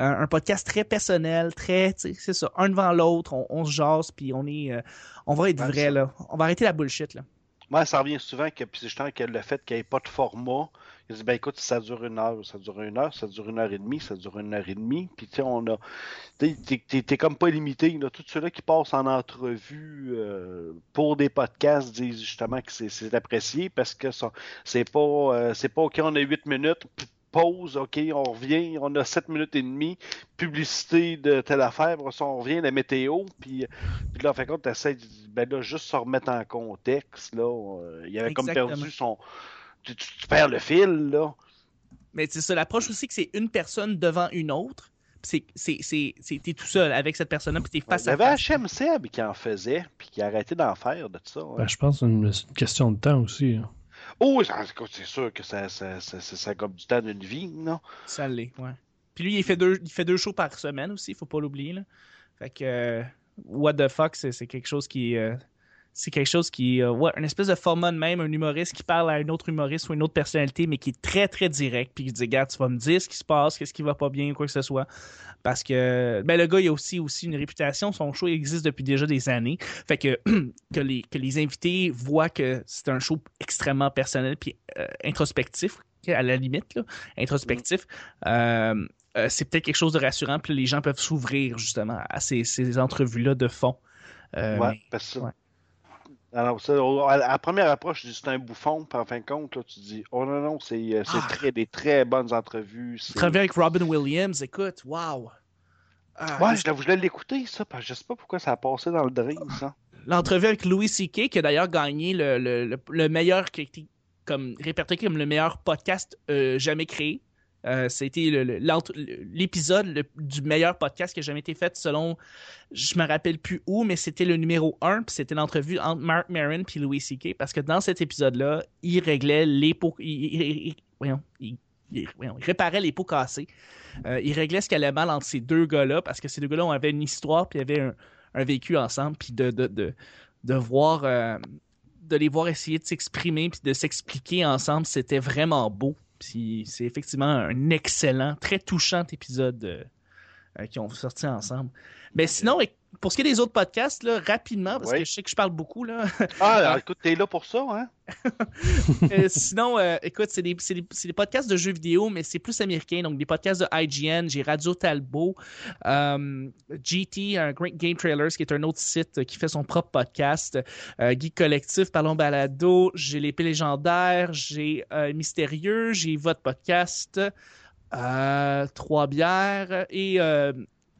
euh, un podcast très personnel, très, tu sais, c'est ça, un devant l'autre, on, on se jase, puis on est, euh, on va être vrai, là. On va arrêter la bullshit, là. Moi, ça revient souvent que puis justement que le fait qu'il n'y ait pas de format, il dit ben écoute, ça dure une heure, ça dure une heure, ça dure une heure et demie, ça dure une heure et demie, puis tu sais, on a. T'es, comme pas limité. Là. Tous ceux-là qui passent en entrevue euh, pour des podcasts disent justement que c'est, apprécié parce que c'est pas euh, c'est pas OK, on a 8 minutes, pause, OK, on revient, on a 7 minutes et demie, publicité de telle affaire, on revient, la météo, puis, puis là, en fin de compte, t'essaies de ben là, juste se remettre en contexte, là. euh, il avait comme perdu son. Tu, tu- tu perds le fil, là. Mais c'est ça, l'approche aussi que c'est une personne devant une autre. puis C'est, c'est, c'est, c'est- t'es tout seul avec cette personne-là, puis t'es Il face y à avait face. HM Seb qui en faisait, puis qui a arrêté d'en faire de ça. hein. Ben, je pense que c'est une, c'est une question de temps aussi. hein. Oh, c'est sûr que ça, ça, ça, ça, comme du temps d'une vie, non? Ça l'est, ouais. Puis lui, il fait deux, il fait deux shows par semaine aussi, faut pas l'oublier. Fait que, euh, what the fuck, c'est, c'est quelque chose qui, euh, c'est quelque chose qui, euh, ouais, une espèce de format de même, un humoriste qui parle à un autre humoriste ou une autre personnalité, mais qui est très, très direct, puis qui dit, regarde, tu vas me dire ce qui se passe, qu'est-ce qui va pas bien, quoi que ce soit. Parce que, ben, le gars, il a aussi, aussi une réputation, son show existe depuis déjà des années. Fait que, que les, que les invités voient que c'est un show extrêmement personnel puis euh, introspectif, à la limite, là, introspectif. Euh, euh, c'est peut-être quelque chose de rassurant, puis les gens peuvent s'ouvrir justement à ces, ces entrevues-là de fond. Ouais, parce ouais. Alors, ça, à la première approche, tu dis c'est un bouffon, puis en fin de compte, là, tu dis oh non, non, c'est euh, Ah. très, des très bonnes entrevues. Travailler avec Robin Williams, écoute, wow! Ah, Ouais, je, l'ai- je voulais l'écouter, ça, parce que je sais pas pourquoi ça a passé dans le dream, ça. L'entrevue avec Louis C.K., qui a d'ailleurs gagné le, le, le, le meilleur, qui a été comme, répertorié comme le meilleur podcast euh, jamais créé. Euh, C'était l'entre- l'épisode du meilleur podcast qui a jamais été fait selon, je me rappelle plus où, mais c'était le numéro 1, puis c'était l'entrevue entre Mark Maron puis Louis C.K. Parce que dans cet épisode-là, il réglait les pots, il, réparait les pots cassés. Euh, il réglait ce qui allait mal entre ces deux gars-là, parce que ces deux gars-là avaient une histoire, puis avaient un, un vécu ensemble, puis de, de, de, de voir, euh, de les voir essayer de s'exprimer, puis de s'expliquer ensemble, c'était vraiment beau. Puis c'est effectivement un excellent, très touchant épisode euh, qu'ils ont sorti ensemble. Mais sinon, pour ce qui est des autres podcasts, là, rapidement, parce Oui. que je sais que je parle beaucoup, là. Ah, alors, écoute, t'es là pour ça, hein? Euh, sinon, euh, écoute, c'est des, podcasts de jeux vidéo, mais c'est plus américain. Donc, des podcasts de IGN, j'ai Radio Talbot, euh, GT, un Great Game Trailers, qui est un autre site qui fait son propre podcast, Geek Collectif, Parlons Balado, j'ai l'épée légendaire, j'ai Mystérieux, j'ai votre podcast, euh, Trois bières, et euh,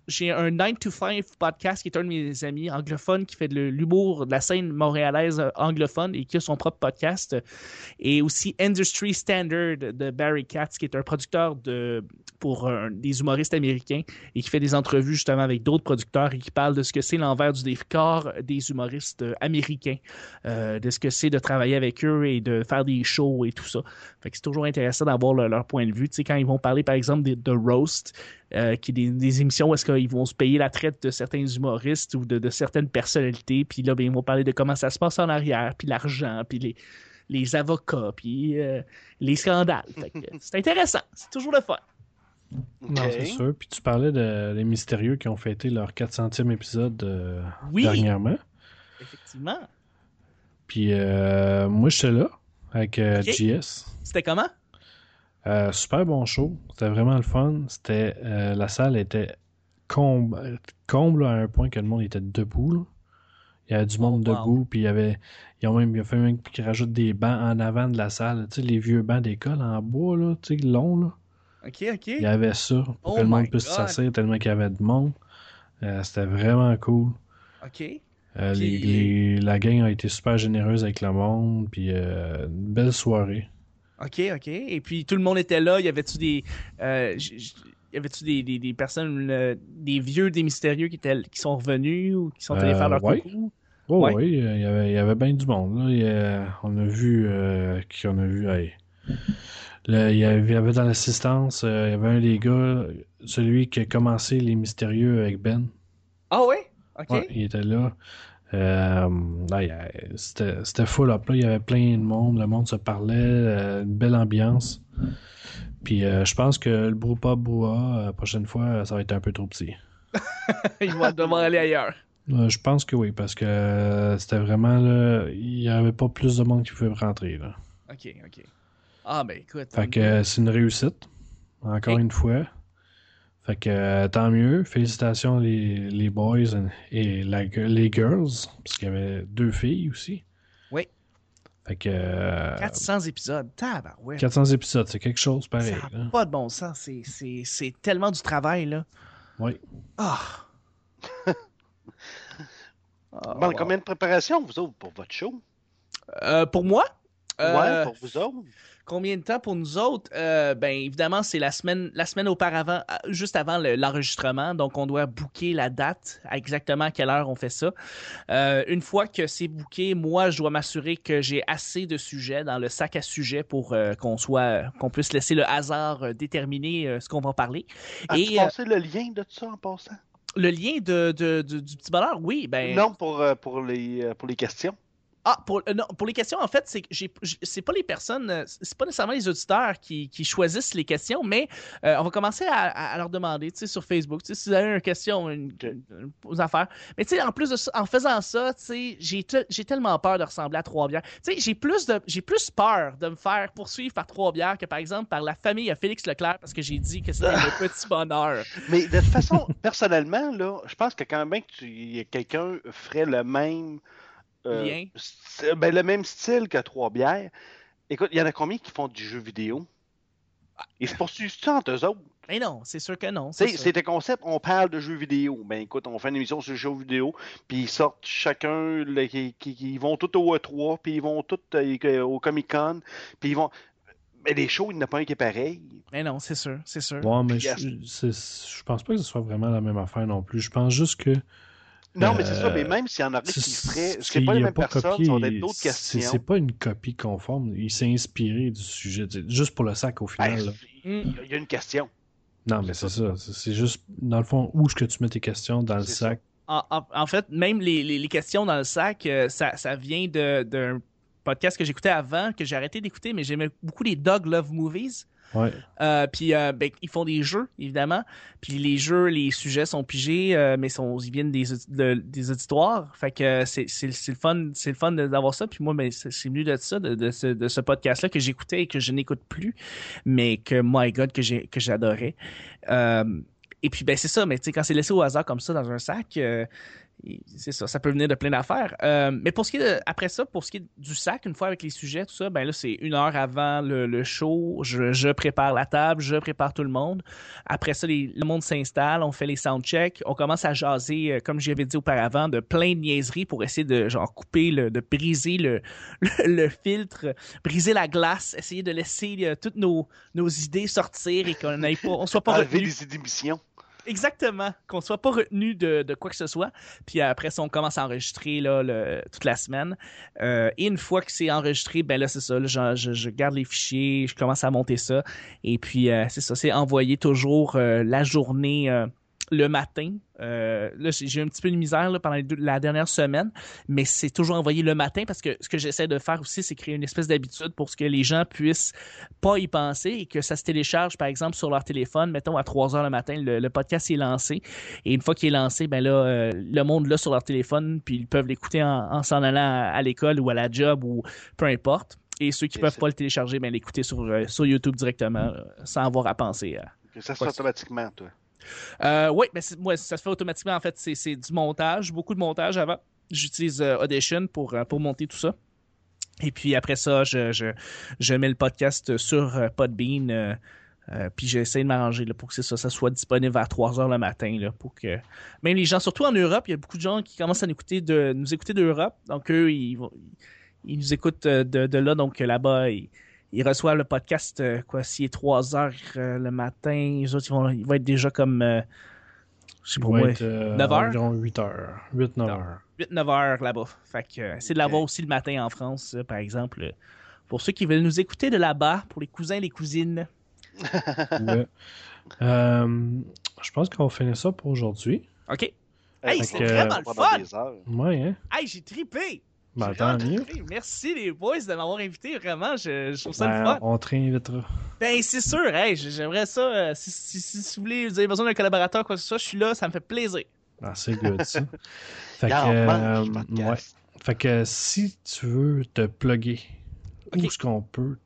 j'ai un 9 to 5 podcast qui est un de mes amis anglophones qui fait de l'humour de la scène montréalaise euh, anglophone et qui a son propre podcast. Et aussi Industry Standard de Barry Katz, qui est un producteur de, pour euh, des humoristes américains et qui fait des entrevues justement avec d'autres producteurs et qui parle de ce que c'est l'envers du décor des humoristes euh, américains, de ce que c'est de travailler avec eux et de faire des shows et tout ça. Fait que c'est toujours intéressant d'avoir le- leur point de vue. Tu sais, quand ils vont parler, par exemple, de Roast, euh, qui est des, des émissions où est-ce qu'ils vont se payer la traite de certains humoristes ou de, de certaines personnalités, puis là, ben, ils vont parler de comment ça se passe en arrière, puis l'argent, puis les, les avocats, puis euh, les scandales. C'est intéressant, c'est toujours le fun. Non, c'est sûr. Puis tu parlais de les mystérieux qui ont fêté leur 400e épisode euh, Oui. dernièrement. Effectivement. Puis euh, moi, j'étais là avec euh. JS. C'était comment? Euh, super bon show. C'était vraiment le fun. C'était euh, la salle était comble, comble à un point que le monde était debout. là. Il y avait du monde Oh, wow. debout, puis il y avait. Ils ont même il a fait même qu'ils rajoutent des bancs en avant de la salle. Tu sais, les vieux bancs d'école en bois, là, tu sais, longs, là. Ok, ok. Il y avait ça pour Oh que le monde my puisse s'asseoir tellement qu'il y avait de monde. Euh, C'était vraiment cool. Ok. Euh, Puis- les- les- la gang a été super généreuse avec le monde, puis euh, une belle soirée. Ok, ok. Et puis tout le monde était là. Il y avait-tu des. euh, y avait-tu des, des, des personnes, euh, des vieux, des mystérieux qui, étaient, qui sont revenus ou qui sont allés Euh, faire leur ouais. coucou? Oh, Ouais. oui, il y avait, il y avait bien du monde. Là. Il y a- on a vu euh, qui on a vu. Là, il, y avait, dans l'assistance, euh, il y avait un des gars, celui qui a commencé les mystérieux avec Ben. Ah ouais? Ok. Ouais, il était là. Euh, c'était c'était full up. Là. Il y avait plein de monde. Le monde se parlait. euh, une belle ambiance. Puis euh, je pense que le Broupa Boua, la prochaine fois, ça va être un peu trop petit. Ils vont devoir aller ailleurs. Je pense que oui, parce que c'était vraiment là. Il n'y avait pas plus de monde qui pouvait rentrer. Là. Ok, ok. Ah ben écoute. Fait que c'est une réussite. Encore une fois. Fait que euh, tant mieux. Félicitations les, les boys et la, les girls. Parce qu'il y avait deux filles aussi. Oui. Fait que. euh, 400 épisodes. Tabarouette. 400 épisodes, c'est quelque chose pareil. Ça n'a pas de bon sens. C'est- C'est c'est tellement du travail, là. Oui. Ah! Bon, wow. combien de préparation, vous autres, pour votre show? Euh, pour moi? Euh, Ouais, pour vous autres. Combien de temps pour nous autres? Euh, ben évidemment, c'est la semaine, la semaine auparavant, euh, juste avant le- l'enregistrement. Donc, on doit booker la date, à exactement à quelle heure on fait ça. Euh, une fois que c'est booké, moi, je dois m'assurer que j'ai assez de sujets dans le sac à sujets pour euh, qu'on soit, qu'on puisse laisser le hasard déterminer ce qu'on va parler. As-tu passé le lien de tout ça en passant? le lien de, de- du- du petit bonheur, oui, ben. Non, pour, pour, les, pour les questions. Ah, pour, euh, non, pour les questions, en fait, c'est que c'est pas les personnes, euh, c'est pas nécessairement les auditeurs qui, qui choisissent les questions, mais euh, on va commencer à, leur demander, tu sais, sur Facebook, tu sais, si vous avez une question, une, une- affaires. Mais tu sais, en plus de ça, en faisant ça, tu sais, j'ai, te- j'ai tellement peur de ressembler à Trois-Bières. Tu sais, j'ai plus de, j'ai plus peur de me faire poursuivre par Trois-Bières que par exemple par la famille à Félix Leclerc parce que j'ai dit que c'était le petit bonheur. Mais de toute façon, personnellement, là, je pense que quand même que tu, quelqu'un ferait le même euh, Lien. st- ben, le même style que Trois Bières, écoute, il y en a combien qui font du jeu vidéo? Ils se poursuivent-tu entre eux autres? Mais non, c'est sûr que non. C'est un concept, on parle de jeux vidéo. Ben écoute, on fait une émission sur les jeux vidéo, puis ils sortent chacun, le- qui, qui- qui- ils vont tous au E3, puis ils vont tous euh, au Comic Con, puis ils vont. Mais les shows, il n'y en a pas un qui est pareil. Mais non, c'est sûr, c'est sûr. Bon, mais je, je pense pas que ce soit vraiment la même affaire non plus. Je pense juste que. Non, mais c'est ça, Euh, mais même s'il y en aurait qui feraient. c'est Ce n'est pas les mêmes pas personnes, copié- ça va être d'autres c'est- questions. C'est pas une copie conforme. Il s'est inspiré du sujet. Juste pour le sac au final. Là. il y a- une question. Non, mais c'est ça. C'est juste, dans le fond, où est-ce que tu mets tes questions dans le sac? En, en- en fait, même les, les- les questions dans le sac, euh, ça, ça vient de- d'un podcast que j'écoutais avant, que j'ai arrêté d'écouter, mais j'aimais beaucoup les Dog Love Movies. Euh, puis euh, ben, ils font des jeux, évidemment. Puis les jeux, les sujets sont pigés, euh, mais ils viennent des, des auditoires. Fait que c'est le fun, le fun d'avoir ça. Puis moi, ben, c'est venu de ça, de, ce, podcast-là que j'écoutais et que je n'écoute plus, mais que my God que j'adorais. Et puis ben c'est ça, mais quand c'est laissé au hasard comme ça dans un sac. C'est ça, ça peut venir de plein d'affaires. Euh, mais pour ce qui est de- après ça, pour ce qui est du sac, une fois avec les sujets, tout ça, ben là, c'est une heure avant le, le show. Je, je prépare la table, je prépare tout le monde. Après ça, les- le monde s'installe, on fait les soundchecks, on commence à jaser, euh, comme j'avais dit auparavament, de plein de niaiseries pour essayer de genre couper, le, de briser le, le, le filtre, briser la glace, essayer de laisser euh, toutes nos, nos idées sortir et qu'on on soit pas Enlever les émissions. Exactement, qu'on soit pas retenu de, quoi que ce soit. Puis après ça, on commence à enregistrer là, toute la semaine. Euh, et une fois que c'est enregistré, ben là, c'est ça. là, je, garde les fichiers, je commence à monter ça. Et puis, euh, c'est ça, c'est envoyé toujours euh, la journée le matin. Euh, là, j'ai un petit peu de misère là, pendant deux- la dernière semaine, mais c'est toujours envoyé le matin parce que ce que j'essaie de faire aussi, c'est créer une espèce d'habitude pour ce que les gens puissent pas y penser et que ça se télécharge, par exemple, sur leur téléphone. Mettons, à 3 heures le matin, le, le podcast est lancé. Et une fois qu'il est lancé, ben là, euh, le monde l'a sur leur téléphone, puis ils peuvent l'écouter en, en s'en allant à, à l'école ou à la job ou peu importe. Et ceux qui Et peuvent pas le télécharger, ben l'écouter sur, euh, sur YouTube directement, euh, sans avoir à penser à, Que ça se fait automatiquement, toi. Euh, oui, mais ouais, ça se fait automatiquement. En fait, c'est du montage, beaucoup de montage avant. J'utilise euh, Audition pour, euh, pour monter tout ça. Et puis après ça, je, je, je mets le podcast sur Podbean. puis j'essaie de m'arranger pour que ça, soit disponible vers 3 heures le matin. Là, pour que même les gens, surtout en Europe, il y a beaucoup de gens qui commencent à nous écouter de, nous écouter d'Europe. Donc eux, ils, ils nous écoutent de, de là. Donc là-bas, ils, ils reçoivent le podcast, euh, quoi, s'il est 3 heures euh, le matin, les autres, ils vont, ils vont être déjà comme, euh, je sais pas moi, être, euh, 9 heures? Environ 8 heures. 8-9 Non. heures. 8-9 heures là-bas. Fait que euh, c'est de l'avoir aussi le matin en France, euh, par exemple. Pour ceux qui veulent nous écouter de là-bas, pour les cousins et les cousines. Ouais. Euh, je pense qu'on va finir ça pour aujourd'hui. OK. Hey, c'est vraiment le fun! Ouais, hein? Hey, j'ai trippé! Ben, tant mieux. trippé. Merci les boys de m'avoir invité, vraiment, je, je trouve ça le Ben, fun. on te réinvitera. Ben c'est sûr, hey, j'aimerais ça. euh, si, si, si, si vous voulez, vous avez besoin d'un collaborateur, quoi que ce soit, je suis là, ça me fait plaisir. Ah, c'est good, ça. fait, que, euh, ouais. fait que si tu veux te plugger, Ok. où est-ce qu'on peut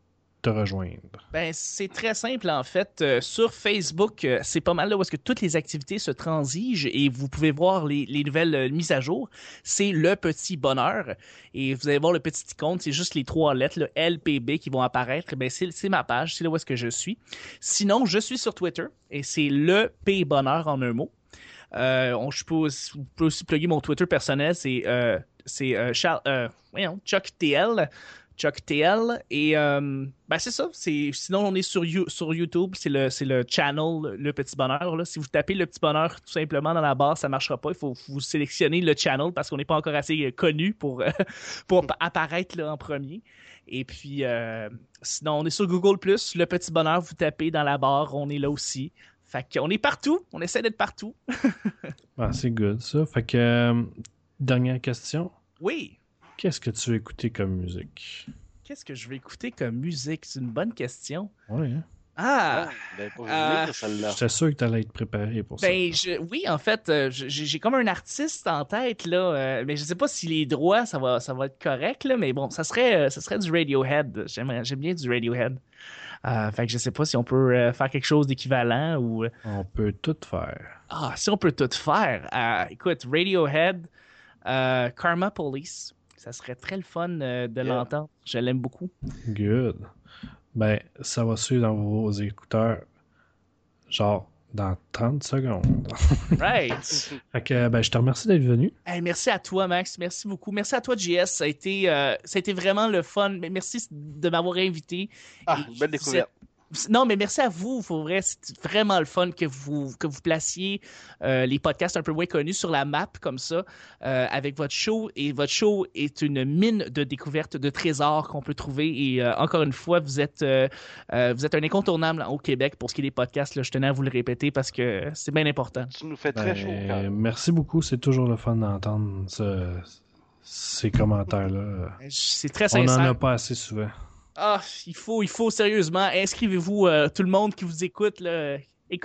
te rejoindre? Ben, c'est très simple en fait. Euh, sur Facebook, euh, c'est pas mal là où que toutes les activités se transigent et vous pouvez voir les, les nouvelles euh, mises à jour. C'est le petit bonheur et vous allez voir le petit icône, c'est juste les trois lettres, le LPB qui vont apparaître. Ben, c'est ma page, c'est là où est-ce que je suis. Sinon, je suis sur Twitter et c'est le P bonheur en un mot. On, aussi, vous pouvez aussi plugger mon Twitter personnel, c'est c'est Chuck TL. Chuck TL. Et euh, ben c'est ça. C'est, sinon, on est sur, You- sur YouTube. C'est le, c'est le channel Le Petit Bonheur. Là. Si vous tapez Le Petit Bonheur tout simplement dans la barre, ça marchera pas. Il faut, vous sélectionner le channel parce qu'on n'est pas encore assez euh, connu pour, euh, pour appa- apparaître là, en premier. Et puis, euh, sinon, on est sur Google+. Le Petit Bonheur, vous tapez dans la barre, on est là aussi. Fait qu'on est partout. On essaie d'être partout. Ah, c'est good, ça. Fait que, euh, dernière question. Oui. Qu'est-ce que tu veux écouter comme musique? Qu'est-ce que je vais écouter comme musique? C'est une bonne question. Ouais, hein? Ah! Ah, ben, euh. J'étais sûr que tu allais être préparé pour Ben, ça. je, oui, en fait, euh, j'ai comme un artiste en tête, là, euh, mais je sais pas si les droits, ça va, ça va être correct, là, mais bon, ça serait, euh, ça serait du Radiohead. J'aime bien du Radiohead. Euh, fait que je sais pas si on peut euh, faire quelque chose d'équivalent ou... On peut tout faire. Ah, si on peut tout faire. Euh, écoute, Radiohead, euh, Karma Police, ça serait très le fun euh, de Yeah. l'entendre. Je l'aime beaucoup. Good. Ben, ça va suivre dans vos écouteurs, genre, dans 30 secondes. Right! Fait que, ben, je te remercie d'être venu. Hey, merci à toi, Max. Merci beaucoup. Merci à toi, JS. Ça a été, euh, ça a été vraiment le fun. Mais Merci de m'avoir invité. Ah, Et belle découverte. Non, mais merci à vous. Pour vrai, c'est vraiment le fun que vous, que vous placiez euh, les podcasts un peu moins connus sur la map comme ça euh, avec votre show. Et votre show est une mine de découvertes, de trésors qu'on peut trouver. Et euh, encore une fois, vous êtes, euh, euh, vous êtes un incontournable au Québec pour ce qui est des podcasts. Là, je tenais à vous le répéter parce que c'est bien important. Tu nous fais très Ben, chaud au cœur. merci beaucoup. C'est toujours le fun d'entendre ce- ces commentaires-là. C'est très On sincère. n'en a pas assez souvent. Ah, il faut, il faut sérieusement. Inscrivez-vous, euh, tout le monde qui vous écoute. Là,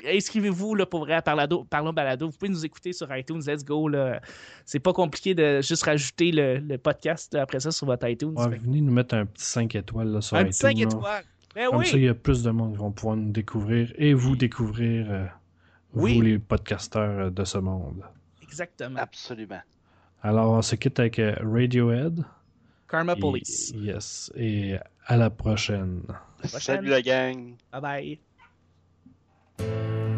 inscrivez-vous là, pour vrai à Parlado, Parlons Balado. Vous pouvez nous écouter sur iTunes. Let's go. Là. C'est pas compliqué de juste rajouter le, le podcast là, après ça sur votre iTunes. Ouais, venez nous mettre un petit 5 étoiles là, sur un iTunes. petit 5 là. étoiles. Ben Comme oui. ça, il y a plus de monde qui vont pouvoir nous découvrir et vous découvrir, euh, Oui. vous les podcasteurs euh, de ce monde. Exactement. Absolument. Alors, on se quitte avec Radiohead. Karma Et- Police. Yes. Et à la prochaine. prochaine. Salut la gang. Bye bye.